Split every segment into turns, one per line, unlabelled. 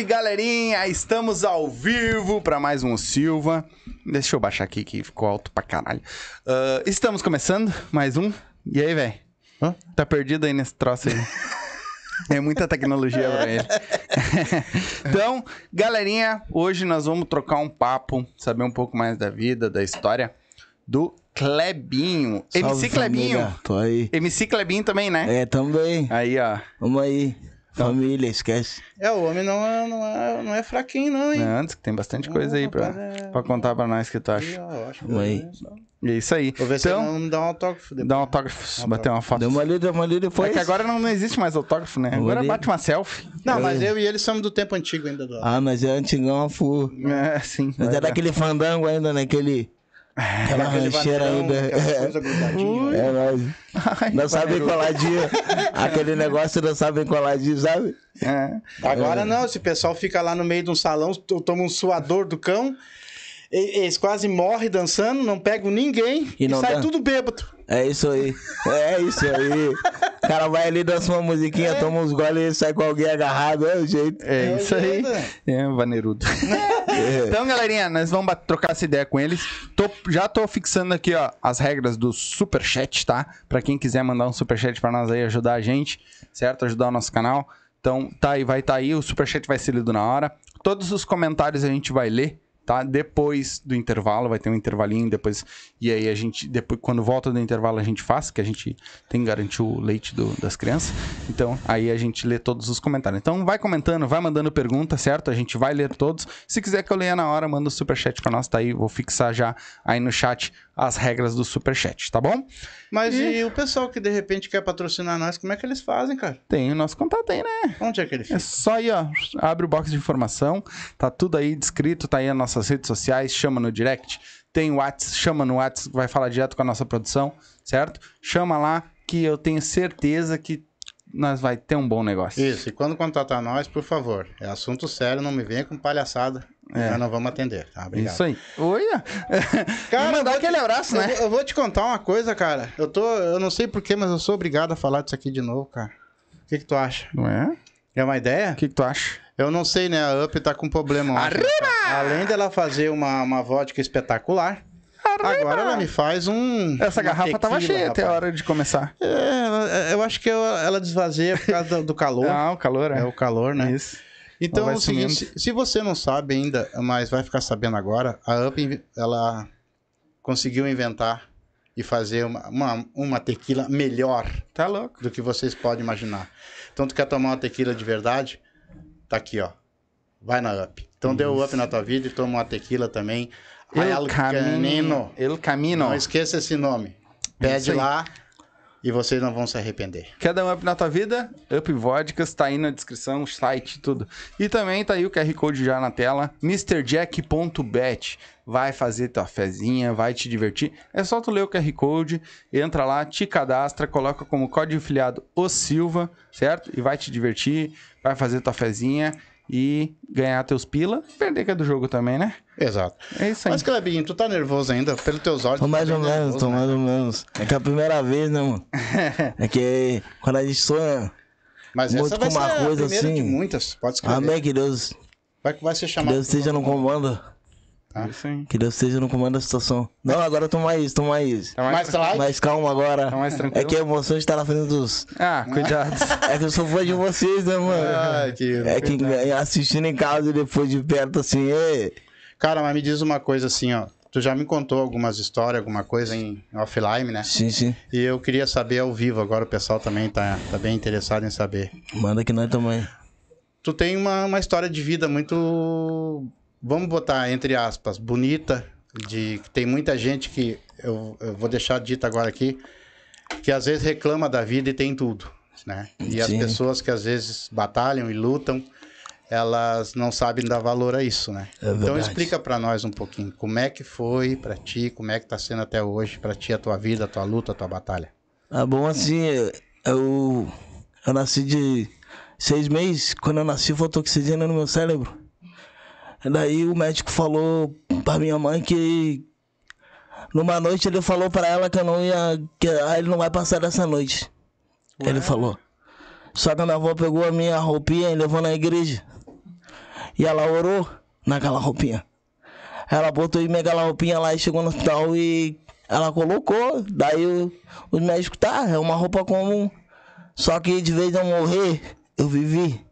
salve, galerinha! Estamos ao vivo para mais um Silva. Deixa eu baixar aqui que ficou alto pra caralho. Ah, estamos começando mais um. E aí, velho? Tá perdido aí nesse troço aí? É muita tecnologia pra ele. então, galerinha, hoje nós vamos trocar um papo, saber um pouco mais da vida, da história do Clebinho.
Salve,
MC Clebinho.
família. Tô aí.
MC Clebinho também, né?
É, também.
Aí, ó.
Vamos aí. Família, esquece.
É, o homem não é, não é, não é fraquinho, não, hein?
Antes que tem bastante coisa aí pra,
é-
pra contar pra nós que tu acha.
Eu acho que
Vamos aí.
E é isso aí.
Vou ver se
então,
me dá um autógrafo depois.
dá um autógrafo, bater uma foto.
Deu uma lida, deu uma lida
É
depois.
que agora não, não existe mais autógrafo, né? Agora bate uma selfie.
Não, mas eu e ele somos do tempo antigo ainda. Do...
Ah, mas é antigão, fu.
É, sim.
Mas é daquele fandango ainda, né? Aquela rancheira ainda. É, nós.
Ai,
Não sabe coladinho. Aquele negócio não sabe coladinho, sabe?
É.
Agora não, esse pessoal fica lá no meio de um salão, to- toma um suador do cão, eles quase morrem dançando, não pegam ninguém
E
e, sai
dá?
tudo bêbado.
É isso aí. É isso aí. O cara vai ali, dança uma musiquinha, toma uns goles e sai com alguém agarrado. É o jeito.
É
É
isso aí.
jeito?
É, vaneirudo. então, galerinha, nós vamos trocar essa ideia com eles. Tô- já tô fixando aqui, ó, as regras do superchat, tá? Pra quem quiser mandar um superchat pra nós aí, ajudar a gente, certo? Ajudar o nosso canal. Então, tá aí, vai tá aí. O superchat vai ser lido na hora. Todos os comentários a gente vai ler, tá? Depois do intervalo, vai ter um intervalinho depois. E aí a gente, depois, quando volta do intervalo, a gente faz, que a gente tem que garantir o leite do- das crianças. Então, aí a gente lê todos os comentários. Então, vai comentando, vai mandando pergunta, certo? A gente vai ler todos. Se quiser que eu leia na hora, manda o superchat pra nós, tá aí. Vou fixar já aí no chat as regras do superchat, tá bom?
Mas e... o pessoal que de repente quer patrocinar nós, como é que eles fazem, cara?
Tem o nosso contato aí, né?
Onde é que ele
É
fica?
só aí, ó. Abre o box de informação. Tá tudo aí descrito, tá aí nas nossas redes sociais. Chama no direct. Tem o Whats, chama no Whats, vai falar direto com a nossa produção, certo? Chama lá que eu tenho certeza que nós vai ter um bom negócio.
Isso, e quando contatar nós, por favor, é assunto sério, não me venha com palhaçada.
É.
Nós não vamos atender, tá? Obrigado.
Isso aí. Oi.
Cara,
e mandar
eu
aquele abraço,
Eu,
né?
vou- eu vou te contar uma coisa, cara. Eu tô, eu não sei porquê, mas eu sou obrigado a falar disso aqui de novo, cara. O que que tu acha?
Não é?
É uma ideia?
O que, que tu acha?
Eu não sei, né? A Up tá com problema.
Arriba!
Além dela fazer uma, uma vodka espetacular, agora ela me faz um.
Essa garrafa tava
tequila,
cheia até a
rapaz.
hora de começar.
É, eu acho que ela, ela desvazia por causa do, calor.
Ah, o calor, é.
É o calor, né?
Isso.
Então, é o seguinte, se, se você não sabe ainda, mas vai ficar sabendo agora, a Up, ela conseguiu inventar e fazer uma, uma, uma tequila melhor
Tá louco.
do que vocês podem imaginar. Então, tu quer tomar uma tequila de verdade? Tá aqui, ó. Vai na Up. Então, dê o Up na tua vida e toma uma tequila também.
El
El
Camino. El Camino.
Não esqueça esse nome.
Isso
Pede lá e vocês não vão se arrepender.
Quer dar um up na tua vida? Up Vodkas, tá aí na descrição, site, tudo. E também tá aí o QR Code já na tela, MrJack.bet. Vai fazer tua fezinha, vai te divertir. É só tu ler o QR Code, entra lá, te cadastra, coloca como código filiado o Silva, certo? E vai te divertir, vai fazer tua fezinha e ganhar teus pila. Perder que é do jogo também, né?
Exato.
É isso aí.
Mas, Clebinho, tu tá nervoso ainda? Pelos teus olhos.
Tô
tu
mais
tá
ou menos,
nervoso,
tô
né?
mais ou menos. É que é a primeira vez, né, mano? É que quando a gente sonha,
Mas
Muito
essa vai
com uma
ser
coisa
a primeira de
assim.
muitas. Pode escrever.
amém, que Deus,
Vai, vai ser chamado.
Deus esteja no comando.
Tá.
Que Deus esteja no comando da situação. Não, agora eu tô mais, tô mais,
Tá
Mais light?
mais calmo agora.
Tá mais tranquilo?
É que a emoção de estar na frente dos.
Ah, cuidado.
É que eu sou fã de vocês, né, mano?
Ai, que...
É que assistindo em casa e depois de perto, assim, é.
Cara, mas me diz uma coisa assim, ó. Tu já me contou algumas histórias, alguma coisa em offline, né?
Sim, sim.
E eu queria saber ao vivo, agora o pessoal também tá, tá bem interessado em saber.
Manda que nós também.
Tu tem uma, uma história de vida muito, vamos botar entre aspas, bonita, de que tem muita gente que, eu, eu vou deixar dito agora aqui, que às vezes reclama da vida e tem tudo, né? E as
Sim.
pessoas que às vezes batalham e lutam, elas não sabem dar valor a isso, né?
É
então explica pra nós um pouquinho, como é que foi pra ti, como é que tá sendo até hoje pra ti a tua vida, a tua luta, a tua batalha?
Ah, bom, assim, eu, eu nasci de seis meses. Quando eu nasci, faltou oxigênio no meu cérebro. Daí o médico falou pra minha mãe que numa noite ele falou pra ela que eu não ia. que ah, ele não vai passar dessa noite. Ele falou. Só que a minha avó pegou a minha roupinha e levou na igreja. E ela orou naquela roupinha. Ela botou em aquela roupinha lá e chegou no hospital e ela colocou. Daí o, os médicos, tá, é uma roupa comum. Só que de vez de eu morrer, eu vivi.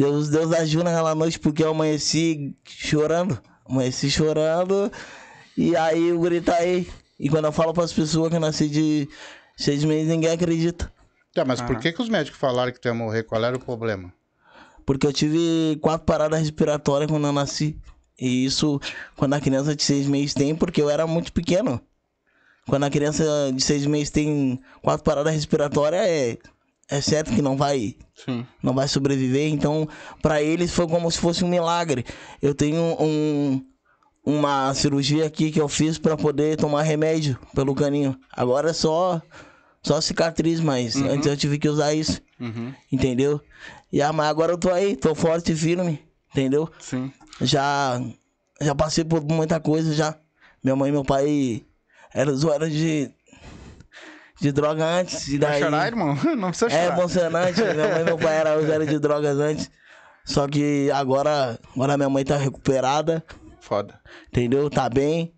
Deus, Deus ajuda naquela noite porque eu amanheci chorando. Amanheci chorando. E aí eu gritei. E quando eu falo para as pessoas que eu nasci de seis meses, ninguém acredita.
Tá, mas por
Ah.
que, que os médicos falaram que tu ia morrer? Qual era o problema?
Porque eu tive quatro paradas respiratórias quando eu nasci. E isso, quando a criança de seis meses tem, porque eu era muito pequeno. Quando a criança de seis meses tem quatro paradas respiratórias, é, é certo que não vai,
Sim.
não vai sobreviver. Então, para eles foi como se fosse um milagre. Eu tenho um, uma cirurgia aqui que eu fiz para poder tomar remédio pelo caninho. Agora é só, só cicatriz, mas antes eu tive que usar isso.
Uhum.
Entendeu? E ah, mas agora eu tô aí, tô forte e firme, entendeu?
Sim.
Já, já passei por muita coisa já. Minha mãe e meu pai eram usuários de, de droga antes. E
Vai
daí,
chorar, irmão? Não precisa
é
chorar.
emocionante. minha mãe e meu pai eram usuários de drogas antes. Só que agora, agora minha mãe tá recuperada,
Foda.
entendeu? Tá bem.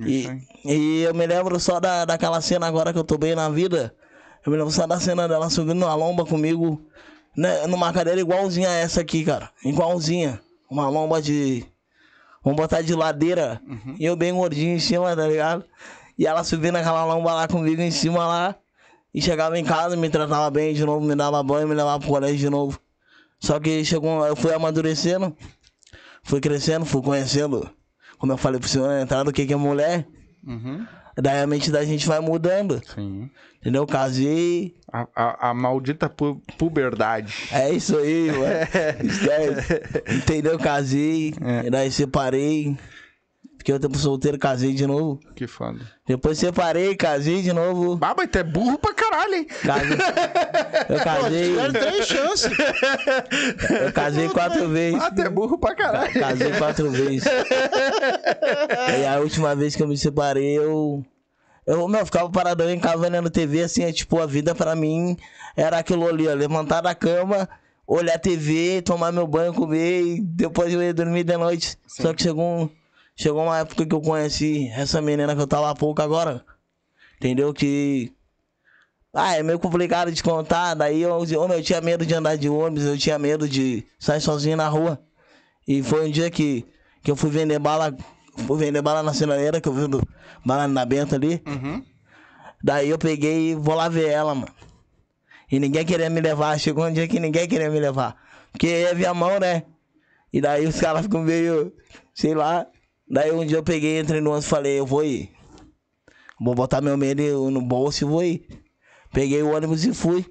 E, e eu me lembro só da, daquela cena agora que eu tô bem na vida. Eu me lembro só da cena dela subindo numa lomba comigo, né, numa cadeira igualzinha a essa aqui, cara. Igualzinha. Uma lomba de. Vamos botar de ladeira. E eu bem gordinho em cima, tá ligado? E ela subindo aquela lomba lá comigo em cima lá. E chegava em casa, me tratava bem de novo, me dava banho, me levava pro colégio de novo. Só que chegou, eu fui amadurecendo, fui crescendo, fui conhecendo, como eu falei pro senhor na entrada, o que que é mulher.
Uhum.
Daí a mente da gente vai mudando,
Sim.
entendeu? Casei,
A, a, a maldita pu puberdade.
é isso aí, mano. Esquece. Entendeu? Casei,
É.
e daí separei, fiquei o tempo solteiro, casei de novo.
Que foda.
Depois separei, casei de novo.
Ah, mas tu é burro pra caralho, hein?
Casei. Eu casei,
Tiveram três chances.
eu casei quatro vezes.
Ah, tu é burro pra caralho.
Casei quatro vezes. e a última vez que eu me separei, eu. Eu, meu, ficava paradão em casa olhando TV, assim, é, tipo, a vida pra mim era aquilo ali, ó, levantar da cama, olhar TV, tomar meu banho, comer e depois eu ia dormir de noite. Só que chegou, um- chegou uma época que eu conheci essa menina que eu tava há pouco agora, entendeu? Que. Ah, é meio complicado de contar, daí eu, eu, eu tinha medo de andar de ônibus, eu tinha medo de sair sozinho na rua. E foi um dia que, que eu fui vender bala, fui vender bala na sinaleira, que eu vendo bala na Benta ali.
Uhum.
Daí eu peguei e vou lá ver ela, mano. E ninguém queria me levar. Chegou um dia que ninguém queria me levar. Porque é via mão, né? E daí os caras ficam meio, sei lá, Daí um dia eu peguei, entrei no ônibus e falei, eu vou ir. Vou botar meu medo no bolso e vou ir. Peguei o ônibus e fui.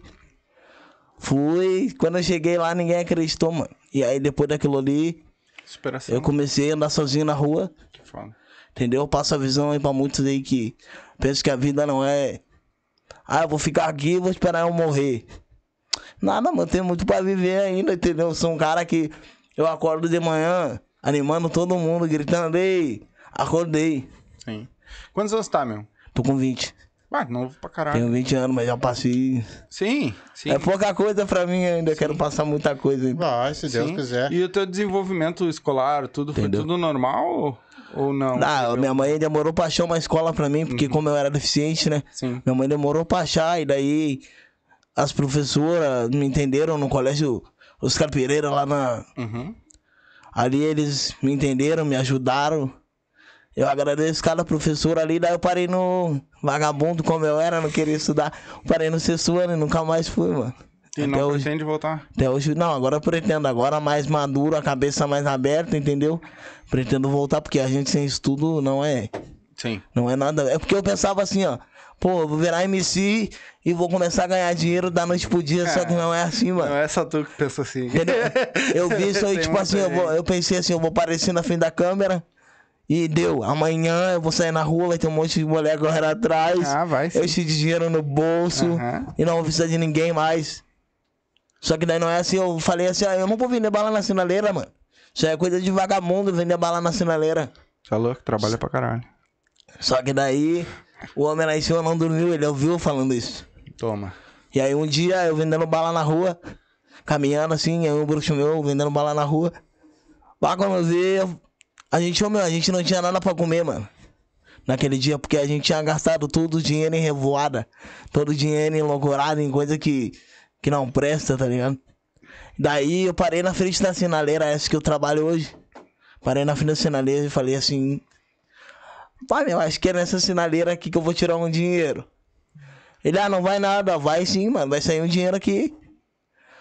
Fui. Quando eu cheguei lá, ninguém acreditou, mano. E aí depois daquilo ali,
Superação.
eu comecei a andar sozinho na rua.
Que foda.
Entendeu? Eu passo a visão aí pra muitos aí que pensam que a vida não é. Ah, eu vou ficar aqui e vou esperar eu morrer. Nada, mano, tem muito pra viver ainda, entendeu? Eu sou um cara que eu acordo de manhã, animando todo mundo, gritando, ei, acordei.
Sim. Quantos anos tá, meu?
Tô com 20.
Ah, novo pra caralho.
Tenho 20 anos, mas já passei.
Sim, sim.
É pouca coisa pra mim ainda, quero passar muita coisa ainda.
Vai, se Deus
Sim.
quiser.
E o teu desenvolvimento escolar, tudo foi
Entendeu?
tudo normal ou, ou não?
Ah, minha mãe demorou pra achar uma escola pra mim, porque como eu era deficiente, né?
Sim.
Minha mãe demorou pra achar, e daí as professoras me entenderam no colégio Oscar Pereira lá na.
Uhum.
Ali eles me entenderam, me ajudaram. Eu agradeço cada professor ali, daí eu parei no vagabundo como eu era, não queria estudar. Parei no sexto ano e nunca mais fui, mano.
E
Até
não
hoje.
pretende voltar?
Até hoje, não, agora eu pretendo, agora mais maduro, a cabeça mais aberta, entendeu? Pretendo voltar, porque a gente sem estudo não é,
Sim.
não é nada. É porque eu pensava assim, ó, pô, vou virar MC e vou começar a ganhar dinheiro da noite pro dia, só que não é assim, mano.
Não é só tu que pensa assim.
Entendeu? Eu vi isso aí, tipo assim, eu, vou- eu pensei assim, eu vou aparecer na frente da câmera e deu. Amanhã eu vou sair na rua, vai ter um monte de mulher correndo atrás.
Ah, vai sim.
eu cheio de dinheiro no bolso e não vou precisar de ninguém mais. Só que daí não é assim, eu falei assim, ah, eu não vou vender bala na sinaleira, mano. Isso aí é coisa de vagabundo vender bala na sinaleira.
Tá louco? Trabalha pra caralho.
Só que daí o homem lá em cima não dormiu, ele ouviu falando isso.
Toma.
E aí um dia eu vendendo bala na rua, caminhando assim, aí um bruxo meu vendendo bala na rua. Lá quando eu vi, eu- a gente, ô, meu, a gente não tinha nada pra comer, mano. Naquele dia, porque a gente tinha gastado todo o dinheiro em revoada. Todo o dinheiro em loucurada, em coisa que, que não presta, tá ligado? Daí eu parei na frente da sinaleira, essa que eu trabalho hoje. Parei na frente da sinaleira e falei assim: Pai, meu, acho que é nessa sinaleira aqui que eu vou tirar um dinheiro. Ele, ah, não vai nada, vai sim, mano, vai sair um dinheiro aqui.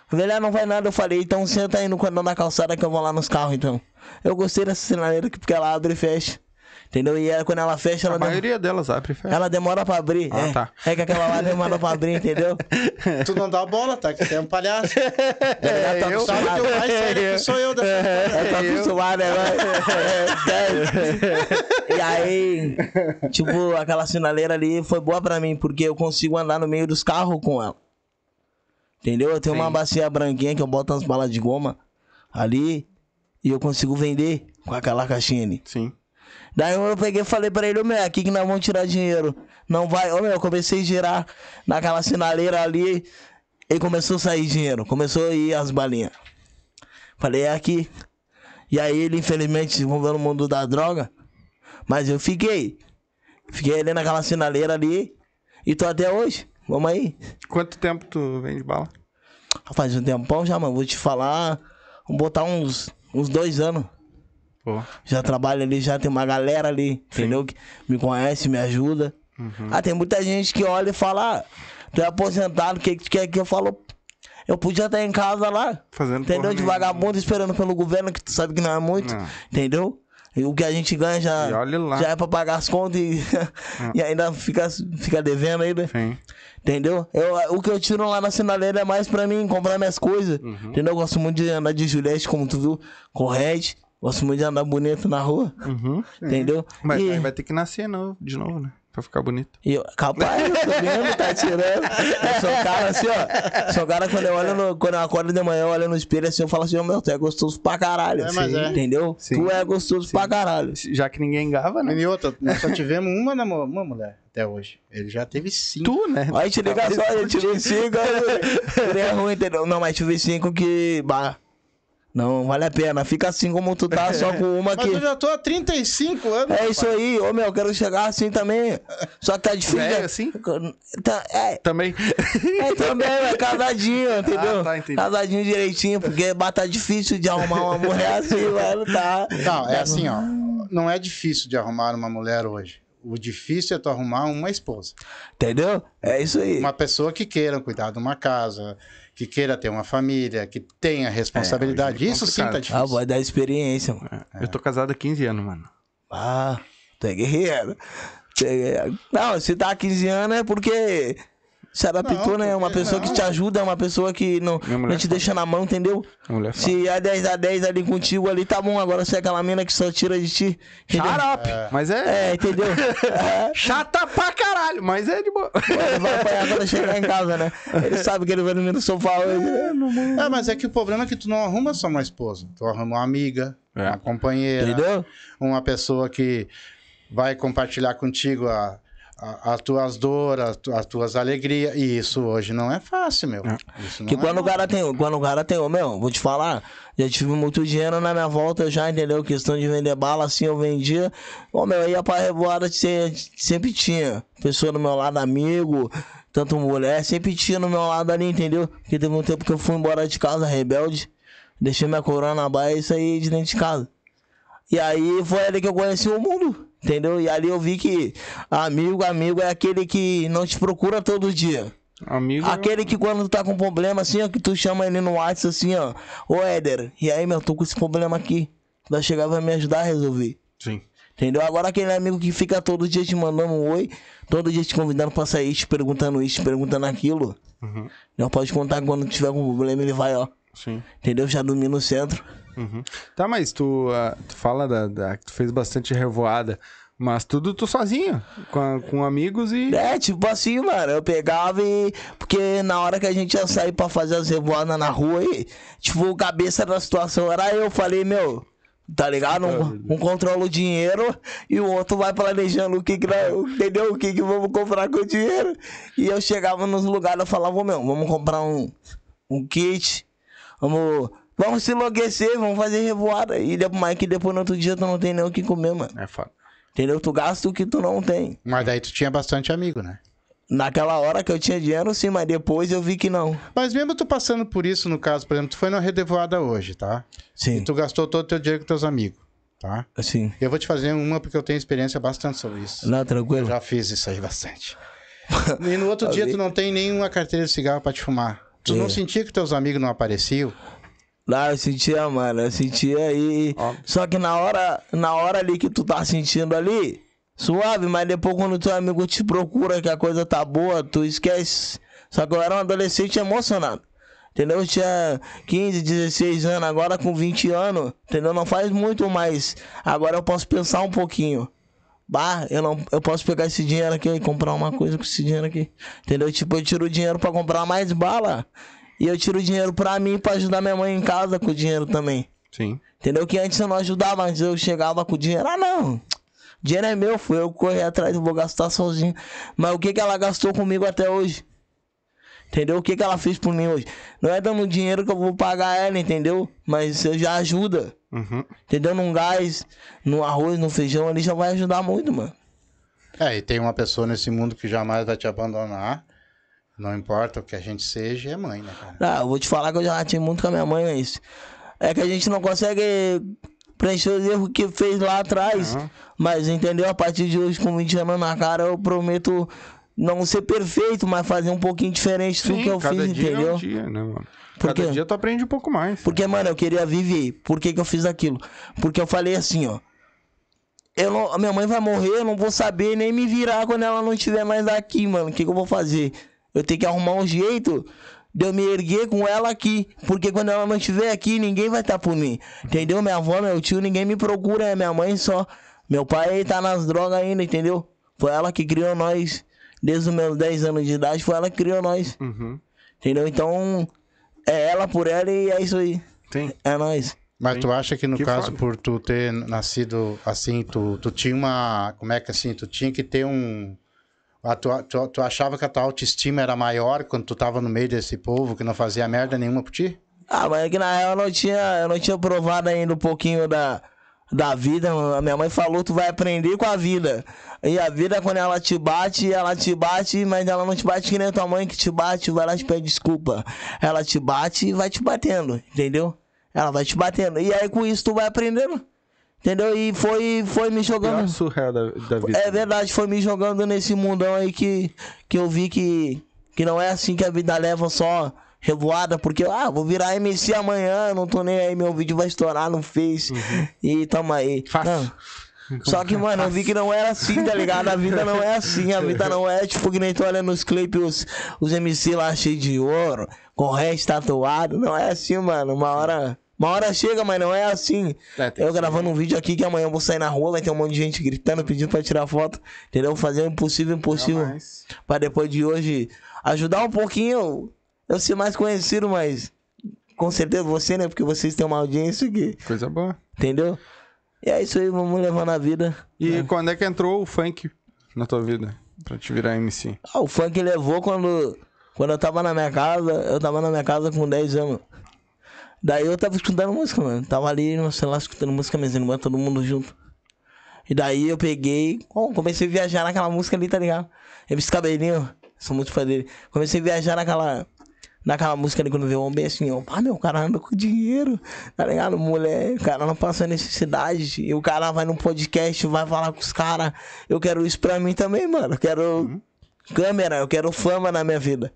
Falei, ah, não vai nada, eu falei, então senta aí no cordão da calçada que eu vou lá nos carros, então. Eu gostei dessa sinaleira aqui porque ela abre e fecha. Entendeu? E ela, quando ela fecha,
A
ela, dem-
maioria delas abre e fecha.
ela demora pra abrir.
Ah,
é.
tá.
é que aquela lá demora pra abrir, entendeu?
Tu não dá bola, tá? Que tem um palhaço.
É,
eu-
Sabe que o mais sério que sou eu dessa
É, tá acostumado, né? É, é. E aí, tipo, aquela sinaleira ali foi boa pra mim, porque eu consigo andar no meio dos carros com ela. Entendeu? Eu tenho
Sim.
uma bacia branquinha que eu boto umas balas de goma ali e eu consigo vender com aquela caixinha ali.
Sim.
Daí eu peguei e falei pra ele, ô meu, aqui que nós vamos tirar dinheiro. Não vai, ô meu, eu comecei a girar naquela sinaleira ali e começou a sair dinheiro. Começou a ir as balinhas. Falei, é aqui. E aí ele, infelizmente, se envolveu no mundo da droga. Mas eu fiquei. Fiquei ali naquela sinaleira ali e tô até hoje. Vamos aí.
Quanto tempo tu vende bala?
Faz um tempão já, mano. Vou te falar. Vou botar uns, uns dois anos.
Pô.
Já trabalho ali, já tem uma galera ali, entendeu? Que me conhece, me ajuda. Ah, tem muita gente que olha e fala, ah, tu é aposentado, o que que tu quer que eu falo? Eu podia estar em casa lá,
Fazendo
entendeu? De vagabundo esperando pelo governo, que tu sabe que não é muito,
Não.
entendeu? E o que a gente ganha já, já é pra pagar as contas e, e ainda fica, fica devendo ainda.
Sim.
Entendeu? Eu, o que eu tiro lá na sinaleira é mais pra mim comprar minhas coisas.
Uhum.
Entendeu? Eu gosto muito de andar de Juliette, como tu viu, com Red. Gosto muito de andar bonito na rua.
Uhum.
Entendeu?
Mas
e,
vai ter que nascer novo, de novo, né? Pra ficar bonito.
e eu, capaz, eu tô vendo, tá tirando. Eu sou um cara assim, ó. Sou um cara quando eu olho no, quando eu acordo de manhã, eu olho no espelho assim, eu falo assim, ô meu, tu é gostoso pra caralho.
É, mas é.
Entendeu?
Sim.
Tu é gostoso pra caralho.
Já que ninguém engava, né?
E outra, nós só tivemos uma, namo- uma mulher até hoje. Ele já teve cinco.
Tu, né?
Aí te liga só, eu tive cinco, aí é ruim, entendeu? Não, mas tive cinco que. Bah, não vale a pena. Fica assim como tu tá, só com uma
Mas
que.
eu já tô há 35 anos.
É isso aí, ô meu, eu quero chegar assim também. Só que tá difícil.
Velho
né?
assim?
Tá, é,
Também.
é também, é casadinho, entendeu?
Ah, tá, entendi.
Casadinho direitinho, porque tá difícil de arrumar uma mulher assim, mano, tá.
Não, é assim, ó. Não é difícil de arrumar uma mulher hoje. O difícil é tu arrumar uma esposa.
Entendeu? É isso aí.
Uma pessoa que queira cuidar de uma casa, que queira ter uma família, que tenha responsabilidade.
hoje é
Isso sim tá difícil.
Ah, vai dar experiência, mano.
Eu tô casado há 15 anos, mano.
Ah, tu é guerreiro. Tu é guerreiro. Não, se tá há 15 anos é porque se adaptou,
Não,
né? É uma pessoa que
não.
te ajuda, é uma pessoa que não, não te deixa na mão, entendeu?
Fala.
Se é 10 a 10 ali contigo ali, tá bom. Agora se é aquela mina que só tira de ti. Entendeu?
Shut up! Mas é,
É, entendeu? É.
chata pra caralho, mas é de boa.
Ele vai apanhar quando chegar em casa, né? Ele sabe que ele vai dormir no sofá hoje.
É, mas é que o problema é que tu não arruma só uma esposa. Tu arruma uma amiga,
É.
uma companheira,
Entendeu?
uma pessoa que vai compartilhar contigo a, as tuas dores, as, tu- as tuas alegrias. E isso hoje não é fácil, meu. Isso não
Que
é
quando o
fácil.
cara tem, quando o cara tem, meu, vou te falar, já tive muito dinheiro na minha volta já, entendeu? Questão de vender bala, assim, eu vendia. Ô, meu, eu ia pra revoada, se- sempre tinha pessoa do meu lado, amigo, tanto mulher, sempre tinha no meu lado ali, entendeu? Porque teve um tempo que eu fui embora de casa, rebelde, deixei minha coroa na baia e saí de dentro de casa. E aí foi ali que eu conheci o mundo, entendeu? E ali eu vi que amigo, amigo é aquele que não te procura todo dia.
Amigo.
Aquele que quando tu tá com problema assim, ó, que tu chama ele no WhatsApp assim, ó. Ô Éder, e aí, meu, tô com esse problema aqui. Tu vai chegar vai me ajudar a resolver.
Sim.
Entendeu? Agora aquele amigo que fica todo dia te mandando um oi, todo dia te convidando pra sair, te perguntando isso, te perguntando aquilo.
Uhum.
Não pode contar que quando tiver com problema, ele vai, ó.
Sim.
Entendeu? Já dormir no centro.
Uhum. Tá, mas tu, ah, tu fala da, da- que tu fez bastante revoada, mas tudo tu sozinho, com, com amigos e.
É, tipo assim, mano, eu pegava e. Porque na hora que a gente ia sair pra fazer as revoadas na rua aí, tipo, o cabeça da situação era eu. Falei, meu, tá ligado? Um, um controla o dinheiro e o outro vai planejando o que que entendeu? O que que vamos comprar com o dinheiro. E eu chegava nos lugares e falava, meu, vamos comprar um, um kit, vamos. Vamos se enlouquecer, vamos fazer revoada. E depois, que depois no outro dia tu não tem nem o que comer, mano.
É foda.
Entendeu? Tu gasta o que tu não tem.
Mas daí tu tinha bastante amigo, né?
Naquela hora que eu tinha dinheiro, sim, mas depois eu vi que não.
Mas mesmo tu passando por isso, no caso, por exemplo, tu foi na redevoada hoje, tá? E
Sim,
tu gastou todo o teu dinheiro com teus amigos, tá?
sim.
Eu vou te fazer uma porque eu tenho experiência bastante sobre isso.
Não,
Eu
tranquilo.
já fiz isso aí bastante. E no outro dia tu não tem nenhuma carteira de cigarro pra te fumar. Tu não
É.
sentia que teus amigos não apareciam?
Lá eu sentia, mano, eu sentia aí.
Óbvio.
Só que na hora, na hora ali que tu tá sentindo ali, suave, mas depois quando teu amigo te procura que a coisa tá boa, tu esquece. Só que eu era um adolescente emocionado. Entendeu? Eu tinha 15, 16 anos, agora com 20 anos, entendeu? Não faz muito mais. Agora eu posso pensar um pouquinho. Bah, eu não, eu posso pegar esse dinheiro aqui e comprar uma coisa com esse dinheiro aqui. Entendeu? Tipo, eu tiro o dinheiro pra comprar mais bala. E eu tiro o dinheiro pra mim pra ajudar minha mãe em casa com o dinheiro também.
Sim.
Entendeu? Que antes eu não ajudava, antes eu chegava com o dinheiro. Ah, não. O dinheiro é meu, fui eu corri atrás, eu vou gastar sozinho. Mas o que, que ela gastou comigo até hoje? Entendeu? O que, que ela fez por mim hoje? Não é dando dinheiro que eu vou pagar ela, entendeu? Mas eu já ajuda.
Uhum.
Entendeu? Num gás, no arroz, no feijão, ali já vai ajudar muito, mano.
É, e tem uma pessoa nesse mundo que jamais vai te abandonar. Não importa o que a gente seja, é mãe, né, cara?
Ah, eu vou te falar que eu já tive muito com a minha mãe, é isso. É que a gente não consegue preencher os erros que fez lá atrás. Mas entendeu? A partir de hoje, com 20 anos na cara, eu prometo não ser perfeito, mas fazer um pouquinho diferente do
Sim,
que eu
cada
fiz,
dia
entendeu?
é um dia, né, mano? Cada
quê?
dia tu aprende um pouco mais.
Porque, mano, eu queria viver. Por que, que eu fiz aquilo? Porque eu falei assim, ó. Eu não, minha mãe vai morrer, eu não vou saber nem me virar quando ela não estiver mais aqui, mano. O que, que eu vou fazer? Eu tenho que arrumar um jeito de eu me erguer com ela aqui. Porque quando ela não estiver aqui, ninguém vai estar por mim. Entendeu? Minha avó, meu tio, ninguém me procura, é minha mãe só. Meu pai tá nas drogas ainda, entendeu? Foi ela que criou nós. Desde os meus 10 anos de idade, foi ela que criou nós.
Uhum.
Entendeu? Então, é ela por ela e é isso aí.
Sim.
É nóis.
Mas
Sim.
tu acha que no
Que
caso,
foda.
por tu ter nascido assim, tu, tu tinha uma. Como é que assim? Tu tinha que ter um. A tua, tu, tu achava que a tua autoestima era maior quando tu tava no meio desse povo que não fazia merda nenhuma por ti?
Ah, mas é que na real eu não tinha, eu não tinha provado ainda um pouquinho da, da vida. A minha mãe falou, tu vai aprender com a vida. E a vida, quando ela te bate, ela te bate, mas ela não te bate que nem tua mãe que te bate, vai lá te pede desculpa. Ela te bate e vai te batendo, entendeu? Ela vai te batendo. E aí com isso tu vai aprendendo. Entendeu? E foi, foi me jogando.
surreal da, da vida.
É verdade, foi me jogando nesse mundão aí que, que eu vi que, que não é assim que a vida leva só revoada, porque, ah, vou virar MC amanhã, não tô nem aí, meu vídeo vai estourar no Face. E tamo aí.
Fácil.
Não, Só que, mano, eu vi que não era assim, tá ligado? A vida não é assim. A vida não é tipo que nem tu olha nos clipes os, os MC lá cheios de ouro, com resto tatuado. Não é assim, mano. Uma hora. Uma hora chega, mas não é assim.
É,
eu gravando um vídeo aqui que amanhã eu vou sair na rua, vai ter um monte de gente gritando, pedindo pra tirar foto. Entendeu? Fazer o impossível, impossível. Pra depois de hoje ajudar um pouquinho eu ser mais conhecido, mas com certeza você, né? Porque vocês têm uma audiência que,
Coisa boa.
entendeu? E é isso aí, vamos levando a vida.
E quando é que entrou o funk na tua vida? Pra te virar MC?
Ah, o funk levou quando, quando eu tava na minha casa, eu tava na minha casa com 10 anos. Daí eu tava escutando música, mano. Tava ali no celular escutando música, minhas irmãs, todo mundo junto. E daí eu peguei, ó, comecei a viajar naquela música ali, tá ligado? Eu vi esse cabelinho, sou muito fã dele. Comecei a viajar naquela, naquela música ali quando veio o homem assim, ó, pá, meu, o cara anda com dinheiro, tá ligado? Mulher, o cara não passa necessidade. E o cara vai num podcast, vai falar com os caras. Eu quero isso pra mim também, mano. Eu quero câmera, eu quero fama na minha vida.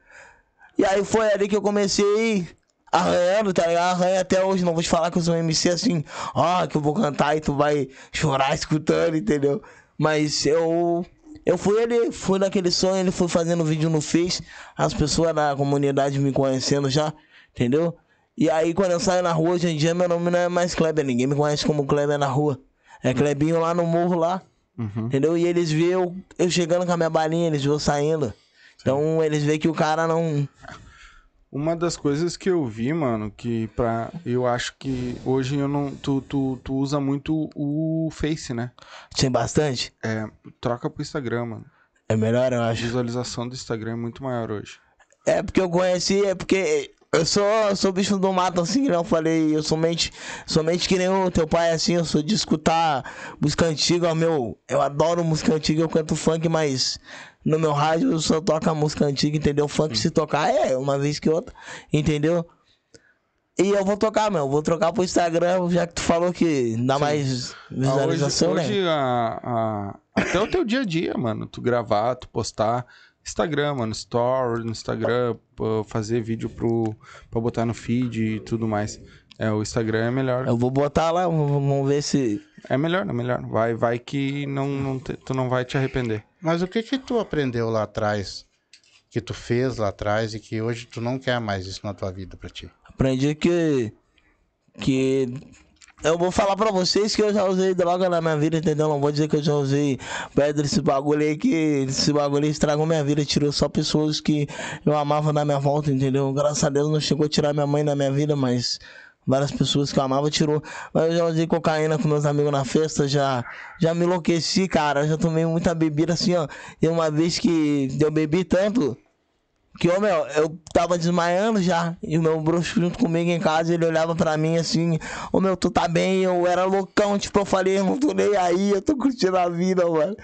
E aí foi ali que eu comecei arranhando, tá ligado? Arranha até hoje. Não vou te falar que eu sou um MC assim, ó, que eu vou cantar e tu vai chorar escutando, entendeu? Mas eu. Eu fui ele, fui naquele sonho, ele foi fazendo vídeo no Face, as pessoas da comunidade me conhecendo já, entendeu? E aí quando eu saio na rua, hoje em dia meu nome não é mais Kleber, ninguém me conhece como Kleber na rua. É Klebinho lá no morro lá, entendeu? E eles vê eu, eu chegando com a minha balinha, eles vê eu saindo. Então eles veem que o cara não.
Uma das coisas que eu vi, mano, que pra. Eu acho que hoje eu não. Tu, tu, tu usa muito o Face, né?
Tem bastante.
É, troca pro Instagram, mano.
É melhor, eu
A
acho.
visualização do Instagram é muito maior hoje.
É porque eu conheci, é porque eu sou, eu sou bicho do mato, assim que eu falei. Eu somente, somente que nem o teu pai, assim, eu sou de escutar música antiga, meu. Eu adoro música antiga, eu canto funk, mas no meu rádio só toco música antiga, entendeu? Funk se tocar é uma vez que outra, entendeu? E eu vou tocar, meu. Vou trocar pro Instagram, já que tu falou que dá mais
Ah,
visualização,
hoje,
né?
hoje a, a- até o teu dia a dia, mano. Tu gravar, tu postar. Instagram, mano. Story no Instagram. Fazer vídeo pro, pra botar no feed e tudo mais. É, o Instagram é melhor.
Eu vou botar lá, vamos ver se.
É melhor, é melhor. Vai, vai que não, não te- tu não vai te arrepender.
Mas o que que tu aprendeu lá atrás, que tu fez lá atrás e que hoje tu não quer mais isso na tua vida pra ti?
Aprendi que. Que. Eu vou falar pra vocês que eu já usei droga na minha vida, entendeu? Não vou dizer que eu já usei pedra, esse bagulho aí, que esse bagulho aí estragou minha vida, tirou só pessoas que eu amava na minha volta, entendeu? Graças a Deus não chegou a tirar minha mãe da minha vida, mas várias pessoas que eu amava tirou. Mas eu já usei cocaína com meus amigos na festa, já, já me enlouqueci, cara. Já tomei muita bebida assim, ó. E uma vez que eu bebi tanto, que, ô meu, eu tava desmaiando já. E o meu bruxo junto comigo em casa, ele olhava pra mim assim, ô meu, tu tá bem? Eu era loucão, tipo, eu falei, eu não tô nem aí, eu tô curtindo a vida, mano.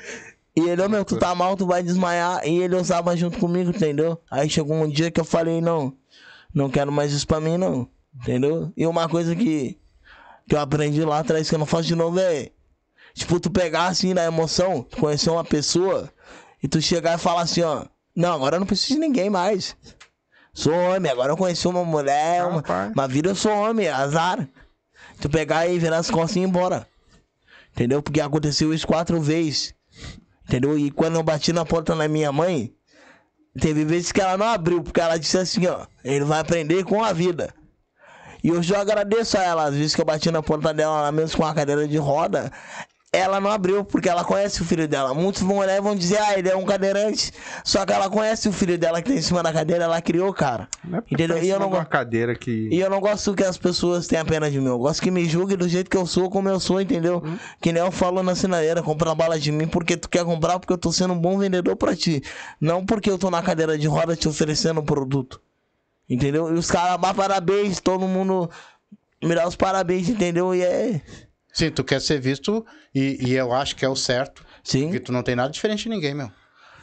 E ele, ô meu, tu tá mal, tu vai desmaiar. E ele usava junto comigo, entendeu? Aí chegou um dia que eu falei, não, não quero mais isso pra mim, não. Entendeu? E uma coisa que, que eu aprendi lá atrás que eu não faço de novo é. Tipo, tu pegar assim na emoção, tu conhecer uma pessoa e tu chegar e falar assim, ó. Não, agora eu não preciso de ninguém mais. Sou homem, agora eu conheci uma mulher, uma,
Rapaz.
uma vida eu sou homem, azar. Tu pegar e virar as costas e ir embora. Entendeu? Porque aconteceu isso quatro vezes. Entendeu? E quando eu bati na porta da minha mãe, teve vezes que ela não abriu, porque ela disse assim, ó, ele vai aprender com a vida. E hoje eu agradeço a ela, às vezes que eu bati na porta dela, lá mesmo com uma cadeira de roda, ela não abriu, porque ela conhece o filho dela. Muitos vão olhar e vão dizer, ah, ele é um cadeirante. Só que ela conhece o filho dela que tá em cima da cadeira, ela criou, cara.
Não é
Entendeu? E eu não
uma cadeira que.
E eu não gosto que as pessoas tenham pena de mim. Eu gosto que me julguem do jeito que eu sou, como eu sou, entendeu? Que nem eu falo na sinaleira, comprar bala de mim porque tu quer comprar, porque eu tô sendo um bom vendedor pra ti. Não porque eu tô na cadeira de roda te oferecendo um produto. Entendeu? E os caras, parabéns, todo mundo me dá os parabéns, entendeu? E é.
Sim, tu quer ser visto e, e eu acho que é o certo.
Sim.
Porque tu não tem nada diferente de ninguém, meu.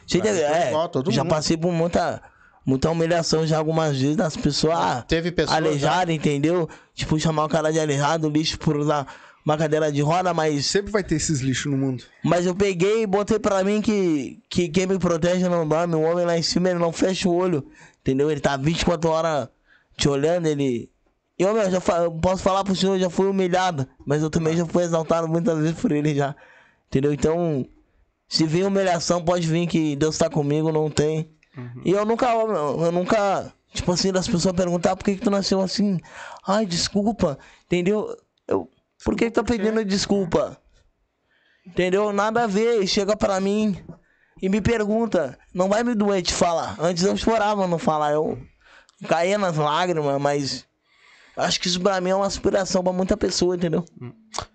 Sim,
Vai,
é,
igual todo
já
mundo.
passei por muita, muita humilhação já algumas vezes das pessoas. ah,
Teve pessoas
aleijado, entendeu? Tipo, chamar o cara de aleijado, lixo por usar uma cadeira de roda, mas,
Sempre vai ter esses lixos no mundo.
mas eu peguei e botei pra mim que, que quem me protege não dorme. O homem lá em cima, ele não fecha o olho, entendeu? Ele tá 24 horas te olhando, ele. Eu, meu, já fa- eu posso falar pro senhor, eu já fui humilhado, mas eu também já fui exaltado muitas vezes por ele já. Entendeu? Então, se vir humilhação, pode vir que Deus tá comigo, não tem. E eu nunca, eu, eu nunca, tipo assim, das pessoas perguntar por que, que tu nasceu assim. Ai, desculpa. Entendeu? Eu, por que, que tá pedindo desculpa? Entendeu? Nada a ver. Chega pra mim e me pergunta. Não vai me doer te falar. Antes eu chorava não falar. Eu caía nas lágrimas, mas acho que isso pra mim é uma aspiração pra muita pessoa, entendeu?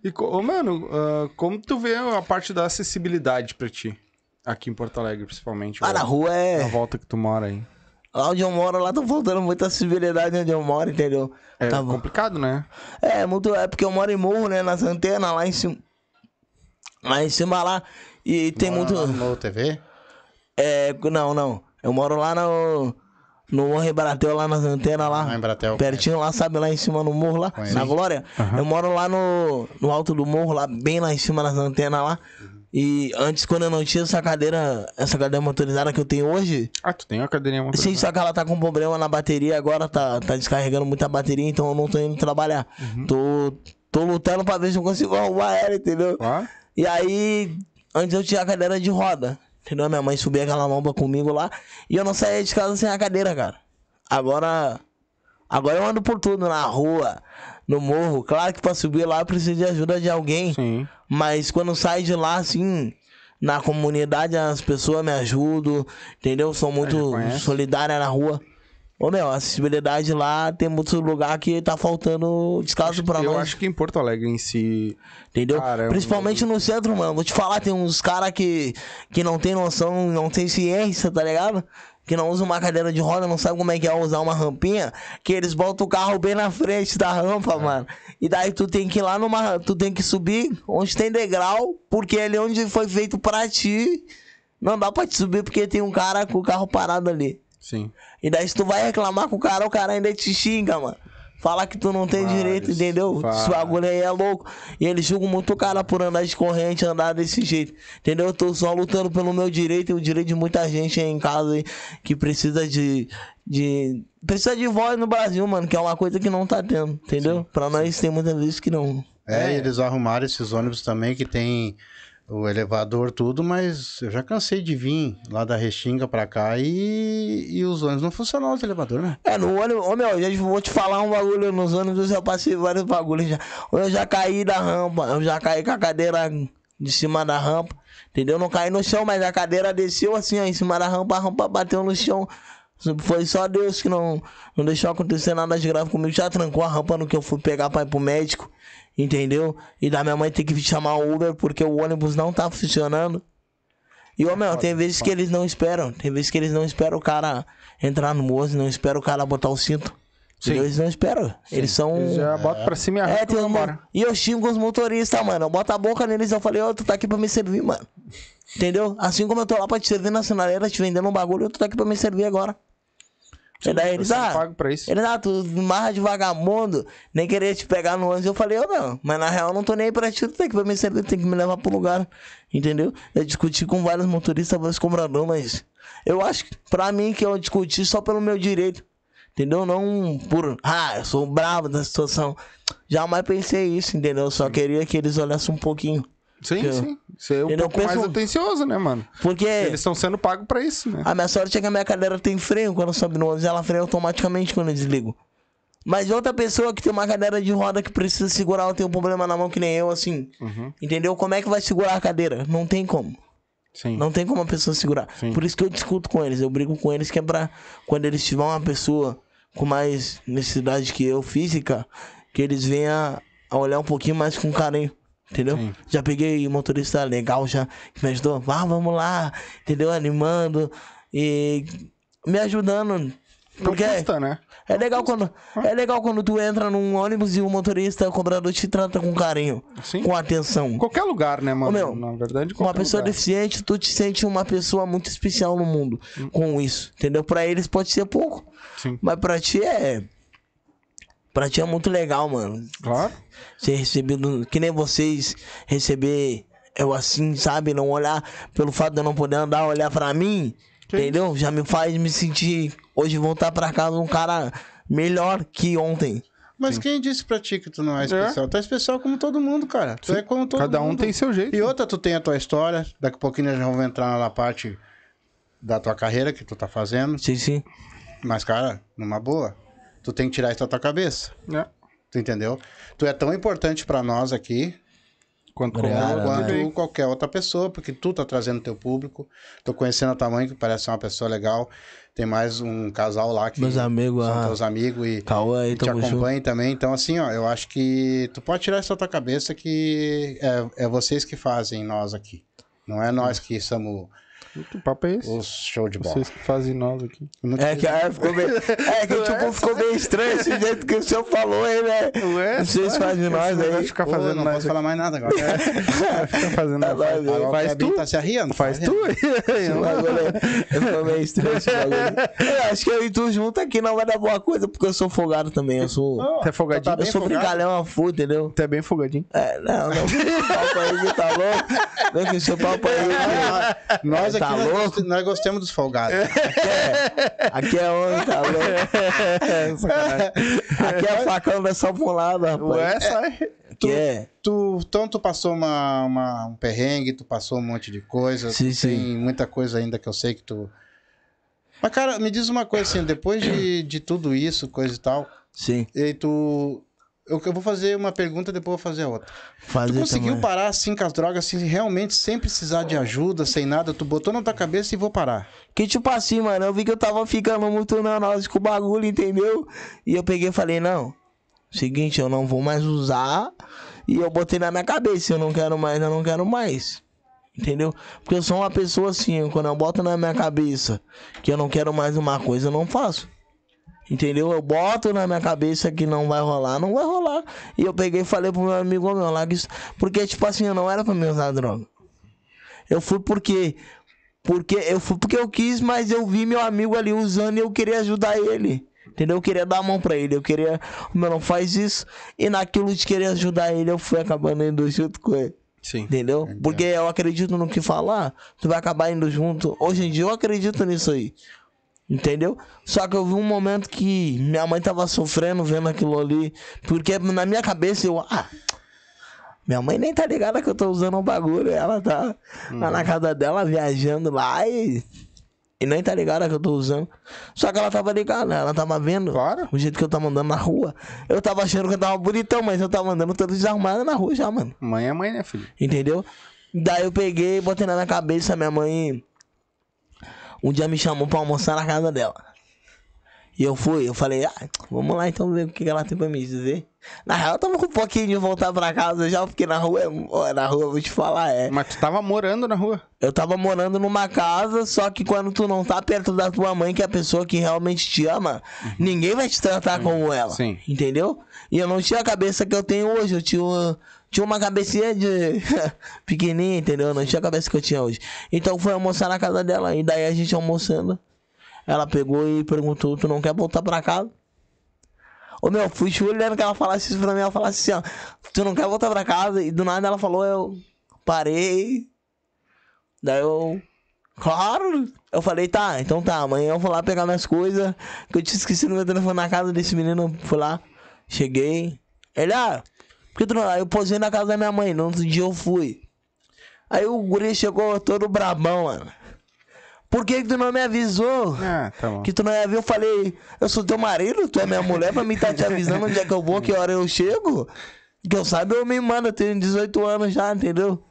E, co- ô, mano, ah, como tu vê a parte da acessibilidade pra ti? Aqui em Porto Alegre, principalmente.
Lá na rua
Na
é.
volta que tu mora aí.
Lá onde eu moro, lá tá faltando muita acessibilidade onde eu moro, entendeu?
É
Tá
complicado, né?
É, muito. É porque eu moro em morro, né? Nas antenas, lá em cima. Lá em cima lá. E tem
Mora
muito.
no TV?
É, não, não. Eu moro lá no. No Morro Rebaratel, lá nas antenas lá.
Lá em Bratel.
Pertinho lá, sabe, lá em cima no morro lá,
Conheço.
na Glória. Eu moro lá no, no alto do morro, lá, bem lá em cima nas antenas lá. E antes, quando eu não tinha essa cadeira, essa cadeira motorizada que eu tenho hoje,
Ah, tu tem uma cadeirinha
sim,
motorizada.
só que ela tá com problema na bateria agora, tá, tá descarregando muita bateria, então eu não tô indo trabalhar. Tô, tô lutando pra ver se eu consigo arrumar ela, entendeu? E aí, antes eu tinha a cadeira de roda. Entendeu? Minha mãe subia aquela lomba comigo lá. E eu não saía de casa sem a cadeira, cara. Agora. Agora eu ando por tudo, na rua, no morro. Claro que pra subir lá eu preciso de ajuda de alguém.
Sim.
Mas quando sai de lá, assim, na comunidade as pessoas me ajudam, entendeu? São muito
reconhece.
solidárias na rua. Ô meu, a acessibilidade lá tem muito lugar que tá faltando descaso pra
Eu
nós.
acho que em Porto Alegre em si.
Entendeu?
Cara, é um-
Principalmente no centro, mano. Vou te falar, tem uns caras que, que não tem noção, não tem ciência, tá ligado? Que não usa uma cadeira de roda, não sabe como é que é usar uma rampinha, que eles botam o carro bem na frente da rampa, mano. E daí tu tem que ir lá numa. Tu tem que subir onde tem degrau, porque ali onde foi feito pra ti. Não dá pra te subir porque tem um cara com o carro parado ali.
Sim.
E daí se tu vai reclamar com o cara, o cara ainda te xinga, mano. Fala que tu não tem direito, entendeu? Esse bagulho aí é louco. E eles julgam muito o cara por andar de corrente, andar desse jeito. Entendeu? Eu tô só lutando pelo meu direito e o direito de muita gente aí em casa aí que precisa de. de precisa de voz no Brasil, mano, que é uma coisa que não tá tendo, entendeu? Pra nós tem muitas vezes que não.
É, e eles arrumaram esses ônibus também que tem o elevador, tudo, mas eu já cansei de vir lá da Restinga pra cá e, e os ônibus não funcionavam os elevadores, né?
É, no ônibus, ô meu, já vou te falar um bagulho nos ônibus, eu passei vários bagulhos já. Eu já caí da rampa, eu já caí com a cadeira de cima da rampa, entendeu? Não caí no chão, mas a cadeira desceu assim, ó, em cima da rampa, a rampa bateu no chão. Foi só Deus que não, não deixou acontecer nada de grave comigo. Já trancou a rampa no que eu fui pegar pra ir pro médico, entendeu? E da minha mãe ter que chamar o Uber porque o ônibus não tá funcionando. E, ô, meu, tem vezes que eles não esperam. Tem vezes que eles não esperam o cara entrar no moço, não esperam o cara botar o cinto. Entendeu? Eles não esperam. Eles são.
Eles já botam pra cima e
É, tem
e.
E eu xingo os motoristas, mano. Eu boto a boca neles e eu falei, ô, tu tá aqui pra me servir, mano. Entendeu? Assim como eu tô lá pra te servir na sinaleira, te vendendo um bagulho, tu tá aqui pra me servir agora. E daí eles,
não
ah,
paga pra isso.
eles, ah, tu marra de vagabundo, nem queria te pegar no ônibus. Eu falei, ô, meu, mas na real eu não tô nem aí pra ti, tu pra servir, tu tem que me levar pro lugar. Entendeu? Eu discuti com vários motoristas, vários cobradores, mas eu acho que pra mim que eu discuti só pelo meu direito. Entendeu? Não por, ah, eu sou bravo da situação. Jamais pensei isso, entendeu? Eu só queria que eles olhassem um pouquinho.
Sim,
Eu-
sim. Você é um pouco mais
penso-
atencioso, né, mano?
Porque
Eles estão sendo pagos pra isso, né?
a minha sorte é que a minha cadeira tem freio quando sobe no ônibus, ela freia automaticamente quando eu desligo. Mas outra pessoa que tem uma cadeira de roda que precisa segurar, ela tem um problema na mão que nem eu, assim.
Uhum.
Entendeu? Como é que vai segurar a cadeira? Não tem como.
Sim.
Não tem como a pessoa segurar.
Sim.
Por isso que eu discuto com eles. Eu brigo com eles que é pra quando eles tiver uma pessoa com mais necessidade que eu, física, que eles venham a olhar um pouquinho mais com carinho. Entendeu?
Sim.
Já peguei um motorista legal já que me ajudou. Vá, vamos lá. Entendeu? Animando e me ajudando.
Não
Porque
custa, né?
é legal quando é legal quando tu entra num ônibus e o motorista, o cobrador te trata com carinho,
Sim.
com atenção.
Qualquer lugar, né, mano?
Meu,
Na verdade,
uma pessoa
lugar.
deficiente, tu te sente uma pessoa muito especial no mundo
Hum.
com isso, entendeu? Pra eles pode ser pouco,
Sim.
mas pra ti é. Pra ti é muito legal, mano.
Claro.
Ser recebido, que nem vocês receber eu assim, sabe? Não olhar pelo fato de eu não poder andar, olhar pra mim,
Que
entendeu? Já me faz me sentir hoje voltar pra casa um cara melhor que ontem.
Mas quem disse pra ti que tu não é especial? Tu é especial como todo mundo, cara. Tu é como todo
Cada um
mundo.
tem seu jeito.
E outra, tu tem a tua história. Daqui a pouquinho nós vamos entrar na parte da tua carreira que tu tá fazendo.
Sim, sim.
Mas, cara, numa boa, tu tem que tirar isso da tua cabeça.
É.
Tu entendeu? Tu é tão importante pra nós aqui
Quanto
Obrigado,
quanto
né?
qualquer outra pessoa, porque tu tá trazendo teu público. Tô conhecendo a tua mãe, que parece ser uma pessoa legal. Tem mais um casal lá que
Meus amigos,
são
ah.
teus amigos e
Cauã
e te acompanham também. Então, assim, ó, eu acho que tu pode tirar isso da tua cabeça que é, é vocês que fazem nós aqui. Não é nós que somos
Que papo é esse?
os show de bola.
Vocês que fazem nós aqui.
Não
É que, é, ficou meio, é que tipo, ficou meio estranho esse jeito que o senhor falou aí, né?
Ué,
Vocês fazem nós aí.
ficar
Pô,
fazendo
não posso falar mais nada agora.
Vai ficar fazendo
Agora
Faz
o
tu.
tá se arriando.
Faz
tá
tu
é- ficou meio estranho esse bagulho. Acho que eu e tu junto aqui não vai dar boa coisa, porque eu sou folgado também. Eu sou.
Até folgadinho.
Tá
Eu sou brincalhão a full, entendeu?
Até bem folgadinho.
É, não, não. Papo aí que tá louco. Vem com esse papo aí. que-
Nós aqui
Tá
nós,
louco?
gost- nós gostamos dos folgados.
Aqui é onde, tá louco? Aqui é facão da só pra um lado, rapaz.
Ué, sai.
Aqui é.
Tu, então tu passou uma, uma- um perrengue, tu passou um monte de coisa.
Sim,
tu
sim.
Tem muita coisa ainda que eu sei que tu. Mas, cara, me diz uma coisa assim, depois de, de tudo isso, coisa e tal,
Sim.
e tu. Eu, eu vou fazer uma pergunta, depois vou fazer outra.
Fazer
Tu conseguiu
também.
parar assim com as drogas, assim, realmente, sem precisar de ajuda, sem nada, tu botou na tua cabeça e vou parar.
Que tipo assim, mano, eu vi que eu tava ficando muito neurótico com o bagulho, entendeu? E eu peguei e falei, não, seguinte, eu não vou mais usar. E eu botei na minha cabeça, eu não quero mais, eu não quero mais. Entendeu? Porque eu sou uma pessoa assim, quando eu boto na minha cabeça que eu não quero mais uma coisa, eu não faço. Entendeu? Eu boto na minha cabeça que não vai rolar, não vai rolar. E eu peguei e falei pro meu amigo meu lá que isso. Porque, tipo assim, eu não era pra me usar droga. Eu fui porque. Porque eu fui porque eu quis, mas eu vi meu amigo ali usando e eu queria ajudar ele. Entendeu? Eu queria dar a mão pra ele. Eu queria. Meu, não faz isso. E naquilo de querer ajudar ele, eu fui acabando indo junto com ele.
Sim.
Entendeu? Porque eu acredito no que falar, tu vai acabar indo junto. Hoje em dia eu acredito nisso aí. Entendeu? Só que eu vi um momento que minha mãe tava sofrendo vendo aquilo ali. Porque na minha cabeça eu. Ah, minha mãe nem tá ligada que eu tô usando um bagulho. Ela tá lá na casa dela viajando lá e. E nem tá ligada que eu tô usando. Só que ela tava ligada, ela tava vendo
Claro.
o jeito que eu tava andando na rua. Eu tava achando que eu tava bonitão, mas eu tava andando todo desarmado na rua já, mano.
Mãe é mãe, né, filho?
Entendeu? Daí eu peguei, botei na minha cabeça, minha mãe um dia me chamou pra almoçar na casa dela. E eu fui, eu falei, ah, vamos lá então ver o que ela tem pra me dizer. Na real, eu tava com um pouquinho de voltar pra casa já, porque na rua, é- na rua eu vou te falar, é.
Mas tu tava morando na rua.
Eu tava morando numa casa, só que quando tu não tá perto da tua mãe, que é a pessoa que realmente te ama, ninguém vai te tratar como ela.
Sim.
Entendeu? E eu não tinha a cabeça que eu tenho hoje, eu tinha tinha uma cabecinha de pequenininha, entendeu? Eu não tinha a cabeça que eu tinha hoje. Então foi almoçar na casa dela, e daí a gente almoçando, ela pegou e perguntou, tu não quer voltar pra casa? Ô meu, fui olhando que ela falasse isso pra mim, ela falasse assim, ó, tu não quer voltar pra casa? E do nada ela falou, eu parei, Daí eu. Claro! Eu falei, tá, então tá, amanhã eu vou lá pegar minhas coisas. Que eu tinha esquecido meu telefone na casa desse menino. Fui lá, cheguei. Ele, ah, por que tu não. Aí eu posei na casa da minha mãe, no outro dia eu fui. Aí o guri chegou todo brabão, mano. Por que, que tu não me avisou?
Ah, tá.
Que tu não ia ver, eu falei, eu sou teu marido, tu é minha mulher pra mim tá te avisando onde é que eu vou, que hora eu chego. Que eu saiba, eu me mando, eu tenho 18 anos já, entendeu?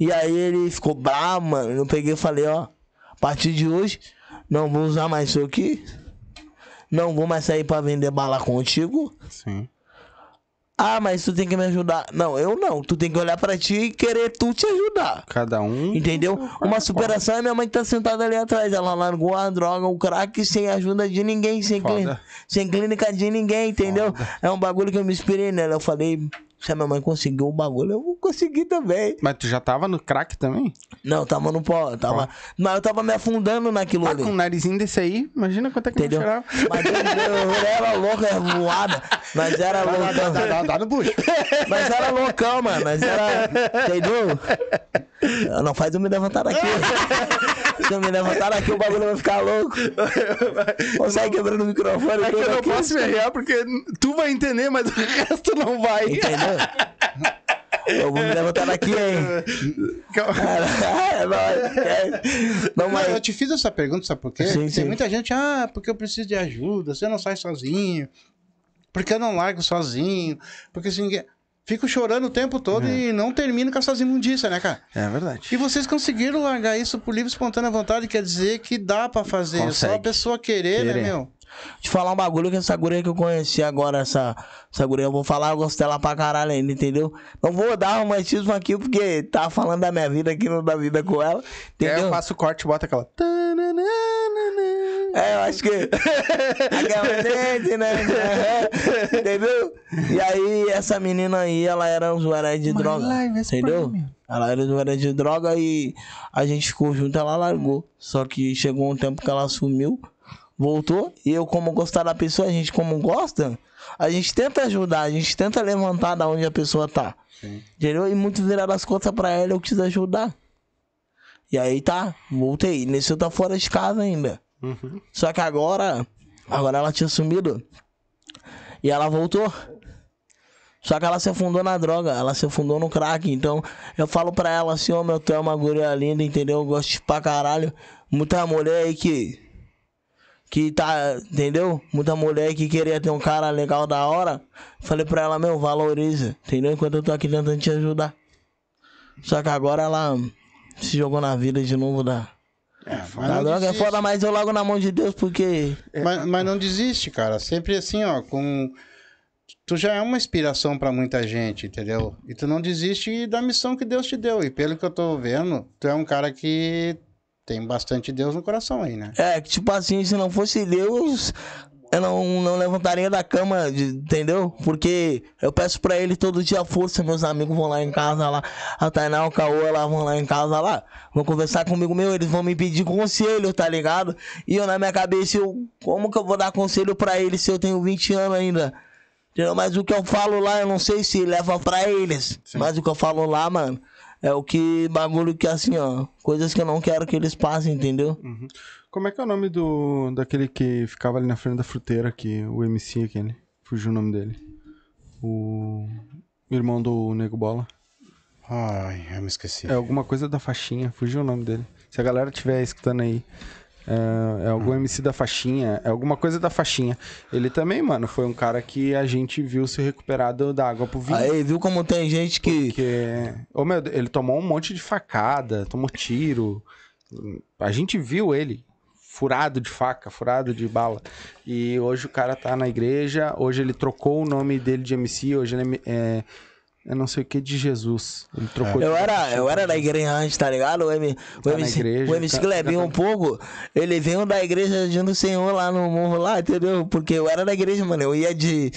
E aí ele ficou bravo, mano. Eu peguei e falei, ó, a partir de hoje, não vou usar mais isso aqui. Não vou mais sair pra vender bala contigo.
Sim.
Ah, mas tu tem que me ajudar. Não, eu não. Tu tem que olhar pra ti e querer tu te ajudar.
Cada um.
Entendeu? Uma superação é minha mãe que tá sentada ali atrás. Ela largou a droga, o crack sem ajuda de ninguém, sem,
Foda.
clínica, sem clínica de ninguém, entendeu? É um bagulho que eu me inspirei nela. Eu falei, se a minha mãe conseguiu o bagulho, eu vou conseguir também.
Mas tu já tava no crack também?
Não, tava no pó, tava. Mas eu tava me afundando naquilo
Ah,
ali.
com um narizinho desse aí, imagina quanto é que
Entendeu?
eu cheirava.
Mas eu, era louco, era voada. Mas era loucão.
dá, dá no bucho.
Mas era loucão, mano. Mas era. Entendeu? Não faz eu me levantar daqui. Se eu me levantar daqui, o bagulho vai ficar louco. Consegue quebrando o microfone.
É que eu não
aqui.
posso me arrear porque tu vai entender, mas o resto não vai.
Entendeu? Eu vou me levantar daqui, hein? Cara, é nóis. É. Não,
Mas eu te fiz essa pergunta, sabe por quê?
Sim,
Tem
sim.
muita gente, ah, porque eu preciso de ajuda, você não sai sozinho, porque eu não largo sozinho, porque assim, fico chorando o tempo todo e não termino com essas imundícias, né, cara?
É verdade.
E vocês conseguiram largar isso por livre espontânea vontade, quer dizer que dá pra fazer, é só a
Consegue.
pessoa querer,
Querer.
né, meu?
Te falar um bagulho que essa guria que eu conheci agora, essa, essa guria, eu vou falar, eu gosto dela pra caralho ainda, entendeu? Não vou dar romantismo aqui porque tá falando da minha vida aqui, não da vida com ela,
aí
entendeu?
eu faço o corte e boto aquela.
É, eu acho que. Gente, né? É, Entendeu? E aí, essa menina aí, ela era usuária de droga. Entendeu? Ela era usuária de droga e a gente ficou junto, ela largou. Só que chegou um tempo que ela sumiu, voltou. E eu, como gostar da pessoa, a gente, como gosta, a gente tenta ajudar, a gente tenta levantar da onde a pessoa tá. Entendeu? E muito virar as contas pra ela, eu quis ajudar. E aí tá, voltei. Nesse eu tá fora de casa ainda. Só que agora, agora ela tinha sumido. E ela voltou. Só que ela se afundou na droga, ela se afundou no crack. Então eu falo pra ela assim: Ô meu, tu é uma guria linda, entendeu? Eu gosto de pra caralho. Muita mulher aí que. Que tá, entendeu? Muita mulher que queria ter um cara legal da hora. Falei pra ela: Meu, valoriza, entendeu? Enquanto eu tô aqui tentando te ajudar. Só que agora ela se jogou na vida de novo da.
Mas
Da
não
droga é foda, mas eu largo na mão de Deus porque.
Mas, mas não desiste, cara. Sempre assim, ó, com. Tu já é uma inspiração pra muita gente, entendeu? E tu não desiste da missão que Deus te deu. E pelo que eu tô vendo, tu é um cara que tem bastante Deus no coração aí, né?
É, que tipo assim, se não fosse Deus, eu não, não levantaria da cama, de- entendeu? Porque eu peço pra ele todo dia força, meus amigos vão lá em casa lá, a Tainá, o Caô, lá vão lá em casa lá, vão conversar comigo, meu, eles vão me pedir conselho, tá ligado? E eu na minha cabeça, eu, como que eu vou dar conselho pra eles se eu tenho 20 anos ainda? Entendeu? Mas o que eu falo lá, eu não sei se leva pra eles. Mas o que eu falo lá, mano, é o que bagulho que assim, ó, coisas que eu não quero que eles passem, entendeu?
Como é que é o nome do daquele que ficava ali na frente da fruteira aqui, o MC aquele? Fugiu o nome dele. O irmão do Nego Bola.
Ai, eu me esqueci.
É alguma coisa da faixinha, fugiu o nome dele. Se a galera estiver escutando aí, é, é algum MC da faixinha, é alguma coisa da faixinha. Ele também, mano, foi um cara que a gente viu se recuperar do- da água pro vinho.
Aí, viu como tem gente que.
Porque. Ô, meu, ele tomou um monte de facada, tomou tiro. A gente viu ele furado de faca, furado de bala. E hoje o cara tá na igreja, hoje ele trocou o nome dele de MC, hoje ele é. É não sei o que de Jesus. Ele trocou
Eu
de-
era, eu era da igreja antes, tá ligado? O, M, o
Tá na
MC,
igreja,
o MC
tá-
Clebinho um pouco, ele veio da igreja de no Senhor lá no morro lá, entendeu? Porque eu era da igreja, mano. Eu ia de.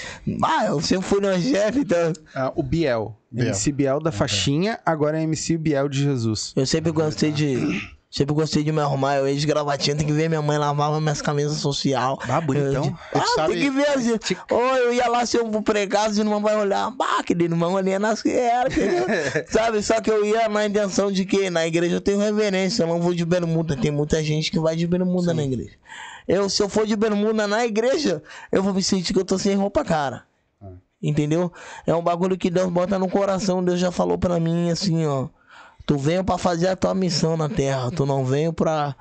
Ah, eu sempre fui no chefe, então.
Ah, o Biel.
Biel.
MC Biel da faixinha, agora é MC Biel de Jesus.
Eu sempre gostei de. Sempre gostei de me arrumar. Eu ia de gravatinha, tem que ver minha mãe lavava minhas camisas social.
Ah, bonitão.
Eu Ah,
sabe-
tem que ver assim. Ou eu ia lá, se eu vou pregar, o irmão vai olhar. Bah, aquele irmão ali é nas que era, entendeu? Sabe? Só que eu ia na intenção de que na igreja eu tenho reverência. Eu não vou de bermuda. Tem muita gente que vai de bermuda na igreja. Eu, se eu for de bermuda na igreja, eu vou me sentir que eu tô sem roupa, cara. Entendeu? É um bagulho que Deus bota no coração. Deus já falou pra mim assim, ó. Tu veio pra fazer a tua missão na terra. Tu não veio pra.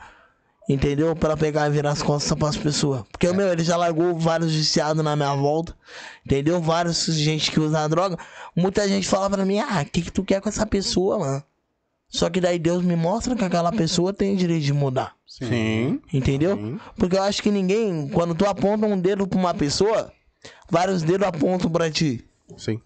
Entendeu? Pra pegar e virar as costas pras pessoas. Porque, meu, ele já largou vários viciados na minha volta. Entendeu? Vários gente que usa droga. Muita gente fala pra mim, ah, o que, que tu quer com essa pessoa, mano? Só que daí Deus me mostra que aquela pessoa tem direito de mudar.
Sim.
Entendeu? Porque eu acho que ninguém, quando tu aponta um dedo pra uma pessoa, vários dedos apontam pra ti.
Sim.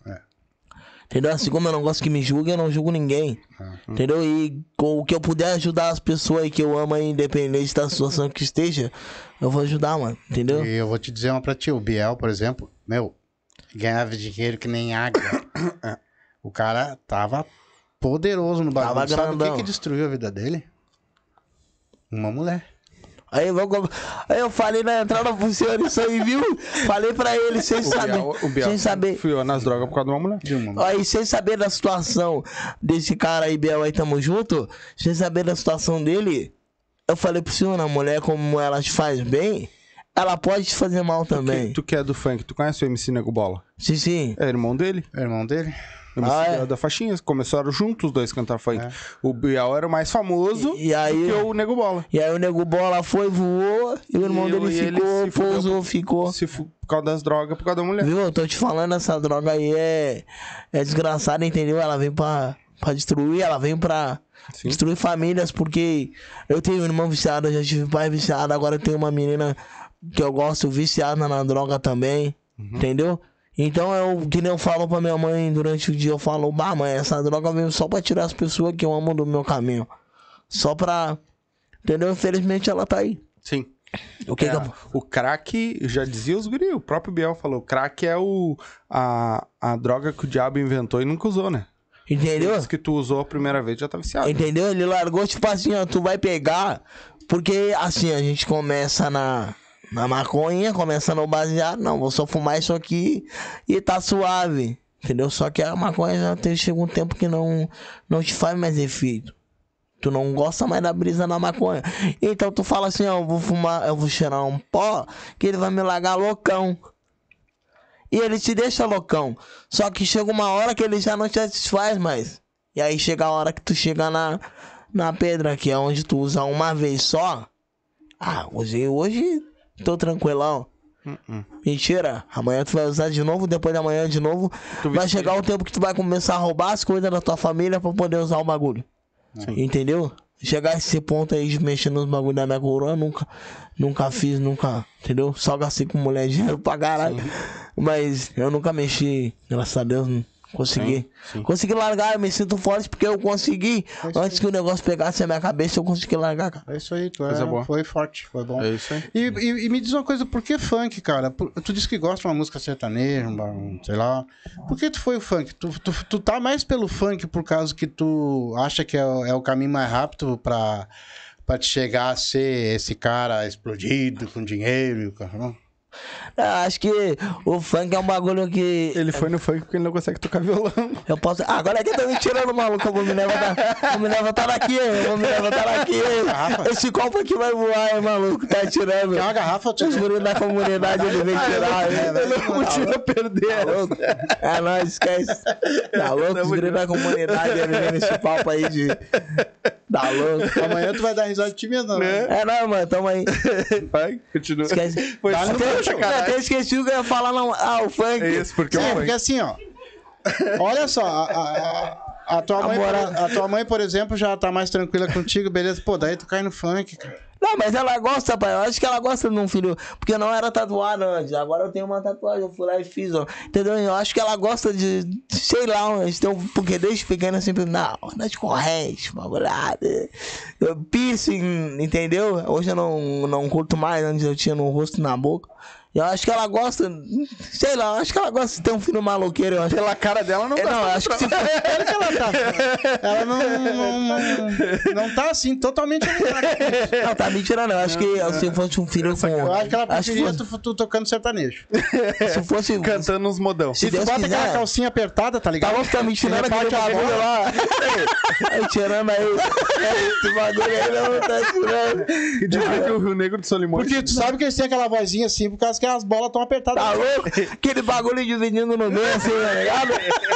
Entendeu? Assim como eu não gosto que me julguem, eu não julgo ninguém. Entendeu? E com o que eu puder ajudar as pessoas aí que eu amo aí, independente da situação que esteja, eu vou ajudar, mano. Entendeu?
E eu vou te dizer uma pra ti, o Biel, por exemplo, meu, ganhava dinheiro que nem água. o cara tava poderoso no bagulho.
Tava
Sabe o que, que destruiu a vida dele? Uma mulher.
Aí, aí eu falei na entrada pro senhor isso aí, viu? Falei pra ele sem
O
saber.
Biel, o Biel
sem saber.
enfiou nas drogas por causa de uma mulher.
De uma mulher.
Aí, sem saber da situação desse cara aí, Biel, aí tamo junto, sem saber da situação dele, eu falei pro senhor, a mulher, como ela te faz bem, ela pode te fazer mal também.
Tu que é do funk, tu conhece o MC Nego Bola?
Sim, sim.
É irmão dele?
É irmão dele?
Ah, é?
da- Faixinha. Começaram juntos os dois cantar funk. O Biel era o mais famoso
E- e aí-
do que o Nego Bola.
E aí o nego bola foi, voou, e o irmão
E
dele ficou, pousou, ficou.
Se fu- por causa das drogas, por causa da mulher.
Viu? Eu tô te falando, essa droga aí é, é desgraçada, entendeu? Ela vem pra, pra destruir, ela vem pra
Sim.
destruir famílias, porque eu tenho um irmão viciado, eu já tive pai viciado, agora eu tenho uma menina que eu gosto viciada na droga também,
Uhum.
entendeu? Então eu, que nem eu falo pra minha mãe durante o dia, eu falo, bah mãe, essa droga veio só pra tirar as pessoas que eu amo do meu caminho. Só pra. Entendeu? Infelizmente ela tá aí.
Sim.
O que
É,
que eu...
O crack, já dizia os guri, o próprio Biel falou, o crack é o, a, a droga que o diabo inventou e nunca usou, né?
Entendeu?
Que tu usou a primeira vez já tá viciado.
Entendeu? Ele largou, tipo assim, ó, tu vai pegar. Porque assim, a gente começa na, na maconha, começa no baseado, não, vou só fumar isso aqui e tá suave. Entendeu? Só que a maconha já tem, chega um tempo que não, não te faz mais efeito. Tu não gosta mais da brisa na maconha. Então tu fala assim, ó, eu vou fumar, eu vou cheirar um pó que ele vai me largar loucão. E ele te deixa loucão. Só que chega uma hora que ele já não te satisfaz mais. E aí chega a hora que tu chega na, na pedra, que é onde tu usa uma vez só. Ah, usei hoje, tô tranquilão.
Uh-uh.
Mentira, amanhã tu vai usar de novo, depois da manhã de novo.
Tu
vai chegar o tempo que tu vai começar a roubar as coisas da tua família pra poder usar o bagulho. Entendeu? Chegar a esse ponto aí de mexer nos bagulhos da minha coroa, nunca, nunca fiz, nunca, entendeu? Só gastei com mulher dinheiro pra caralho. Mas eu nunca mexi, graças a Deus, não consegui.
Sim, sim.
Consegui largar, eu me sinto forte porque eu consegui. Antes que o negócio pegasse a minha cabeça, eu consegui largar, cara.
É isso aí, tu é,
boa.
foi forte, foi bom.
É isso aí.
E, e- e me diz uma coisa, por que funk, cara? Por- tu disse que gosta de uma música sertaneja, sei lá. Por que tu foi o funk? Tu, tu, tu tá mais pelo funk por causa que tu acha que é, o- é o caminho mais rápido pra, pra te chegar a ser esse cara explodido, com dinheiro e o caramba?
Eu acho que o funk é um bagulho que.
Ele foi no funk porque ele não consegue tocar violão.
Eu posso. Ah, agora é que tá me tirando, maluco. Eu vou me levantar. Vou me levantar daqui, eu vou me levantar daqui. Esse copo aqui vai voar, hein, maluco. Tá tirando.
Quer uma garrafa?
Os guris da comunidade ele vem tirar. hein?
Ele não tira perder.
Tá louco? É nóis, esquece. Tá louco? Os guris da comunidade ele vem nesse papo aí de. Tá louco?
Amanhã tu vai dar risada de ti mesmo, né?
É, não, mano, tamo aí.
Vai, continua.
Esquece.
Foi
até,
só pra sacanagem.
até esqueci o que eu ia falar, não. Ah, o funk.
É isso, porque
Sim,
o
porque assim, ó. Olha só, a, a- a- tua mãe, a tua mãe, por exemplo, já tá mais tranquila contigo, beleza? Pô, daí tu cai no funk, cara.
Não, mas ela gosta, pai. Eu acho que ela gosta de um filho. Porque não era tatuado antes. Agora eu tenho uma tatuagem. Eu fui lá e fiz, ó. Entendeu? Eu acho que ela gosta de. Sei lá, um- porque desde pequena sempre. Não, anda de corrente, bagulhada. Eu piercing, entendeu? Hoje eu não, não curto mais. Antes eu tinha no rosto e na boca. Eu acho que ela gosta. Sei lá, eu acho que ela gosta de ter um filho maloqueiro. Eu acho.
Pela cara dela, não
É,
gosta
não, acho que se
não.
for-
Olha que ela tá. Ela não, não, não, não tá assim, totalmente animada.
Não, tá me tirando. Eu acho que se fosse um filho com.
Eu acho que ela
acho que
preferia
fosse-
tu, tu tocando sertanejo.
se fosse.
Cantando uns modão.
Se
E tu
Deus
bota
quiser.
aquela calcinha apertada, tá
Tá
ligado?
louco, tá me tirando aquele
Reparte a
bagulho
bola.
lá. Aí tirando aí. Esse bagulho aí não tá tirando.
E dizia que o Rio Negro de Solimões.
Porque tu sabe que eles têm aquela vozinha assim, por causa que as bolas estão apertadas.
Tá louco? Aquele bagulho dividindo no meio assim, tá ligado?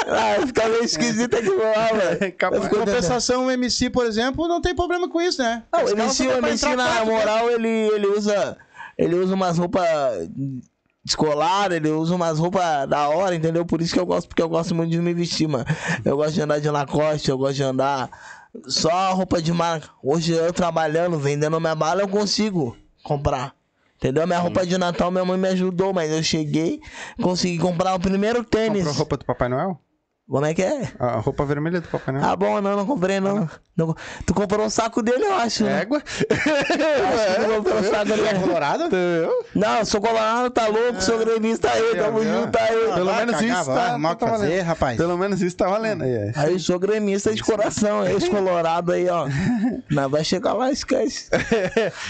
Ah, fica meio esquisito aqui lá, velho.
Em compensação, o MC, por exemplo, não tem problema com isso, né?
Não, o MC, o MC na
quatro, né?
moral, ele, ele usa. Ele usa umas roupas escolar, ele usa umas roupas da hora, entendeu? Por isso que eu gosto, porque eu gosto muito de me vestir, mano. Eu gosto de andar de Lacoste, eu gosto de andar só roupa de marca. Hoje eu trabalhando, vendendo minha bala, eu consigo comprar. Entendeu? Minha roupa de Natal, minha mãe me ajudou, mas eu cheguei, consegui comprar o primeiro tênis.
Comprou roupa do Papai Noel?
Como é que é?
A roupa vermelha do Papai Noel.
Ah, bom, não, não comprei, não. Não- tu comprou um saco dele, eu acho. né?
Égua?
Acho que tu comprou um saco dele.
Colorado?
Não, sou colorado, tá louco, sou gremista aí, tamo
viu?
junto aí.
Pelo
vai
menos
cagar,
isso tá,
mal
tá
fazer,
valendo.
rapaz.
Pelo menos isso tá valendo. Aí, é.
Aí sou gremista de coração, esse colorado aí, ó. Não, vai chegar lá, esquece.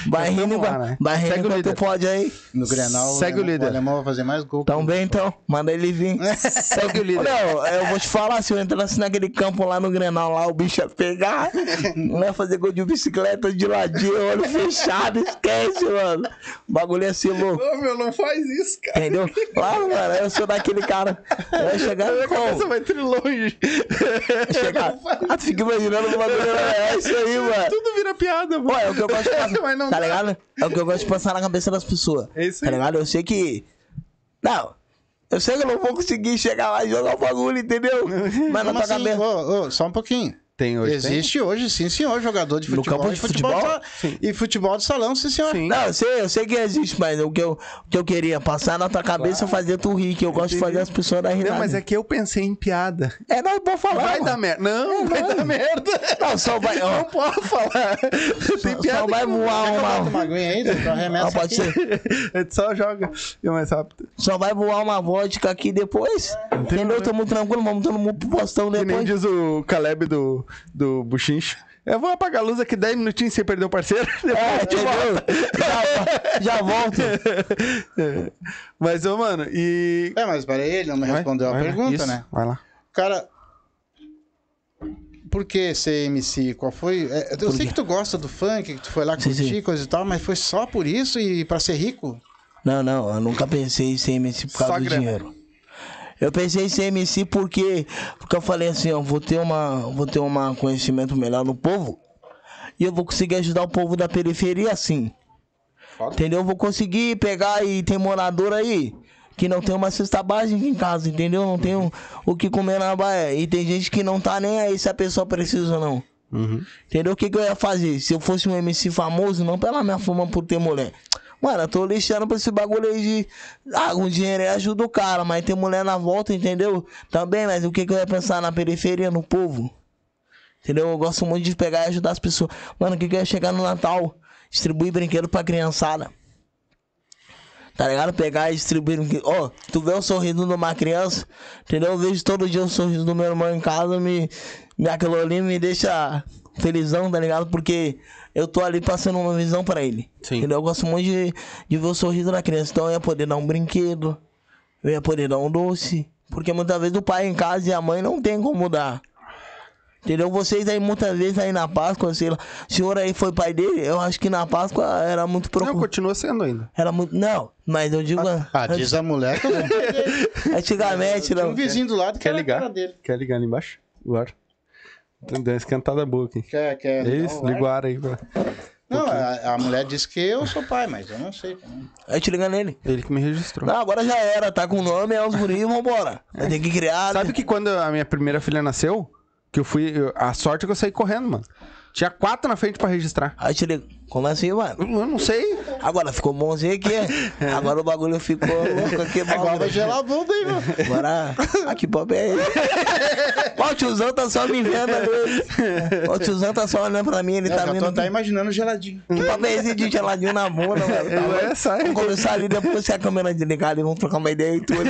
Vai rindo,
lá,
vai,
né?
vai rindo
Segue o
enquanto
líder.
tu pode aí.
No Grenal,
Segue o
alemão-
líder.
O alemão vai fazer mais gol.
Tão bem então, manda ele vir.
Segue o líder.
Não, eu vou te te falar, se eu entrasse naquele campo lá no Grenal, lá o bicho ia pegar. Não ia fazer gol de bicicleta de ladinho, olho fechado, esquece, mano. O bagulho ia ser louco.
Ô, meu, não faz isso, cara.
Entendeu? Claro, mano, eu sou daquele cara. Eu ia chegar
Minha cabeça
como?
vai ter longe.
Chegar. Ah, tu fica imaginando o bagulho. É isso aí, mano.
Tudo vira piada, mano.
Pô, é o que eu gosto de passar.
Mas não
tá
dá.
ligado? É o que eu gosto de passar na cabeça das pessoas.
É isso
Tá
aí.
ligado? Eu sei que. Não. Eu sei que eu não vou conseguir chegar lá e jogar o bagulho, entendeu? Mas na tua
assim?
cabeça.
Ô, ô, só um pouquinho.
Tem hoje,
Existe hoje, sim, senhor, jogador de
No
futebol.
campo
e
de futebol?
de sa- E futebol de salão, sim, senhor.
Sim.
Não, eu sei, eu sei que existe, mas o que eu, o que eu queria passar na tua cabeça é fazer tu rir, que eu gosto de fazer as pessoas risada.
Não, mas é que eu pensei em piada.
É, não, pode falar.
Vai
mano.
dar merda. Não, vai dar merda.
Não, só vai.
Não
Ó,
pode falar. Tem
só,
piada
só vai
não-
voar uma.
uma aguinha
Não,
arremessa
pode
aqui.
ser.
A gente só joga. É mais rápido.
Só vai voar uma vodka aqui depois. Entendeu? Tamo tranquilo, vamos todo mundo pro postão
Que nem
depois.
diz o Caleb do, do Buchincho. Eu vou apagar a luz aqui 10 minutinhos sem perder o parceiro.
É,
a?
Já, já volto.
volta. Mas, ô, mano, e.
É, mas peraí, ele não me
Vai,
respondeu a
vai lá.
pergunta,
Isso,
né?
Vai lá.
Cara, por que ser MC? Qual foi? é, eu
Por
sei
quê?
que tu gosta do funk, que tu foi lá
Sim,
curtir,
sim.
coisa e tal, mas foi só por isso e pra ser rico?
Não, não, eu nunca pensei em ser MC por causa
Só
do
grana.
dinheiro. Eu pensei em ser MC porque, porque eu falei assim, ó, vou ter uma, vou ter um conhecimento melhor no povo e eu vou conseguir ajudar o povo da periferia assim. Entendeu? Eu vou conseguir pegar e tem morador aí que não tem uma cesta básica em casa, entendeu? Não tem o, o que comer na baia. E tem gente que não tá nem aí se a pessoa precisa ou não.
Uhum.
Entendeu? O que, que eu ia fazer? Se eu fosse um MC famoso, não pela minha fama por ter mulher. Mano, eu tô lixando pra esse bagulho aí de. Ah, com dinheiro aí ajuda o cara, mas tem mulher na volta, entendeu? Também, mas o que, que eu ia pensar na periferia, no povo? Entendeu? Eu gosto muito de pegar e ajudar as pessoas. Mano, o que, que eu ia chegar no Natal? Distribuir brinquedo pra criançada. Tá ligado? Pegar e distribuir. brinque- Ó, tu vê o sorriso de uma criança, entendeu? Eu vejo todo dia o sorriso do meu irmão em casa, me, me aquilo ali me deixa felizão, tá ligado? Porque eu tô ali passando uma visão pra ele.
Sim.
Entendeu? Eu gosto muito de, de ver o sorriso da criança. Então eu ia poder dar um brinquedo, eu ia poder dar um doce. Porque muitas vezes o pai em casa e a mãe não tem como dar. Entendeu? Vocês aí muitas vezes aí na Páscoa, sei lá, o senhor aí foi pai dele, eu acho que na Páscoa era muito
Não,
preocupado.
continua sendo ainda.
Era muito. Não, mas eu digo.
Ah, diz a mulher que eu não
Antigamente,
Tinha
não.
um vizinho do lado que
Quer ligar?
cara dele.
Quer ligar ali embaixo? Agora. Deu uma esquentada boa aqui.
Quer, quer
É isso, liga o ar aí. Pra...
Não, a, a mulher disse que eu sou pai, mas eu não sei também.
Aí te liga nele.
Ele que me registrou.
Não, agora já era, tá com o nome, é os guris, vambora. Vai ter que criar.
Sabe que quando a minha primeira filha nasceu, que eu fui. eu- a sorte é que eu saí correndo, mano. Tinha quatro na frente pra registrar.
Aí te liga. Como assim, mano?
Eu eu não sei.
Agora ficou bonzinho aqui. Agora o bagulho ficou louco aqui.
Agora gelar a bunda aí, mano.
Agora. Ah, que papo é esse? Ó, o tiozão tá só me vendo ali. Ó, O tiozão tá só olhando pra mim, ele
Eu
tá vendo.
tô até imaginando geladinho.
Que papo é esse de geladinho na bunda, mano? Tá
É, sai.
Vamos começar ali depois se a câmera desligada e vamos trocar uma ideia e tudo.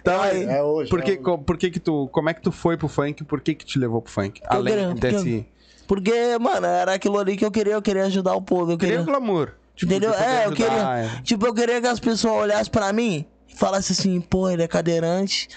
Então aí.
É hoje.
Por que,
é hoje.
por que que tu. Como é que tu foi pro funk? Por que que te levou pro funk? Além
eu-
desse.
Porque, mano, era aquilo ali que eu queria, eu queria ajudar o povo. Eu
Queria
queria.
o glamour. Tipo,
Entendeu? É, eu queria.
é.
Tipo, eu queria que as pessoas olhassem pra mim e falassem assim, pô, ele é cadeirante,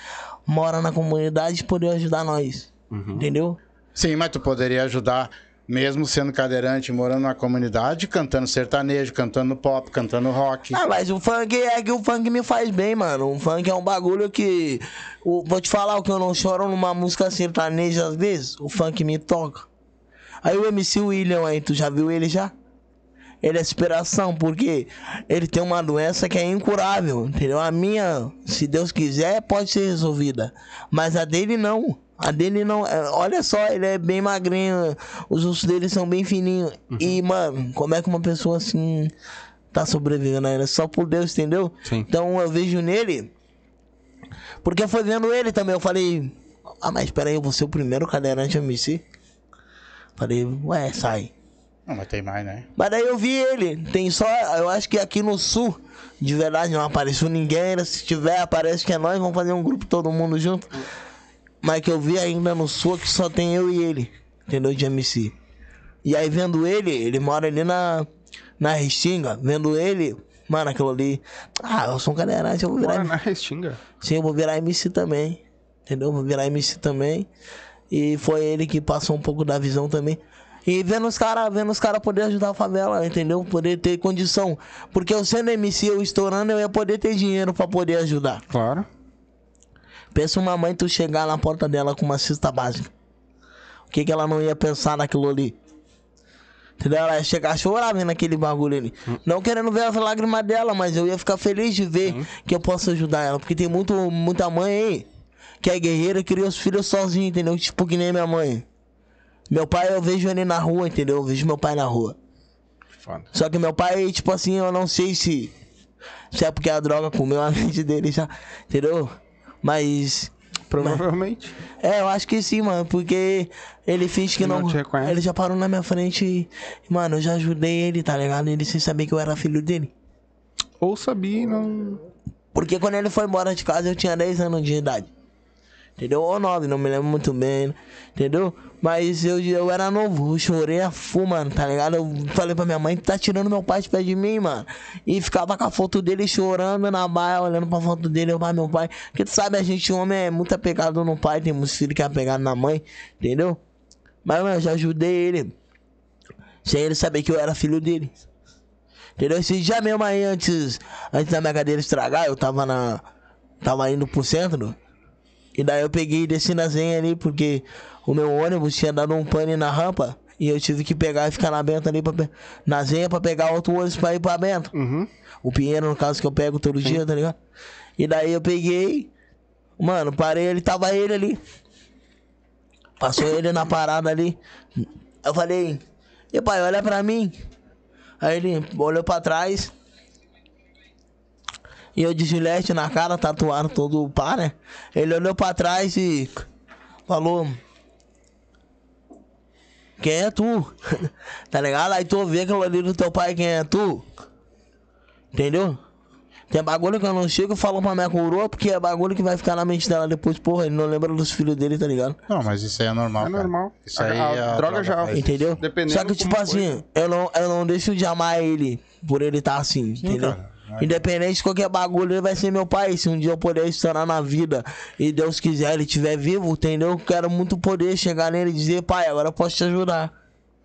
mora na comunidade e poder ajudar nós.
Uhum.
Entendeu?
Sim, mas tu poderia ajudar, mesmo sendo cadeirante, morando na comunidade, cantando sertanejo, cantando pop, cantando rock.
Ah, mas o funk é que o funk me faz bem, mano. O funk é um bagulho que. o- vou te falar o que eu não choro numa música sertaneja às vezes. O funk me toca. Aí o MC William aí, tu já viu ele já? Ele é inspiração, porque ele tem uma doença que é incurável, entendeu? A minha, se Deus quiser, pode ser resolvida. Mas a dele não. A dele não. é, Olha só, ele é bem magrinho, os ossos dele são bem fininhos. E, mano, como é que uma pessoa assim tá sobrevivendo ainda? Só por Deus, entendeu?
Sim.
Então eu vejo nele. Porque foi vendo ele também, eu falei. Ah, mas peraí, eu vou ser o primeiro cadeirante MC? Falei, ué, sai.
Não, mas tem mais, né?
Mas daí eu vi ele. Tem só. Eu acho que aqui no sul, de verdade, não apareceu ninguém. Se tiver, aparece que é nós. Vamos fazer um grupo todo mundo junto. Mas que eu vi ainda no sul que só tem eu e ele. Entendeu? De MC. E aí vendo ele, ele mora ali na. Na Restinga. Vendo ele. Mano, aquilo ali. Ah, eu sou um cadeirante, eu vou virar.
Bora na Restinga.
Sim, eu vou virar MC também. entendeu? Vou virar MC também. E foi ele que passou um pouco da visão também. E vendo os caras, vendo os caras poder ajudar a favela, entendeu? Poder ter condição. Porque eu sendo MC, eu estourando, eu ia poder ter dinheiro pra poder ajudar.
Claro.
Pensa uma mãe tu chegar na porta dela com uma cesta básica. O que que ela não ia pensar naquilo ali? Entendeu? Ela ia chegar a chorar vendo aquele bagulho ali. Não querendo ver as lágrimas dela, mas eu ia ficar feliz de ver que eu posso ajudar ela. Porque tem muito, muita mãe aí que é guerreira e cria os filhos sozinha, entendeu? Tipo que nem minha mãe. Meu pai, eu vejo ele na rua, entendeu? Eu vejo meu pai na rua.
Foda.
Só que meu pai, tipo assim, eu não sei se. Se é porque a droga comeu a mente dele já. Entendeu? Mas.
Provavelmente.
É, eu acho que sim, mano. Porque ele finge que
Não
não. ele já parou na minha frente e. Mano, eu já ajudei ele, tá ligado? Ele sem saber que eu era filho dele.
Ou sabia e não.
Porque quando ele foi embora de casa eu tinha 10 anos de idade. Entendeu? Ou 9, não me lembro muito bem. Entendeu? Mas eu, eu era novo, eu chorei a full, mano, tá ligado? Eu falei pra minha mãe que tá tirando meu pai de pé de mim, mano. E ficava com a foto dele chorando na baia, olhando pra foto dele, eu, pai, meu pai. Porque tu sabe, a gente, homem, é muito apegado no pai, tem muitos filhos que é apegado na mãe, entendeu? Mas, mano, eu já ajudei ele. Sem ele saber que eu era filho dele. Entendeu? Esse dia mesmo aí, antes, antes da minha cadeira estragar, eu tava na. Tava indo pro centro. E daí eu peguei e desci na zenha ali, porque o meu ônibus tinha dado um pane na rampa. E eu tive que pegar e ficar na Bento ali, pra, na zenha pra pegar outro ônibus pra ir pra Bento.
Uhum.
O Pinheiro, no caso, que eu pego todo dia, tá ligado? E daí eu peguei. Mano, parei, ele tava ele ali. Passou ele na parada ali. Eu falei, e pai, olha pra mim. Aí ele olhou pra trás. E eu de gilete na cara, tatuado todo o pá, né? Ele olhou pra trás e falou. Quem é tu? tá ligado? Aí tu vê aquilo ali do teu pai, quem é tu? Entendeu? Tem bagulho que eu não chego e falo pra minha coroa, porque é bagulho que vai ficar na mente dela depois, porra, ele não lembra dos filhos dele, tá ligado?
Não, mas isso aí é normal.
É
cara.
normal.
Isso
A-
aí
a
é a
droga já-
faz.
Entendeu?
Dependendo
Só que, tipo assim, eu não, eu não deixo de amar ele por ele estar assim, entendeu?
cara.
Independente de qualquer bagulho, ele vai ser meu pai. Se um dia eu puder estourar na vida e Deus quiser ele estiver vivo, entendeu? Eu quero muito poder chegar nele e dizer, pai, agora eu posso te ajudar.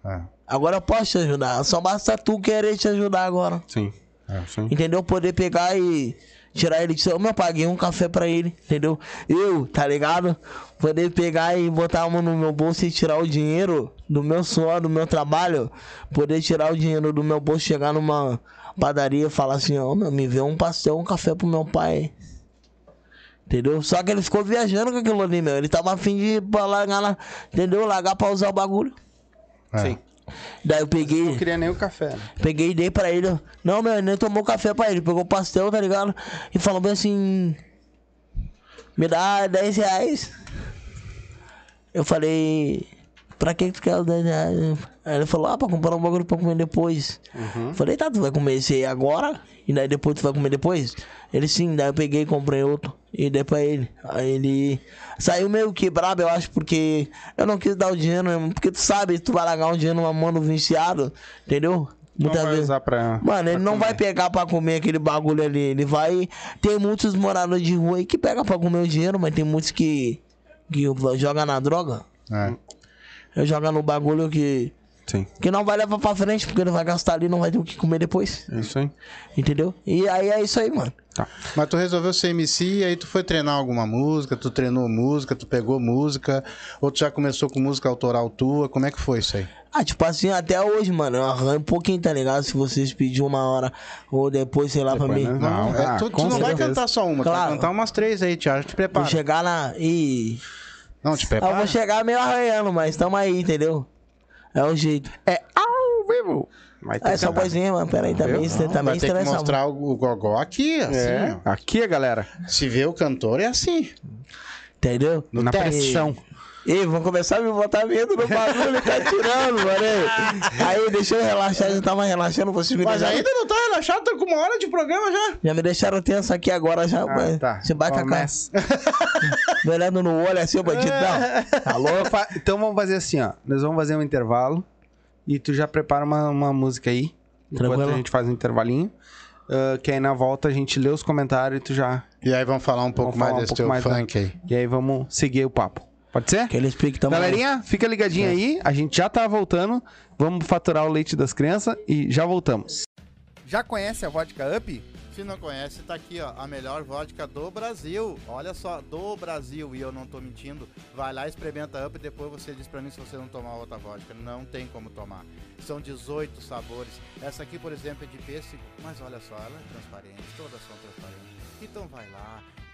É,
Agora eu posso te ajudar. Só basta tu querer te ajudar agora.
Sim.
é.
Sim.
Entendeu? Poder pegar e tirar ele de seu. Eu paguei um café pra ele, entendeu? Eu, tá ligado? Poder pegar e botar a mão no meu bolso e tirar o dinheiro do meu suor, do meu trabalho. Poder tirar o dinheiro do meu bolso, chegar numa padaria e falar assim: Ó, meu, me vê um pastel, um café pro meu pai. Entendeu? Só que ele ficou viajando com aquilo ali, meu. Ele tava afim de ir pra largar lá, entendeu? Largar pra usar o bagulho.
É.
Sim.
Daí eu peguei.
Não queria nem o café. né?
Peguei e dei pra ele. Não, meu, ele nem tomou café pra ele. Pegou o pastel, tá ligado? E falou bem assim. Me dá 10 reais. Eu falei. Pra que tu quer os 10 reais? Aí ele falou, ah, pra comprar um bagulho pra comer depois.
Uhum.
Falei, tá, tu vai comer esse aí agora? E daí depois tu vai comer depois? Ele sim, daí eu peguei e comprei outro. E dei pra ele. Aí ele saiu meio quebrado, eu acho, porque eu não quis dar o dinheiro, né? porque tu sabe, tu vai largar um dinheiro numa mão do viciado, entendeu?
Não
Muitas
vai
vezes.
usar pra.
Mano, ele não vai pegar pra comer aquele bagulho ali. Ele vai. Tem muitos moradores de rua aí que pega pra comer o dinheiro, mas tem muitos que. que joga na droga.
É.
Eu joga no bagulho que.
Sim.
que não vai levar pra frente, porque ele vai gastar ali e não vai ter o que comer depois.
É isso aí.
Entendeu? E aí é isso aí, mano.
Tá.
Mas tu resolveu ser MC e aí tu foi treinar alguma música, tu treinou música, tu pegou música, ou tu já começou com música autoral tua, como é que foi isso aí?
Ah, tipo assim, até hoje, mano, eu arranho um pouquinho, tá ligado? Se vocês pedirem uma hora ou depois, sei lá,
Depois,
pra mim.
né?
Não,
Ah,
é, tu, tu
com
não vai cantar só uma, tu
Claro.
vai cantar umas três aí, Tiago, te
Vou
prepara.
chegar lá e.
Não, te
Eu
prepara.
vou chegar meio arranhando, mas tamo aí, entendeu? É o jeito.
É ao vivo. Vai ter
essa
cantar.
vozinha, mano, peraí, também,
Não,
você também
vai ter que mostrar o, gogó aqui, assim,
É.
ó.
Aqui, galera.
Se vê o cantor, é assim.
Entendeu?
Na
teste.
pressão.
Ih, vão começar a me botar medo no bagulho, tá tirando, mano. Aí, deixa eu relaxar, já tava relaxando, vocês me
Mas
deixaram...
ainda não tá relaxado, tá com uma hora de programa já.
Já me deixaram tenso aqui agora, já, mas
tá.
você bate a cara,
Começa.
me olhando no olho assim, ô bandidão. Tá?
Fa- Então vamos fazer assim, ó. Nós vamos fazer um intervalo. E tu já prepara uma, uma música aí. Enquanto
Tranquilo.
a gente faz um intervalinho.
ah, que aí na volta a gente lê os comentários e tu já.
E aí vamos falar um pouco
Vamos falar
mais
um
desse
pouco
teu
mais da-
funk aí.
E aí vamos seguir o papo. Pode ser?
Que ele explique também.
Galerinha, fica ligadinho aí. A gente já tá voltando. Vamos faturar o leite das crianças e já voltamos.
Já conhece a vodka Up?
Se não conhece, tá aqui, ó, a melhor vodka do Brasil. Olha só, do Brasil, e eu não tô mentindo. Vai lá, experimenta Up e depois você diz pra mim se você não tomar outra vodka. Não tem como tomar. São 18 sabores. Essa aqui, por exemplo, é de pêssego, mas olha só, ela é transparente, todas são transparentes. Então vai lá,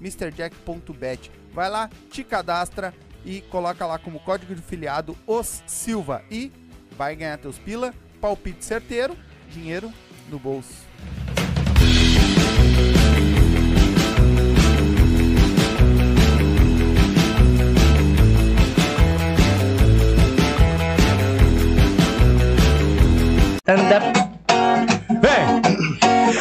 MrJack.bet. Vai lá, te cadastra e coloca lá como código de filiado os Silva e vai ganhar teus pila, palpite certeiro, dinheiro no bolso.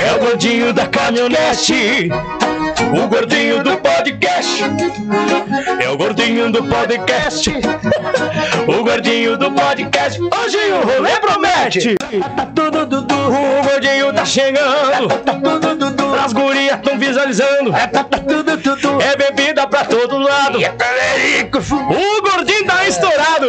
É o gordinho da caminhonete. O gordinho do podcast. É o gordinho do podcast. O gordinho do podcast. Hoje o rolê promete. Tá tudo. O gordinho tá chegando. As gurias tão visualizando. É bebida pra todo lado. O gordinho tá estourado.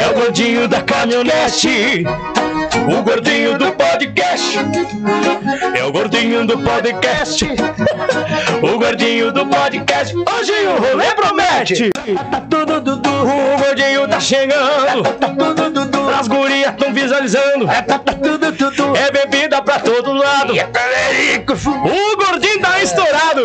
É o gordinho da caminhonete. O gordinho do podcast. É o gordinho do podcast. O gordinho do podcast. Hoje o rolê promete. Tá tudo dudu. O gordinho tá chegando. As gurias tão visualizando. É bebida pra todo lado. O gordinho tá estourado.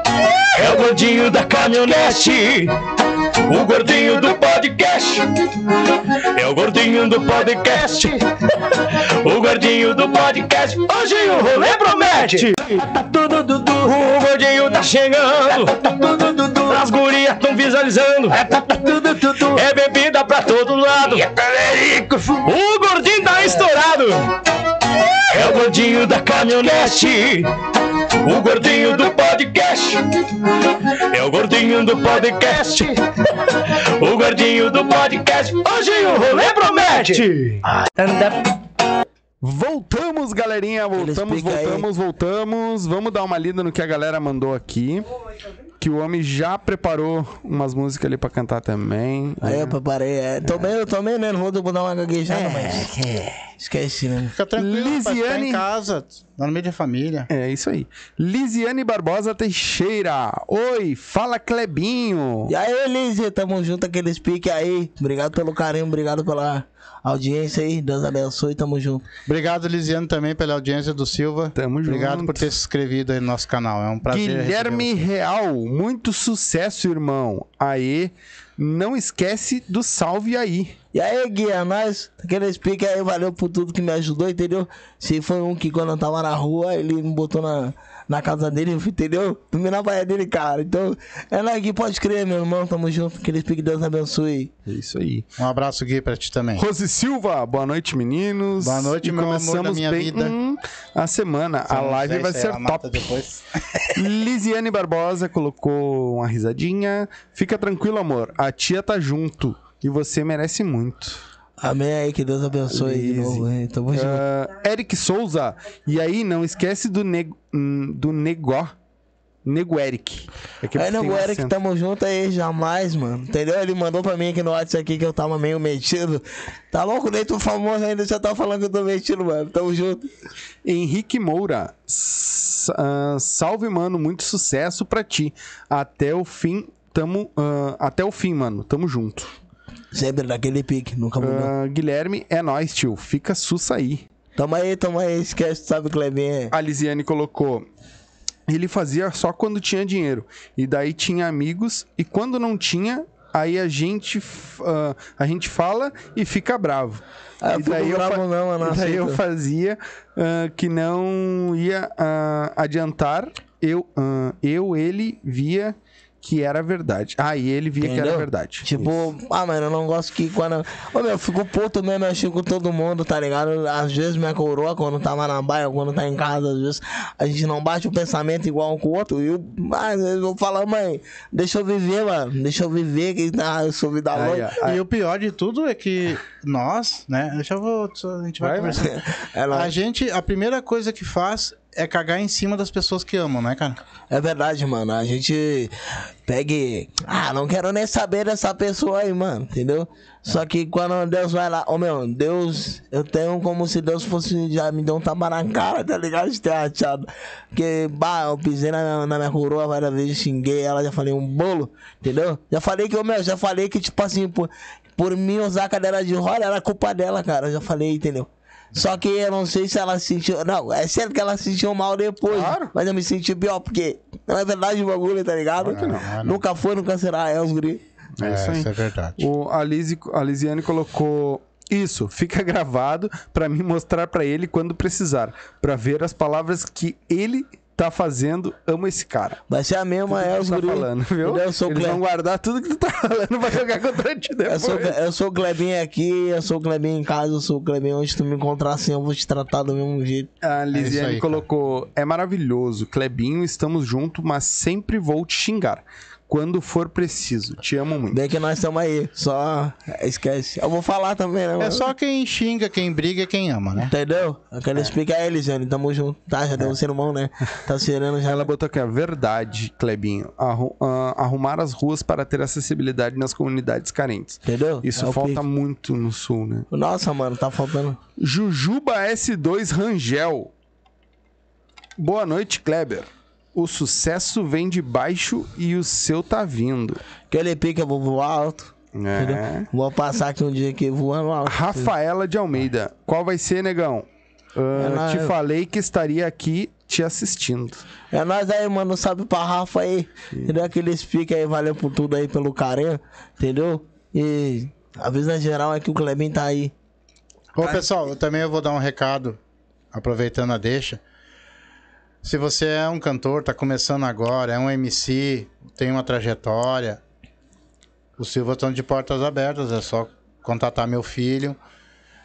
É o gordinho da caminhonete. O gordinho do podcast. É o gordinho do podcast. O gordinho do podcast. Hoje o rolê promete. Tá tudo dudu. O gordinho tá chegando. Tá tudo dudu. As gurias tão visualizando. Tá tudo dudu. É bebida pra todo lado. O gordinho tá estourado. É o gordinho da caminhonete. O gordinho do podcast. É o gordinho do podcast. O gordinho do podcast. Hoje o rolê promete.
Voltamos, galerinha. Voltamos, voltamos, voltamos. Vamos dar uma lida no que a galera mandou aqui. Que o homem já preparou umas músicas ali pra cantar também.
Aí eu preparei. É, tomei, eu tomei, né? Não vou dar uma gaguejada, mas. Esqueci, né?
Fica tranquilo, rapaz, tá
Lisiane-
em casa, tá no meio da família.
É isso aí. Lisiane Barbosa Teixeira. Oi, fala Clebinho.
E aí, Elise, tamo junto, aqueles pique aí. Obrigado pelo carinho, obrigado pela audiência aí. Deus abençoe, tamo junto.
Obrigado, Lisiane, também pela audiência do Silva.
Tamo
Obrigado
junto.
por ter se inscrevido aí no nosso canal. É um prazer.
Guilherme Real, muito sucesso, irmão. Aê, não esquece do salve aí.
E aí, Guia, nós, aqueles pique aí, valeu por tudo que me ajudou, entendeu? Se foi um que quando eu tava na rua, ele me botou na, na casa dele, entendeu? Dormi na baia dele, cara. Então, é aqui, pode crer, meu irmão, tamo junto. Aqueles pique, Deus abençoe.
É isso aí.
Um abraço, Gui, pra ti também.
Rose Silva, boa noite, meninos.
Boa noite,
E
meu amor
começamos
da minha
bem
vida.
hum, a semana. a live
sei
vai
se
ser top.
Depois.
Lisiane Barbosa colocou uma risadinha. Fica tranquilo, amor. A tia tá junto. E você merece muito.
Amém aí, que Deus abençoe de
Lise.
novo, hein? Tamo junto.
Ah, Eric Souza. E aí, não esquece do, ne hum, do Negó. Nego Eric. É que
Aí,
tem
nego Eric, tamo junto aí, jamais, mano. Entendeu? Ele mandou pra mim aqui no WhatsApp aqui que eu tava meio metido. Tá louco, nem tu famoso ainda já tá falando que eu tô metido, mano. Tamo junto.
Henrique Moura. Ah, salve, mano. Muito sucesso pra ti. Até o fim. Tamo. ah, até o fim, mano. Tamo junto.
Sempre daquele pique, nunca mudou.
Ah, Guilherme, é nóis, tio. Fica sussa aí.
Tamo aí, tamo aí, esquece, sabe, Clebinho?
A Lisiane colocou. Ele fazia só quando tinha dinheiro. E daí tinha amigos. E quando não tinha, aí a gente, ah, a gente fala e fica bravo.
Ah, eu
e
fico bravo
fa-
não, eu não
e daí eu fazia ah, que não ia ah, adiantar. Eu, eu, ele via que era verdade. Ah, e ele via que era
Entendeu?
verdade.
Tipo, ah, mano, eu não gosto que quando. Ô, meu, eu fico puto mesmo, eu xingo todo mundo, tá ligado? Às vezes minha coroa, quando tava na baia, quando tá em casa, às vezes a gente não bate o pensamento igual um com o outro. E eu, ah, eu vou falar, mãe, deixa eu viver, mano, deixa eu viver, que ah, eu sou vida
Aí,
louca.
E o pior de tudo é que nós, né? Eu já vou. A gente vai,
Vai,
conversar.
É,
A gente, a primeira coisa que faz é cagar em cima das pessoas que amam, né, cara?
É verdade, mano. A gente pega e. Ah, não quero nem saber dessa pessoa aí, mano. Entendeu? Só que quando Deus vai lá. Ô meu, Deus. Eu tenho como se Deus fosse. Já me deu um tapa na cara, tá ligado? De ter achado. Porque, bah, eu pisei na minha, na minha coroa várias vezes, xinguei ela, já falei um bolo. Entendeu? Já falei que, ô meu, já falei que, tipo assim, por, por mim usar a cadeira de roda era culpa dela, cara. Já falei, entendeu? Só que eu não sei se ela sentiu. Não, é certo que ela sentiu mal depois.
Claro.
Mas eu me senti pior, porque não é verdade o bagulho, tá ligado?
Não, é não.
Nunca foi, nunca será. É os guri.
É isso aí.
isso é verdade.
O, a, a Lisiane colocou. Isso, fica gravado pra mim mostrar pra ele quando precisar, Pra ver as palavras que ele tá fazendo. Amo esse cara.
Vai ser a mesma, é os
tá falando, viu?
Eu sou o
Eles
Cle-
vão guardar tudo que tu tá falando pra jogar contra ti
Eu
depois.
sou, eu sou o Clebinho aqui, eu sou o Clebinho em casa, eu sou o Clebinho onde tu me encontrar assim, eu vou te tratar do mesmo jeito.
A Lisiane
cara.
colocou: É maravilhoso, Clebinho, estamos juntos, mas sempre vou te xingar. Quando for preciso. Te amo muito.
Bem que nós estamos aí. Só esquece. Eu vou falar também, né?
É
mano?
só quem xinga, quem briga, quem ama, né?
Entendeu? Eu quero explicar a Jânio. Tamo junto. Tá, já deu um sermão, né? Tá sereno já.
Ela botou aqui, a verdade, Clebinho. Arru- ah, arrumar as ruas para ter acessibilidade nas comunidades carentes.
Entendeu?
Isso
É
falta
pique.
muito no sul, né?
Nossa, mano, tá faltando.
Jujuba S2 Rangel. Boa noite, Kleber. O sucesso vem de baixo e o seu tá vindo.
Aquele pique eu vou voar alto.
É.
Vou passar aqui um dia aqui voando alto.
Rafaela de Almeida. Qual vai ser, negão? Ah,
É nóis.
te falei que estaria aqui te assistindo.
É nós aí, mano. Salve pra Rafa aí. Entendeu? Aqueles piques aí, valeu por tudo aí, pelo carinho. Entendeu? E avisa geral é que o Clebinho tá aí.
Ô, pessoal, eu também eu vou dar um recado, aproveitando a deixa. Se você é um cantor, tá começando agora, é um MC, tem uma trajetória, o Silva estão de portas abertas, é só contatar meu filho.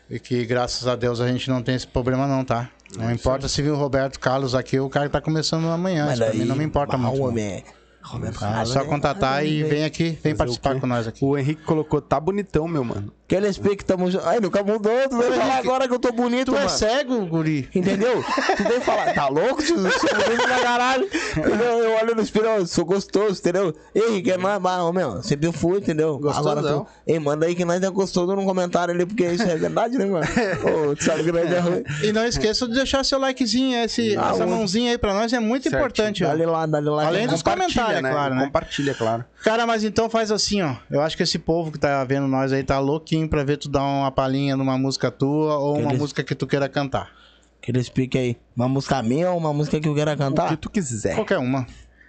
E que graças a Deus a gente não tem esse problema não, tá? Não importa se vir o Roberto Carlos aqui, o cara que tá começando amanhã. Isso pra mim não me importa
ah,
muito. não.
homem é- Roberto
Tá? É
Carlos,
só
né?
contatar e vem aqui, vem
Fazer
participar com nós aqui.
O Henrique colocou, tá bonitão, meu mano.
Aqueles piques tamo junto. Ai, nunca mudou. Tu falar agora que eu tô bonito,
Tu é
mano.
cego, guri?
Entendeu? Tu vem falar, tá louco? Eu sou bonito pra caralho. Entendeu? Eu olho no espelho, eu sou gostoso, entendeu? Ei, que é nós, bah, ô, meu, sempre fui, entendeu?
Gostosão.
Agora tu... Ei, manda aí que nós é gostoso no comentário ali, porque isso é verdade, né, mano? Ô, tu sabe que nós é ruim.
E não esqueça de deixar seu likezinho, esse,
Ah,
essa mãozinha aí pra nós é muito
Certinho.
importante, ó.
Dá-lhe lá, dá-lhe lá.
Além
que é
dos comentários,
né?
claro, né?
Compartilha, claro.
Cara, mas então faz assim, ó. Eu acho que esse povo que tá vendo nós aí tá louquinho pra ver tu dar uma palhinha numa música tua ou uma
Eles-
música que tu queira cantar.
Aqueles piques aí. Uma música minha ou uma música que eu queira
O que
cantar?
tu quiser.
Qualquer uma.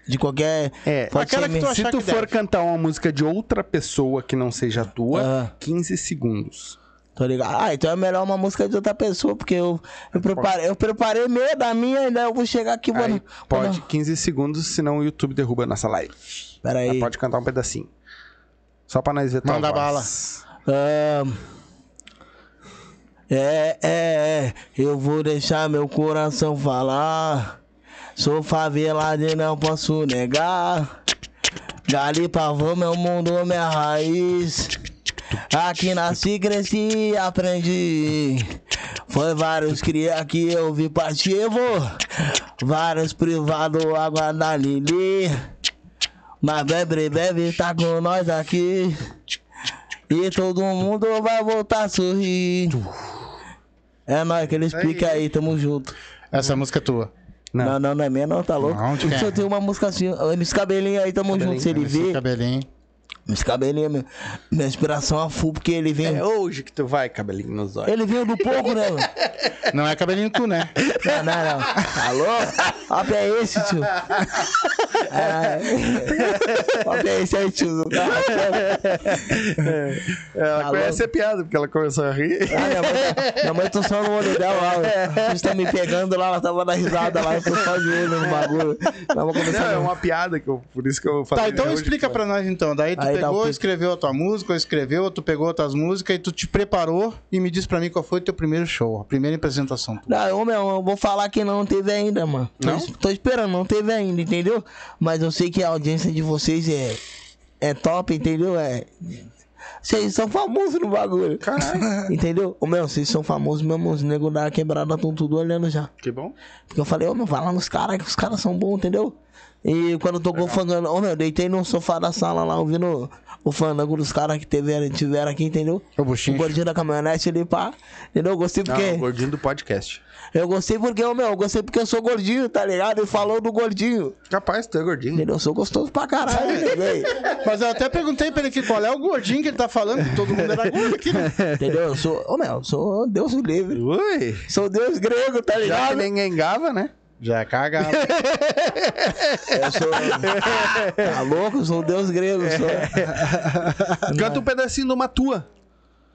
De qualquer...
É,
Pode
aquela que tu
Se tu
que
for
deve.
cantar uma música de outra pessoa que não seja tua,
Ah.
15 segundos.
Tô ligado. Ah, então é melhor uma música de outra pessoa, porque eu, eu, preparei, eu preparei meia da minha, ainda eu vou chegar aqui,
Aí,
mano.
pode 15 segundos, senão o YouTube derruba a nossa live.
Pera
Mas
aí.
pode cantar um pedacinho. Só pra nós ver
Manda
voz.
Ahn. É, é, é, eu vou deixar meu coração falar. Sou favelado e não posso negar. Dali pavô, meu mundo, minha raiz. Aqui nasci, cresci e aprendi. Foi vários cria que eu vi vou. Vários privados, água da Lili. Mas bebe, bebe, tá com nós aqui. E todo mundo vai voltar a sorrir. É nóis, que eles piquem aí, tamo junto.
Essa música é tua.
Não.
Não, não, não é minha, não, tá louco?
Não,
eu
é?
tenho uma música assim, MC Cabelinho aí, tamo junto. Se ele vê,
cabelinho.
MC Cabelinho é meu- minha inspiração a full, porque ele vem.
É hoje que tu vai, cabelinho nos olhos.
Ele veio do pouco, né, mano?
Não é cabelinho tu, né?
Não, não, não. Alô? Papo é esse, tio? É. Papo é esse aí, tio?
Ela
Alô?
conhece a piada, porque ela começou a rir.
Ah, minha mãe, tá- minha mãe tô só no olho dela lá. Vocês estão me pegando lá, ela tava na risada lá, eu tô só de olho no bagulho. Começar
Não, é
não.
uma piada, que eu, por isso que eu falei.
Tá, então
hoje
explica pra nós então. Daí tu
Aí
pegou,
pique.
escreveu a tua música, ou escreveu, tu pegou outras músicas e tu te preparou e me diz pra mim qual foi o teu primeiro show, a primeira apresentação. tua.
Não, ô, meu, eu vou falar que não teve ainda, mano. Tô,
Não?
es- tô esperando, não teve ainda, entendeu? Mas eu sei que a audiência de vocês é, é top, entendeu? É. Vocês são famosos no bagulho.
Caralho.
Entendeu? Ô, meu, vocês são famosos mesmo, os negros da quebrada estão tudo olhando já.
Que bom.
Porque eu falei, ô meu, vai lá nos caras, que os caras são bons, entendeu? E quando tocou o fandango, ô meu, deitei no sofá da sala lá, ouvindo o fandango dos caras que tiveram, tiveram aqui, entendeu?
O
O
buchinho.
gordinho da caminhonete ali, pá. Entendeu? Eu gostei
Não,
porque.
o gordinho do podcast.
Eu gostei porque, ô meu, eu gostei porque eu sou gordinho, tá ligado? E falou do gordinho.
Capaz, tu é gordinho.
Entendeu? Eu sou gostoso pra caralho, né.
Mas eu até perguntei pra ele aqui qual é o gordinho que ele tá falando, que todo mundo era gordo aqui, né?
Entendeu? Eu sou, ô meu, eu sou Deus livre.
Ui.
Sou Deus grego, tá
Já que
ligado?
ninguém gava, né?
Já é cagado.
Eu sou. Tá louco? Eu sou Deus grego. Sou...
Canta um pedacinho de uma tua.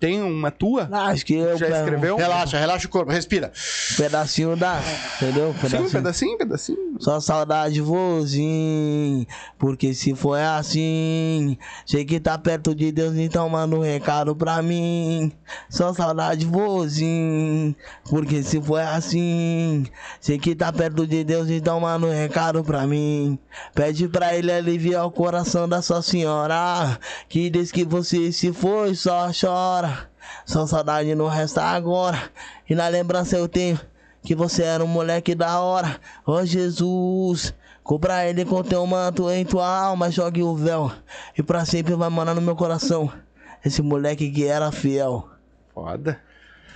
Tem uma tua?
Ah, Acho que eu.
Já escreveu?
relaxa, relaxa o corpo, respira.
Um pedacinho da. Entendeu? Um
Sim, um
pedacinho.
pedacinho, pedacinho.
Só saudade, vozinho. Porque se for assim, sei que tá perto de Deus, então manda um recado pra mim. Só saudade, vozinho. Porque se for assim, sei que tá perto de Deus, então manda um recado pra mim. Pede pra ele aliviar o coração da sua senhora. Que desde que você se foi, só chora. Só saudade não resta agora. E na lembrança eu tenho que você era um moleque da hora. Ó oh, Jesus, cobra ele com teu manto em tua alma, jogue o véu. E pra sempre vai morar no meu coração. Esse moleque que era fiel.
Foda.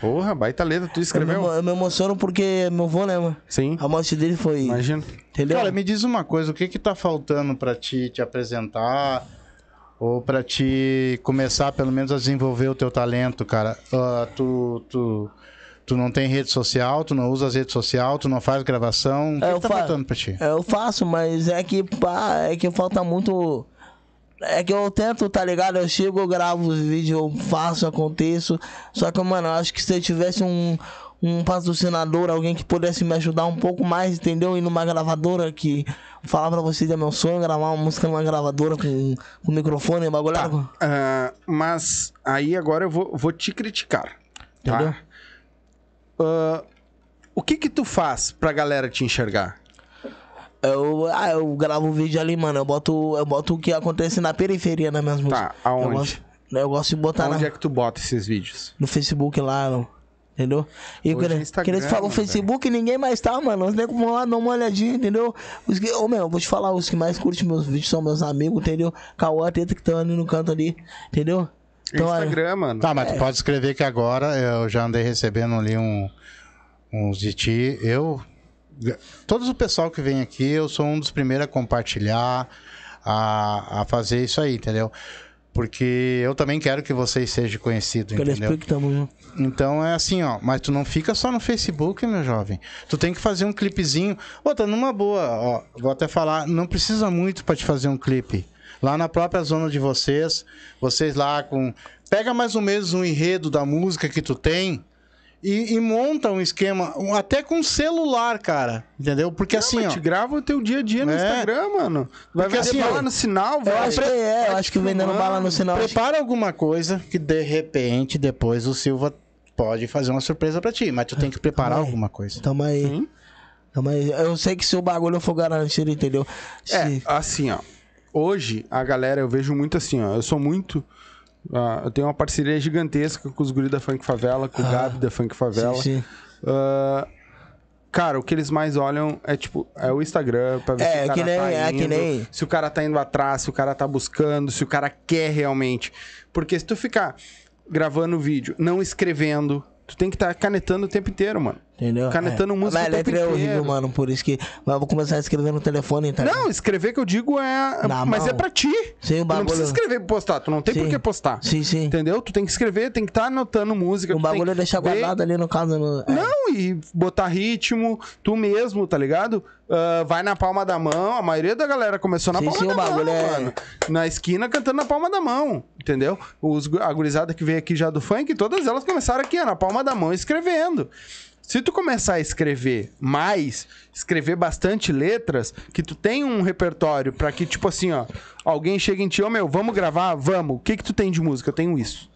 Porra, baita letra, tu escreveu?
Eu me, eu me emociono porque meu avô, né, mano?
Sim.
A morte dele foi.
Imagina.
Entendeu?
Cara, me diz uma coisa, o que que tá faltando pra ti te apresentar? Ou pra te começar, pelo menos, a desenvolver o teu talento, cara? Uh, tu, tu, tu não tem rede social, tu não usa as redes sociais, tu não faz gravação. O que,
É,
que
eu
tá
fa-
faltando pra ti?
Eu faço, mas é que, pá, é que falta muito. É que eu tento, tá ligado? Eu chego, eu gravo os vídeos, eu faço, aconteço. Só que, mano, eu acho que se eu tivesse um, um patrocinador, alguém que pudesse me ajudar um pouco mais, entendeu? Ir numa gravadora que falar pra vocês é meu sonho, gravar uma música numa gravadora com, com microfone, bagulho.
Tá. Ah, mas aí agora eu vou, vou te criticar. Tá?
Entendeu?
Ah, o que que tu faz pra galera te enxergar?
Eu, ah, eu gravo o vídeo ali, mano. Eu boto, eu boto o que acontece na periferia nas minhas músicas.
Tá, aonde?
Eu gosto, eu gosto de botar na-
Onde é que tu bota esses vídeos?
no Facebook lá, no- entendeu? E
Hoje
quando,
é
quando eles falam. Facebook, ninguém mais tá, mano. Os negros vão lá, dão uma olhadinha, entendeu? Os que, ô, meu, vou te falar, os que mais curtem meus vídeos são meus amigos, entendeu? Cauã, Teta, que estão ali no canto ali, entendeu? Então, olha,
Instagram, mano.
Tá, mas tu pode escrever que agora eu já andei recebendo ali um, uns de ti. Eu. Todo o pessoal que vem aqui, eu sou um dos primeiros a compartilhar, a, a fazer isso aí, entendeu? Porque eu também quero que vocês sejam conhecidos, entendeu? Então é assim, ó. Mas tu não fica só no Facebook, meu jovem. Tu tem que fazer um clipezinho. Ô, tá numa boa, ó. Vou até falar, não precisa muito pra te fazer um clipe. Lá na própria zona de vocês, vocês lá com. Pega mais ou menos um enredo da música que tu tem. E, e monta um esquema, até com celular, cara. Entendeu? Porque assim,
Não,
ó.
mas te grava o teu dia a dia no
É.
Instagram, mano. Vai
Porque
vender
assim,
bala
ó,
no sinal,
Eu
velho.
acho que é, eu acho que vendendo bala no sinal. que-
Prepara alguma coisa que de repente depois o Silva pode fazer uma surpresa pra ti. Mas tu tem que preparar alguma coisa.
Tamo aí.
Sim.
Tamo aí. Eu sei que se o bagulho for garantido, entendeu?
É,
Se-
assim, ó. Hoje, a galera, eu vejo muito assim, ó. Eu sou muito. Ah, eu tenho uma parceria gigantesca com os guris da Funk Favela, com o
Ah.
Gabi da Funk Favela.
sim, sim.
Ah, cara, o que eles mais olham é tipo, é o Instagram pra ver
É,
se o cara
que nem-
tá
é
indo,
que nem-
se o cara tá indo atrás, se o cara tá buscando, se o cara quer realmente. Porque se tu ficar gravando vídeo, não escrevendo, tu tem que estar canetando o tempo inteiro, mano.
Entendeu?
Canetando
é.
música
Mas
tempo
letra é horrível, mano. Por isso que. Mas eu vou começar a escrever no telefone, tá?
Não, escrever que eu digo é.
Na
mas
mão.
é pra ti.
Sim, o
Tu não
bagulho-
precisa escrever pra postar, tu não tem
Sim.
por que postar.
Sim, sim.
Entendeu? Tu tem que escrever, tem que estar anotando música.
O bagulho é deixar
ver-
guardado ali no caso. No... é.
Não, e botar ritmo, tu mesmo, tá ligado? Ah, vai na palma da mão. A maioria da galera começou na
Sim,
palma
sim,
da
bagulho
mão,
é-
mano. Na esquina cantando na palma da mão, entendeu? Os, a gurizada que veio aqui já do funk, todas elas começaram aqui, ó, na palma da mão, escrevendo. Se tu começar a escrever mais, escrever bastante letras, que tu tem um repertório pra que, tipo assim, ó, alguém chega em ti, ô meu, vamos gravar? Vamos. O que que tu tem de música? Eu tenho isso.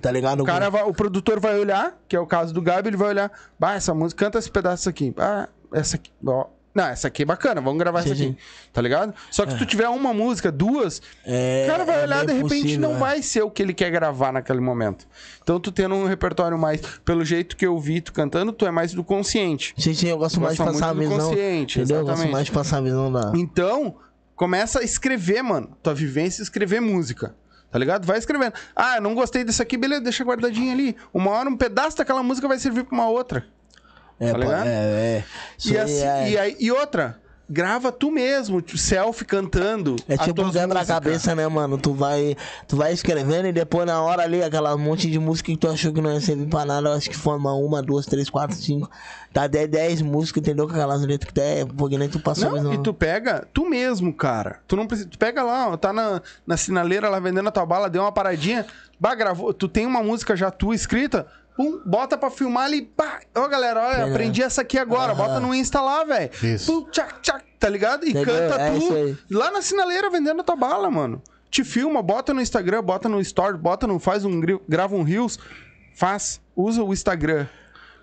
Tá ligado?
O cara vai- o produtor vai olhar, que é o caso do Gabi, ele vai olhar, bah, essa música, canta esse pedaço aqui. Ah, essa aqui, ó. Não, essa aqui é bacana, vamos gravar
Sim,
essa aqui.
sim.
Tá ligado? Só que se tu tiver uma música, duas,
É,
o cara vai
é
olhar, de repente
possível,
não
é.
vai ser o que ele quer gravar naquele momento. Então tu tendo um repertório mais, pelo jeito que eu vi tu cantando, tu é mais do consciente.
Sim, sim, eu gosto mais de passar a visão.
consciente,
entendeu? Eu gosto
exatamente.
mais de passar a visão da.
Então, começa a escrever, mano. Tua vivência, escrever música. Tá ligado? Vai escrevendo. Ah, não gostei desse aqui, beleza, deixa guardadinho ali. Uma hora um pedaço daquela música vai servir pra uma outra.
É,
tá ligado?
é, é. Isso
E, assim-
é,
e, aí- e outra, grava tu mesmo, selfie cantando.
é tipo um
tuas
quebra-cabeça, né, mano? Tu vai, tu vai escrevendo e depois na hora ali, aquela monte de música que tu achou que não ia servir pra nada, eu acho que forma uma, duas, três, quatro, cinco. Tá até dez músicas, entendeu? Com aquelas letras que tu é, porque nem tu passou
Não,
mesmo.
e tu pega tu mesmo, cara. Tu não precisa. Tu pega lá, ó, tá na, na sinaleira lá vendendo a tua bala, deu uma paradinha. Bah, gravou. Tu tem uma música já tua escrita. Pum, bota pra filmar ali. Pá. Ó, galera, olha,
Melhor.
aprendi essa aqui agora.
Aham.
Bota no Insta lá, velho.
Isso.
Pum, tchac, tchac, tá ligado? E
Entendeu?
canta
É
tu lá na sinaleira vendendo a tua bala, mano. Te filma, bota no Instagram, bota no Story, bota no. Faz um. Grava um Reels. Faz. Usa o Instagram.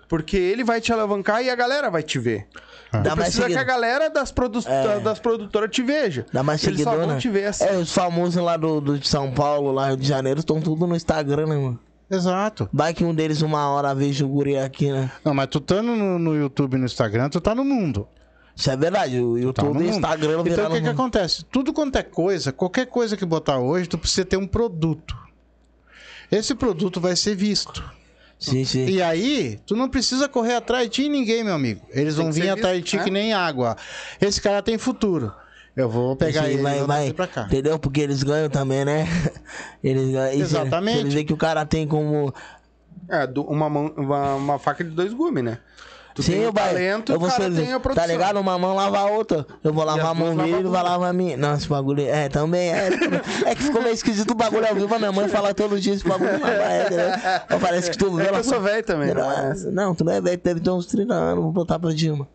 Porque ele vai te alavancar e a galera vai te ver.
Dá
Tu
mais
precisa que a galera das, produ
É.
das produtoras te veja.
Dá mais
Eles só vão
né?
te ver assim.
É, os famosos lá do, do de São Paulo, lá Rio de Janeiro, estão tudo no Instagram, né, mano?
Exato.
Vai que um deles uma hora veja o guri aqui, né?
Não, mas tu tá no, no YouTube e no Instagram, tu tá no mundo.
Isso é verdade, o
Tá
YouTube e o. Instagram
Então o que, que acontece? Tudo quanto é coisa, qualquer coisa que botar hoje, tu precisa ter um produto. Esse produto vai ser visto.
Sim, sim.
E aí, tu não precisa correr atrás de ti ninguém, meu amigo. Eles
Tem
vão vir atrás de ti
né?
que nem água. Esse cara tem futuro. Eu vou pegar
Sim,
ele e
vai, vai,
pra cá.
entendeu? Porque eles ganham também, né? Eles ganham.
Exatamente.
Eles veem que o cara tem como.
É, uma, mão- uma, uma faca de dois gumes, né? Tu
Sim,
tem o talento,
eu
o
vou
cara
ser,
tem a
Tá
produção.
ligado? Uma mão lava a outra. Eu vou lavar a mão dele, ele vai lavar a minha. Não, esse bagulho. É, também é. É que ficou meio esquisito o bagulho ao vivo. A minha mãe fala todo dia esse bagulho é, né? Parece que tu
É que eu sou velho também. não é?
Não, não, tu não é velho, deve ter uns 30 anos. Vou botar pra Dilma.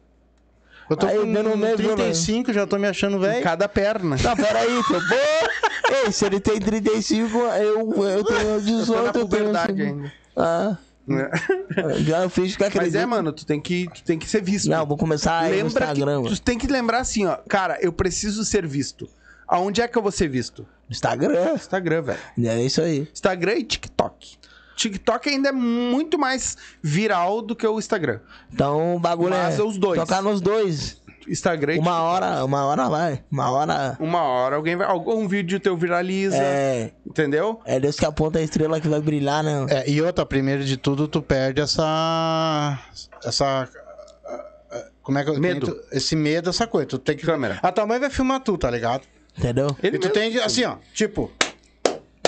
Eu tô
Aí,
com
dando meio
35, já tô me achando velho.
Cada perna.
Não, peraí, pô. Pô, Ei, se ele tem 35, eu, eu tenho 18,
Eu
eu,
tô na
tenho.
puberdade ainda.
Ah, já eu fiz que
Mas
acredito.
é, mano, tu tem que, tu tem que ser visto.
Não, vou começar aí no Instagram.
que, tu tem que lembrar assim, ó. Cara, eu preciso ser visto. Aonde é que eu vou ser visto?
Instagram.
Instagram, velho.
É isso aí.
Instagram e TikTok. TikTok ainda é muito mais viral do que o Instagram.
Então o bagulho
Mas
é.
os dois.
Tocar nos dois.
Instagram e
Uma hora, uma hora vai. Uma hora.
Uma hora alguém vai. Algum vídeo teu viraliza.
É.
Entendeu?
É Deus que aponta a estrela que vai brilhar, né?
É, e outra, primeiro de tudo, tu perde essa. Essa. Como é que eu
Medo.
Esse medo, essa coisa. Tu tem que.
Câmera.
A tua mãe vai filmar tu, tá ligado?
Entendeu?
Ele
e tu
mesmo.
tem assim, ó, tipo.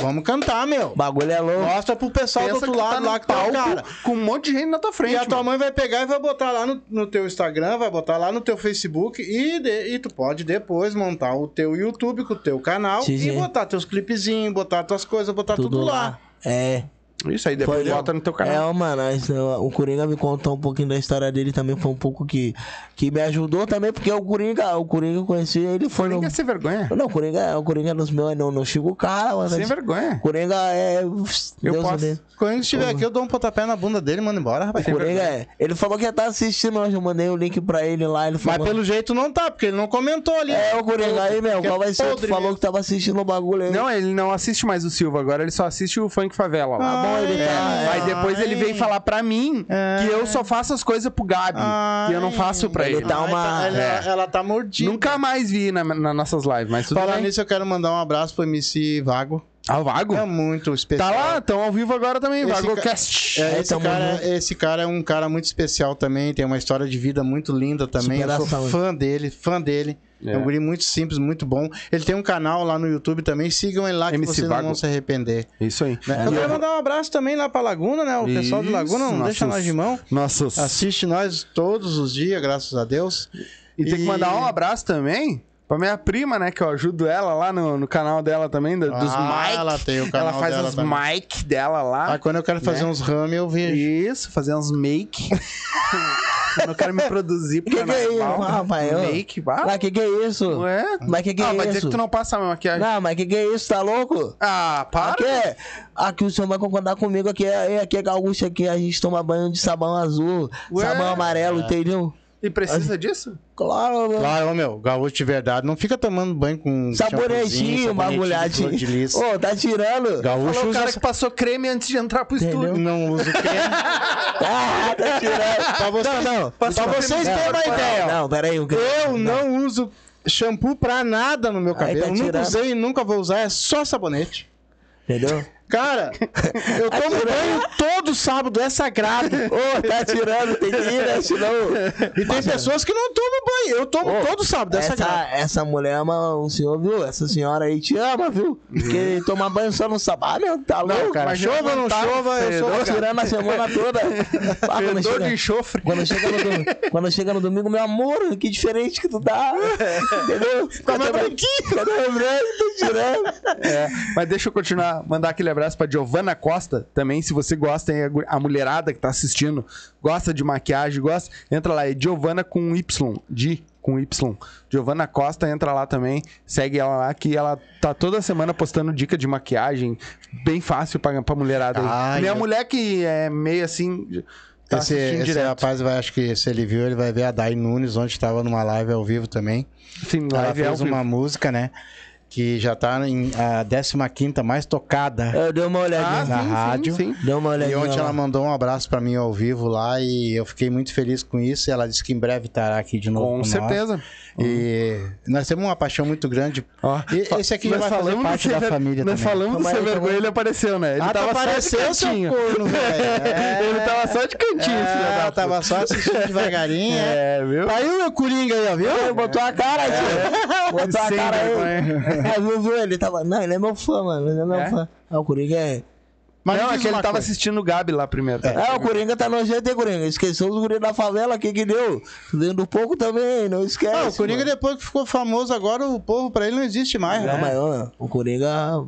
Vamos cantar, meu.
Bagulho é louco.
Mostra pro pessoal do
Pensa
outro
que
lado
tá
lá que tá o cara.
com um monte de gente na tua frente.
E a tua
mano.
mãe vai pegar e vai botar lá no, no teu Instagram, vai botar lá no teu Facebook e, de- e tu pode depois montar o teu YouTube com o teu canal
Sim,
e
sim.
botar teus clipezinhos, botar tuas coisas, botar tudo,
Tudo
lá.
lá. É.
Isso aí, depois
Foi,
bota no teu
É,
canal.
ó, mano, esse- o Coringa me contou um pouquinho da história dele também, foi um pouco que, que me ajudou também, porque o Coringa, o Coringa eu conheci, ele foi no...
Ninguém sem vergonha.
Não, o Coringa, o Coringa dos meus, não, não chega o cara, mano.
Sem vergonha.
Coringa é...
Eu
Deus
posso.
dele.
Quando ele estiver aqui, eu dou um pontapé na bunda dele e mando embora, rapaz.
O Coringa é... Ele falou que ia estar assistindo hoje, eu mandei o link pra ele lá, ele
Mas
falou...
pelo jeito não tá, porque ele não comentou ali.
É, o Coringa aí, meu,
é
qual vai ser? Falou
mesmo.
que tava assistindo o bagulho aí.
Não, ele não assiste mais o Silva agora, ele só assiste o Funk Favela lá.
Tá bom, ele tá...
Aí depois ele veio falar pra mim
É.
que eu só faço as coisas pro Gabi. que eu não faço pra
Ele
ele.
tá
Ai,
uma-
ela,
É.
ela tá mordida.
Nunca mais vi na, nas nossas lives, mas tudo
Falar
bem.
nisso, eu quero mandar um abraço pro MC Vago.
Ah, o Vago?
É muito especial.
Tá lá, estão ao vivo agora também,
Esse
VagoCast.
É,
É,
esse, cara,
junto.
esse cara é um cara muito especial também, tem uma história de vida muito linda também. Eu sou
Superação.
fã dele, fã dele. É.
É.
um guri muito simples, muito bom. Ele tem um canal lá no YouTube também, sigam ele lá que
MC
vocês não
Vago.
vão se arrepender.
Isso aí.
né? Eu quero mandar um abraço também lá pra Laguna, né? O pessoal de
Isso,
Laguna não deixa nós de mão.
Nossos.
Assiste nós todos os dias, graças a Deus.
E tem que
E-
mandar um abraço também pra minha prima, né? Que eu ajudo ela lá no, no canal dela também, da- dos
Ah,
mic.
ela tem o canal
Ela faz
dela
os
também.
mic dela lá.
Ah, quando eu quero fazer
Né?
uns rame, eu vejo.
Isso, fazer uns make. eu não quero me produzir
Que que é isso, rapaz? Ô.
Make.
Mas que que é isso?
Ué?
Mas que que
ah,
é
vai dizer
isso?
que tu não passa a minha maquiagem.
Não, mas que que é isso, tá louco?
Ah, para.
Aqui, é, aqui o senhor vai concordar comigo, aqui é, aqui é gaúcho, aqui a gente toma banho de sabão azul,
Ué?
sabão amarelo, entendeu?
E precisa disso?
Claro, mano.
Claro, ô, meu, gaúcho de verdade, não fica tomando banho com
Sabonetinho, bagulhadinho. Ô, tá tirando?
Gaúcho
Falou o
usa
cara que passou creme antes de entrar pro
Entendeu?
estúdio.
não usa o creme.
Ah, tá tirando.
Pra vocês,
Não, não.
pra vocês terem uma ideia.
Não, peraí. o que-
Eu não uso shampoo pra nada no meu cabelo.
tá
Eu nunca usei e nunca vou usar, é só sabonete.
Entendeu?
Cara, eu tomo
tirando.
banho todo sábado, é sagrado.
Ô, tá tirando, tem que ir, né? Senão.
E tem pessoas que não tomam banho. Eu tomo
Ô,
todo sábado, é sagrado.
Essa, essa mulher ama o senhor, viu? Essa senhora aí te ama, viu? Porque tomar banho só no sábado, ah, tá louco?
cara,
Mas
chova ou não
tá
chova, eu sou
tirando a semana toda. Ah, quando,
Fedor de
chega,
enxofre.
quando, chega no domingo, quando chega no domingo, meu amor, que diferente que tu tá. Entendeu?
Tá mais branquinho.
Cadê o branco? Tô tirando.
É, mas deixa eu continuar, mandar aquele abraço abraço pra Giovana Costa também. Se você gosta, a mulherada que tá assistindo, gosta de maquiagem, gosta, entra lá. É Giovana com Y. Di com Y. Giovana Costa, entra lá também. Segue ela lá, que ela tá toda semana postando dica de maquiagem. Bem fácil pra, pra mulherada.
Ah,
Minha
eu-
mulher que é meio assim. Tá
Esse, esse rapaz vai, acho que se ele viu, ele vai ver a Dai Nunes, onde estava numa live ao vivo também.
Sim,
Ela
live é ao
fez
vivo.
uma música, né? Que já tá em a 15 mais tocada
Eu dei uma
Ah,
olhadinha.
na
sim,
rádio.
Sim, sim.
Deu uma
E
olhadinha.
ontem ela mandou um abraço pra mim ao vivo lá e eu fiquei muito feliz com isso. E ela disse que em breve estará aqui de novo.
Com
nós. E nós temos uma paixão muito grande.
Ó,
E esse aqui já
nós
vai fazer parte da família
Nós
também.
falamos do
calma
Vergonha, ele apareceu, né? Ele
Ah,
tava só de cantinho.
corno. É.
Ele tava só de cantinho, filho
É,
da
eu tava só assistindo devagarinho. é.
É, viu?
Tá aí o meu Coringa aí, ó, viu?
Ele botou a cara, tio. Botou a cara aí.
vergonha.
É? Ele tava. Não, ele é meu fã, mano. Ele é meu
É?
fã. Ah, o Coringa é.
Mas
não, é que ele tava
coisa.
assistindo o Gabi lá primeiro.
É, o Coringa tá nojento, hein, Coringa? Esqueceu os guris da favela, o que que deu? Vendo pouco também, não esquece.
Ah, o Coringa
mano.
depois que ficou famoso, agora o povo pra ele não existe mais.
Não,
né?
mas ó, o Coringa.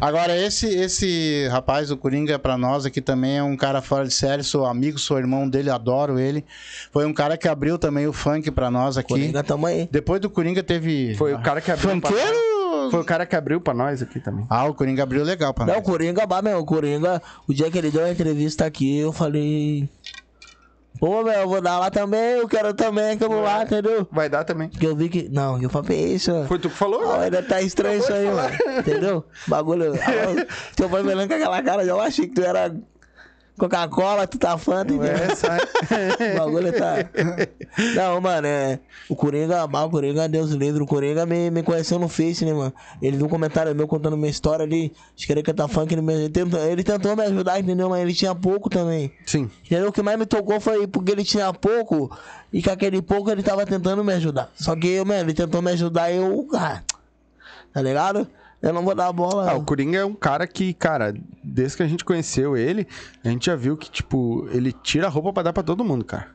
Agora, esse, esse rapaz, o Coringa, pra nós aqui também é um cara fora de série. Sou amigo, sou irmão dele, adoro ele. Foi um cara que abriu também o funk pra nós aqui.
Coringa tamo aí.
Depois do Coringa teve.
Foi o cara que abriu pra Foi o cara que abriu pra nós aqui também.
Ah, o Coringa abriu legal pra
Não, o
nós.
Coringa, bah, meu, o Coringa, o dia que ele deu a entrevista aqui, eu falei. Pô, meu, eu vou dar lá também, eu quero também aquilo lá, entendeu?
Vai dar também.
Porque eu vi que. Não, eu falei, isso.
Foi tu que falou?
Ah, ainda tá estranho isso aí, mano. Entendeu? Bagulho. Ah, Teu pai me olhando com aquela cara, eu achei que tu era Coca-Cola, tu tá fã, entendeu?
É, sai.
O bagulho tá. Não, mano, é. O Coringa, bah, o Coringa, Deus livre. O Coringa me, me conheceu no Face, né, mano? Ele viu um comentário meu contando minha história ali. Acho que ele cantar funk. Ele, me, ele, tentou, ele tentou me ajudar, entendeu? Mas ele tinha pouco também.
Sim.
Entendeu? O que mais me tocou foi porque ele tinha pouco e com aquele pouco ele tava tentando me ajudar. Só que, mano, ele tentou me ajudar e eu. Ah, tá ligado? Eu não vou dar bola.
Ah, o Coringa é um cara que, cara, desde que a gente conheceu ele, a gente já viu que, tipo, ele tira a roupa pra dar pra todo mundo, cara.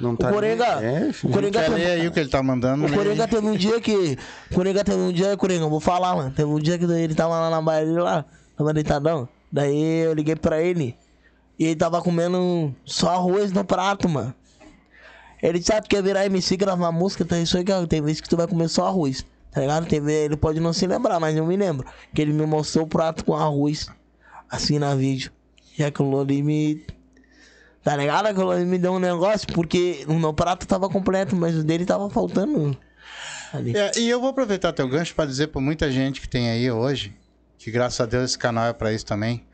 Não tá.
Coringa-
nem- É,
o Coringa
ler aí o que ele tá mandando?
O
né?
Coringa teve um dia que. O Coringa teve um dia, Coringa, eu vou falar, mano. Teve um dia que ele tava lá na baia dele lá, tava deitadão. Daí eu liguei pra ele e ele tava comendo só arroz no prato, mano. Ele disse, ah, tu quer virar MC, gravar música? Tá isso aí que tem vezes que tu vai comer só arroz. Tá ligado? Tem vez, ele pode não se lembrar, mas eu me lembro. Que ele me mostrou o prato com arroz. Assim na vídeo. E aquilo ali me. Tá ligado? Aquilo ali me deu um negócio, porque o meu prato tava completo, mas o dele tava faltando.
É, e eu vou aproveitar teu gancho para dizer para muita gente que tem aí hoje, que graças a Deus esse canal é para isso também.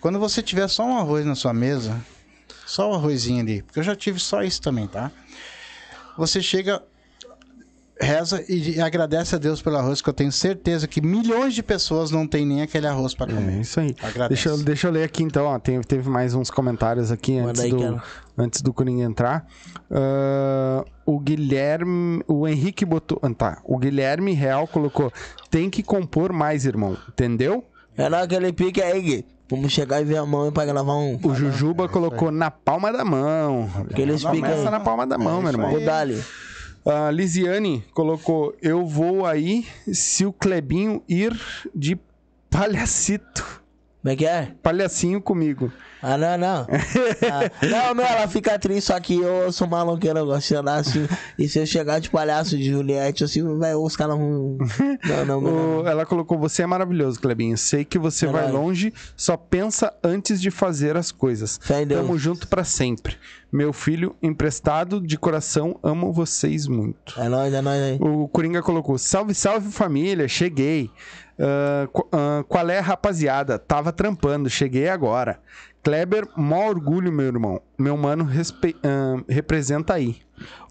Quando você tiver só um arroz na sua mesa, só o arrozinho ali, porque eu já tive só isso também, tá? Você chega, reza e agradece a Deus pelo arroz, que eu tenho certeza que milhões de pessoas não tem nem aquele arroz para
É
comer.
isso aí.
Agradece.
Deixa eu, deixa eu ler aqui então, ó. Tem- teve mais uns comentários aqui
Manda
antes
aí,
do,
cara.
antes do Coringa entrar. Ah, o Guilherme. O Henrique botou. ah, tá. O Guilherme Real colocou: tem que compor mais, irmão. Entendeu?
É naquele pique aí, Gui. Vamos chegar e ver a mão aí pra gravar um.
O Jujuba colocou na palma da mão.
Aqueles pique
Começa
aí.
na palma da mão, meu irmão.
O Dali.
A Lisiane colocou: Eu vou aí se o Clebinho ir de palhacito.
Como é que é?
Palhacinho comigo.
Ah, não, não. Ah, não, meu, ela fica triste, só que eu sou maloqueiro, eu gosto de andar assim. E se eu chegar de palhaço de Juliette, assim, vai, os caras vão. Não, não, não.
O- ela colocou: Você é maravilhoso, Clebinho. Sei que você vai
Verdade.
longe, só pensa antes de fazer as coisas.
Fé em Deus.
Tamo junto pra sempre. Meu filho emprestado de coração, amo vocês muito.
É nóis, é nóis aí.
O Coringa colocou: Salve, salve família, cheguei. Ah, qual é, rapaziada? Tava trampando, cheguei agora. Kleber, mó orgulho, meu irmão. Meu mano respe- ah, representa aí.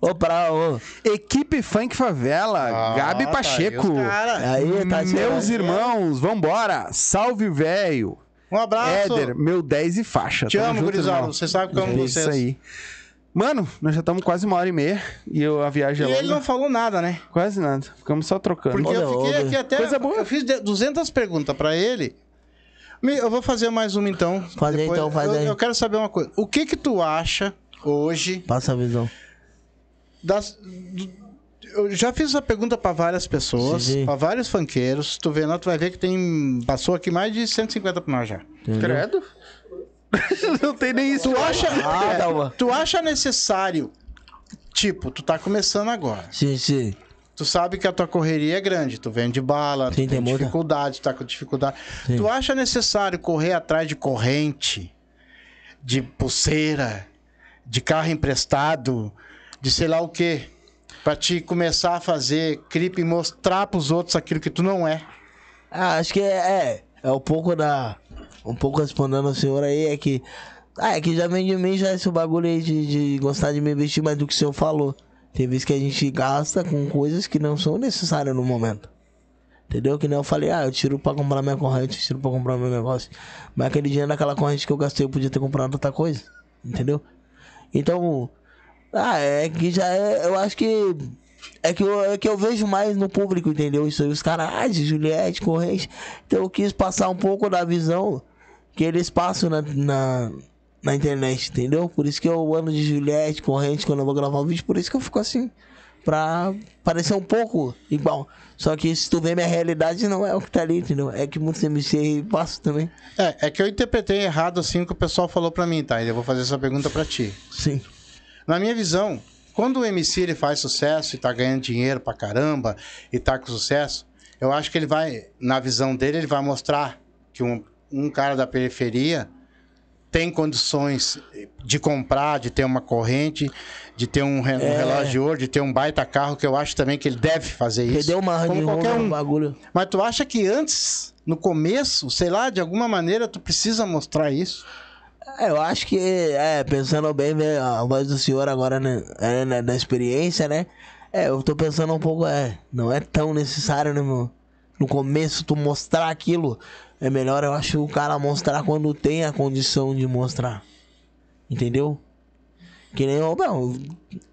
Ô, pra, ô.
Equipe Funk Favela,
Ah,
Gabi
tá aí
Pacheco.
os cara.
Aí, tá
Meus
certo.
irmãos, vambora. Salve, velho.
Um abraço.
Éder, meu 10 e faixa.
Te
Tamo
amo,
irmão.
Você sabe que eu amo
É
vocês.
Isso aí. Mano, nós já estamos quase uma hora e meia e eu, a viagem é
E
longa.
ele não falou nada, né?
Quase nada. Ficamos só trocando.
Porque
Olha,
eu fiquei
olha.
aqui até.
Coisa boa.
Eu fiz de- 200 perguntas pra ele. Me- Eu vou fazer mais uma então.
Faz aí, então, faz
eu,
aí.
eu quero saber uma coisa. O que que tu acha hoje
Passa a visão.
das, do- Eu já fiz essa pergunta pra várias pessoas,
Sim, sim.
pra vários funkeiros. Tu vê, não, tu vai ver que tem. Passou aqui mais de 150 por nós já.
Credo? não tem nem isso.
Tu acha,
Ah,
é, tu acha necessário, tipo, tu tá começando agora.
Sim, sim.
Tu sabe que a tua correria é grande, tu vende bala, tu
Sim,
tem
tem muita.
dificuldade, tu tá com dificuldade.
Sim.
Tu acha necessário correr atrás de corrente, de pulseira, de carro emprestado, de sei lá o quê, pra te começar a fazer clipe e mostrar pros outros aquilo que tu não é?
Ah, acho que é, é. É um pouco da. Um pouco respondendo ao senhor aí, é que. Ah, é que já vem de mim já esse bagulho aí de, de gostar de me investir mais do que o senhor falou. Tem vezes que a gente gasta com coisas que não são necessárias no momento. Entendeu? Que nem eu falei, ah, eu tiro pra comprar minha corrente, eu tiro pra comprar meu negócio. Mas aquele dinheiro daquela corrente que eu gastei, eu podia ter comprado outra coisa. Entendeu? Então, ah, é que já é. Eu acho que. É que, eu, é que eu vejo mais no público, entendeu? Isso aí, os caras, ah, Juliette, corrente. Então eu quis passar um pouco da visão que eles passam na, na, na internet, entendeu? Por isso que eu ando de Juliette, corrente, quando eu vou gravar um vídeo, por isso que eu fico assim. Pra parecer um pouco igual. Só que se tu vê minha realidade, não é o que tá ali, entendeu? É que muitos MC passam também.
É, é que eu interpretei errado assim o que o pessoal falou pra mim, tá? Eu vou fazer essa pergunta pra ti.
Sim.
Na minha visão, quando o MC ele faz sucesso e tá ganhando dinheiro pra caramba e tá com sucesso, eu acho que ele vai, na visão dele, ele vai mostrar que um, um cara da periferia tem condições de comprar, de ter uma corrente, de ter um, re- um
É.
relógio de ouro, de ter um baita carro, que eu acho também que ele deve fazer isso.
Perdeu uma
como qualquer um.
bagulho.
Mas tu acha que antes, no começo, sei lá, de alguma maneira, tu precisa mostrar isso?
É, eu acho que, é, pensando bem, a voz do senhor agora, né, é, né, da experiência, né? É, eu tô pensando um pouco, é, não é tão necessário, né, meu? No começo, tu mostrar aquilo, é melhor, eu acho, o cara mostrar quando tem a condição de mostrar. Entendeu? Que nem eu, não.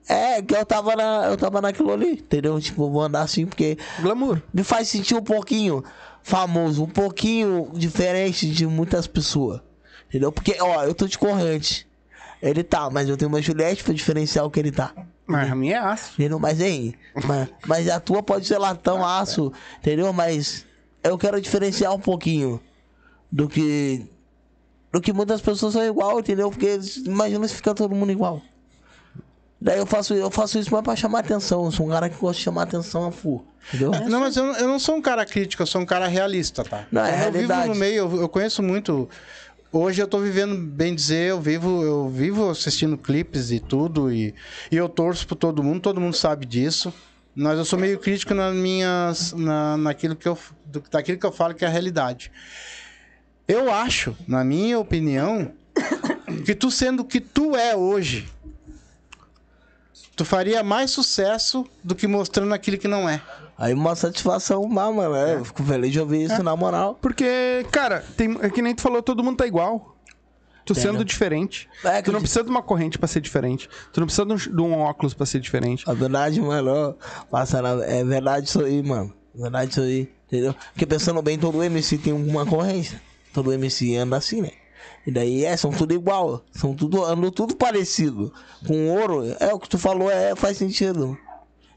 É, que eu tava, na, eu tava naquilo ali, entendeu? Tipo, eu vou andar assim, porque
Glamour.
me faz sentir um pouquinho famoso, um pouquinho diferente de muitas pessoas. Entendeu? Porque, ó, eu tô de corrente. Ele tá, mas eu tenho uma Juliette pra diferenciar o que ele tá.
Mas a minha é aço.
Entendeu? Mas, hein? mas, mas a tua pode ser latão, aço, entendeu? Mas eu quero diferenciar um pouquinho do que. Do que muitas pessoas são igual, entendeu? Porque imagina se ficar todo mundo igual. Daí eu faço, eu faço isso mais pra chamar atenção. Eu sou um cara que gosta de chamar atenção a full. Entendeu?
Não, mas eu, não- eu não sou um cara crítico, eu sou um cara realista, tá?
Não, é
eu vivo
realidade.
no meio, eu, eu conheço muito. Hoje eu tô vivendo, bem dizer, eu vivo, eu vivo assistindo clipes e tudo, e, e eu torço por todo mundo, todo mundo sabe disso. Mas eu sou meio crítico nas minhas, na, naquilo que eu, do, daquilo que eu falo que é a realidade. Eu acho, na minha opinião, que tu sendo o que tu é hoje, tu faria mais sucesso do que mostrando aquilo que não é.
Aí uma satisfação, má, mano. é, Eu fico feliz de ouvir isso, na moral.
Porque, cara, tem, é que nem tu falou, todo mundo tá igual. Tu sendo diferente.
É,
tu não precisa de uma corrente pra ser diferente. Tu não precisa de um, de um óculos pra ser diferente.
A verdade, mano, passa na... é verdade isso aí, mano. Verdade isso aí, entendeu? Porque pensando bem, todo MC tem uma corrente. Todo MC anda assim, né? E daí é, são tudo igual. São tudo, andam tudo parecido. Com ouro, é o que tu falou, é, faz sentido.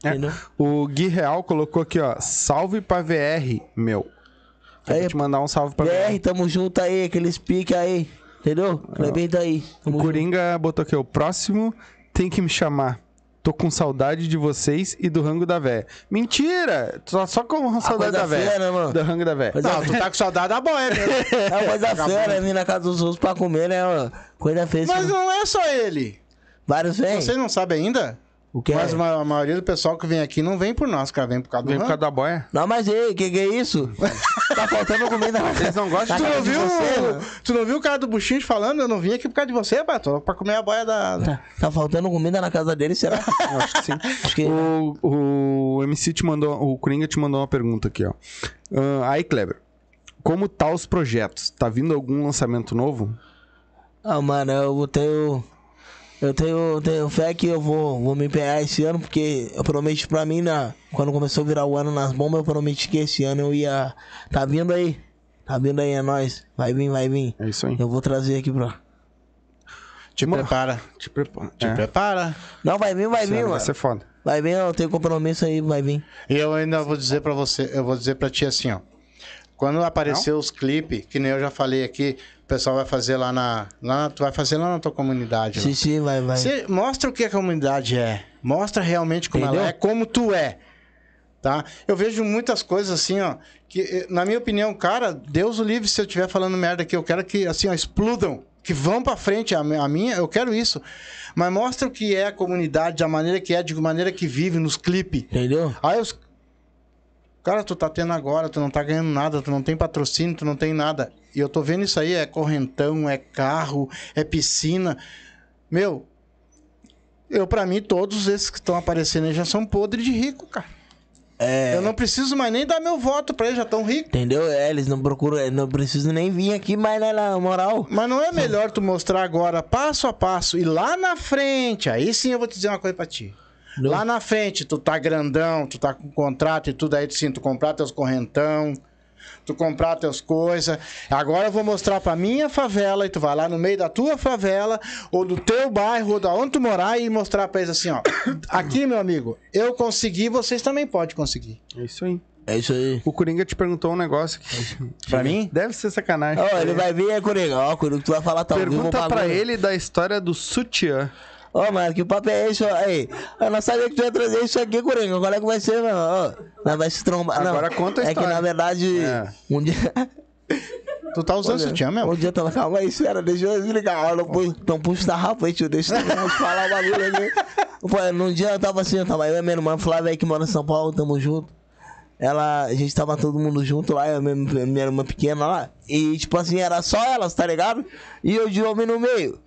Entendeu?
O Gui Real colocou aqui, ó. Salve pra VR, meu. Eu
Aí,
vou te mandar um salve pra
BR,
VR.
tamo junto aí, aqueles piques aí. Entendeu? Clebinho tá aí.
O
Tamo junto.
Coringa botou aqui, o próximo tem que me chamar. Tô com saudade de vocês e do rango da véia. Mentira! Tô só com saudade
coisa
da véia.
né, mano?
Do rango da véia.
Coisa
Não, tu tá com saudade da boia mesmo.
É coisa feia, né? Vir na casa dos outros pra comer, né? Coisa feia.
Mas não é só ele.
Vários vêm.
Você não sabe ainda?
O que
Mas
é?
a maioria do pessoal que vem aqui não vem por nós, cara. Vem por causa do
Vem por causa da boia.
Não, mas ei, que que é isso? tá faltando comida na
Eles não gostam de
Tu
casa
não,
de
viu,
você, mano.
tu não viu o cara do Buchinho falando? Eu não vim aqui por causa de você, Bato. Pra comer a boia da...
Tá, tá faltando comida na casa dele, será?
Eu acho que sim.
Acho que...
O, o MC te mandou, o Coringa te mandou uma pergunta aqui, ó. Ah, aí, Kleber, como tá os projetos? Tá vindo algum lançamento novo?
Ah, mano, eu tenho... Eu tenho, tenho fé que eu vou, vou me empenhar esse ano, porque eu prometi pra mim, na, quando começou a virar o ano nas bombas, eu prometi que esse ano eu ia... Tá vindo aí. Tá vindo aí, é nóis. Vai vir, vai vir.
É isso aí.
Eu vou trazer aqui pra...
Te prepara.
Te prepara.
Te
É.
prepara.
Não, vai vir, vai
Esse
vir,
ano
mano.
vai ser foda.
Vai vir, eu tenho compromisso aí, vai vir.
E eu ainda vou dizer pra você, eu vou dizer pra ti assim, ó. Quando aparecer os clipes, que nem eu já falei aqui, pessoal vai fazer lá na. Lá, tu vai fazer lá na tua comunidade. lá.
Sim, sim, vai, vai.
Você mostra o que a comunidade é. Mostra realmente como
Entendeu?
ela é, como tu é. Tá? Eu vejo muitas coisas assim, ó. Que, eh, na minha opinião, cara, Deus o livre se eu estiver falando merda aqui. Eu quero que, assim, ó, explodam. Que vão pra frente. A, a minha, eu quero isso. Mas mostra o que é a comunidade, a maneira que é, de maneira que vive nos clipes.
Entendeu?
Aí os. Cara, tu tá tendo agora, tu não tá ganhando nada, tu não tem patrocínio, tu não tem nada. E eu tô vendo isso aí, é correntão, é carro, é piscina. Meu, eu pra mim, todos esses que estão aparecendo aí já são podres de rico, cara.
É.
Eu não preciso mais nem dar meu voto pra eles, já tão ricos.
Entendeu? É, eles não procuram, não precisam nem vir aqui, mas né, na moral.
Mas não é melhor tu mostrar agora, passo a passo, e lá na frente, aí sim eu vou te dizer uma coisa pra ti.
Não.
Lá na frente, tu tá grandão, tu tá com contrato e tudo aí, sim, tu comprar teus correntão, tu comprar teus coisas. Agora eu vou mostrar pra minha favela, e tu vai lá no meio da tua favela, ou do teu bairro, ou da onde tu morar, e mostrar pra eles assim, ó. Aqui, meu amigo, eu consegui, vocês também podem conseguir.
É isso aí.
É isso aí.
O Coringa te perguntou um negócio que
Pra mim?
deve ser sacanagem.
Ó, ele vai vir aí, Coringa. Ó, Coringa, tu vai falar tá vivo o
Pergunta pra ele da história do sutiã.
Ó, mano, que papo é esse, ó? Aí, eu não sabia que tu ia trazer isso aqui, Coringa. Qual é que vai ser, mano? Ó, nós vai se trombar.
Agora
não,
conta a
É que,
história.
na verdade,
É.
um dia...
Tu tá usando sutiã mesmo?
Um dia tava... Calma aí, sério, deixa eu desligar. Pu- não puxa da rapa aí, tio. Deixa eu falar o bagulho aqui. Pô, num dia eu tava assim, eu tava eu e minha irmã Flávia aí que mora em São Paulo, tamo junto. Ela, a gente tava todo mundo junto lá, eu, minha, minha irmã pequena lá. E, tipo assim, era só elas, tá ligado? E eu de homem no meio.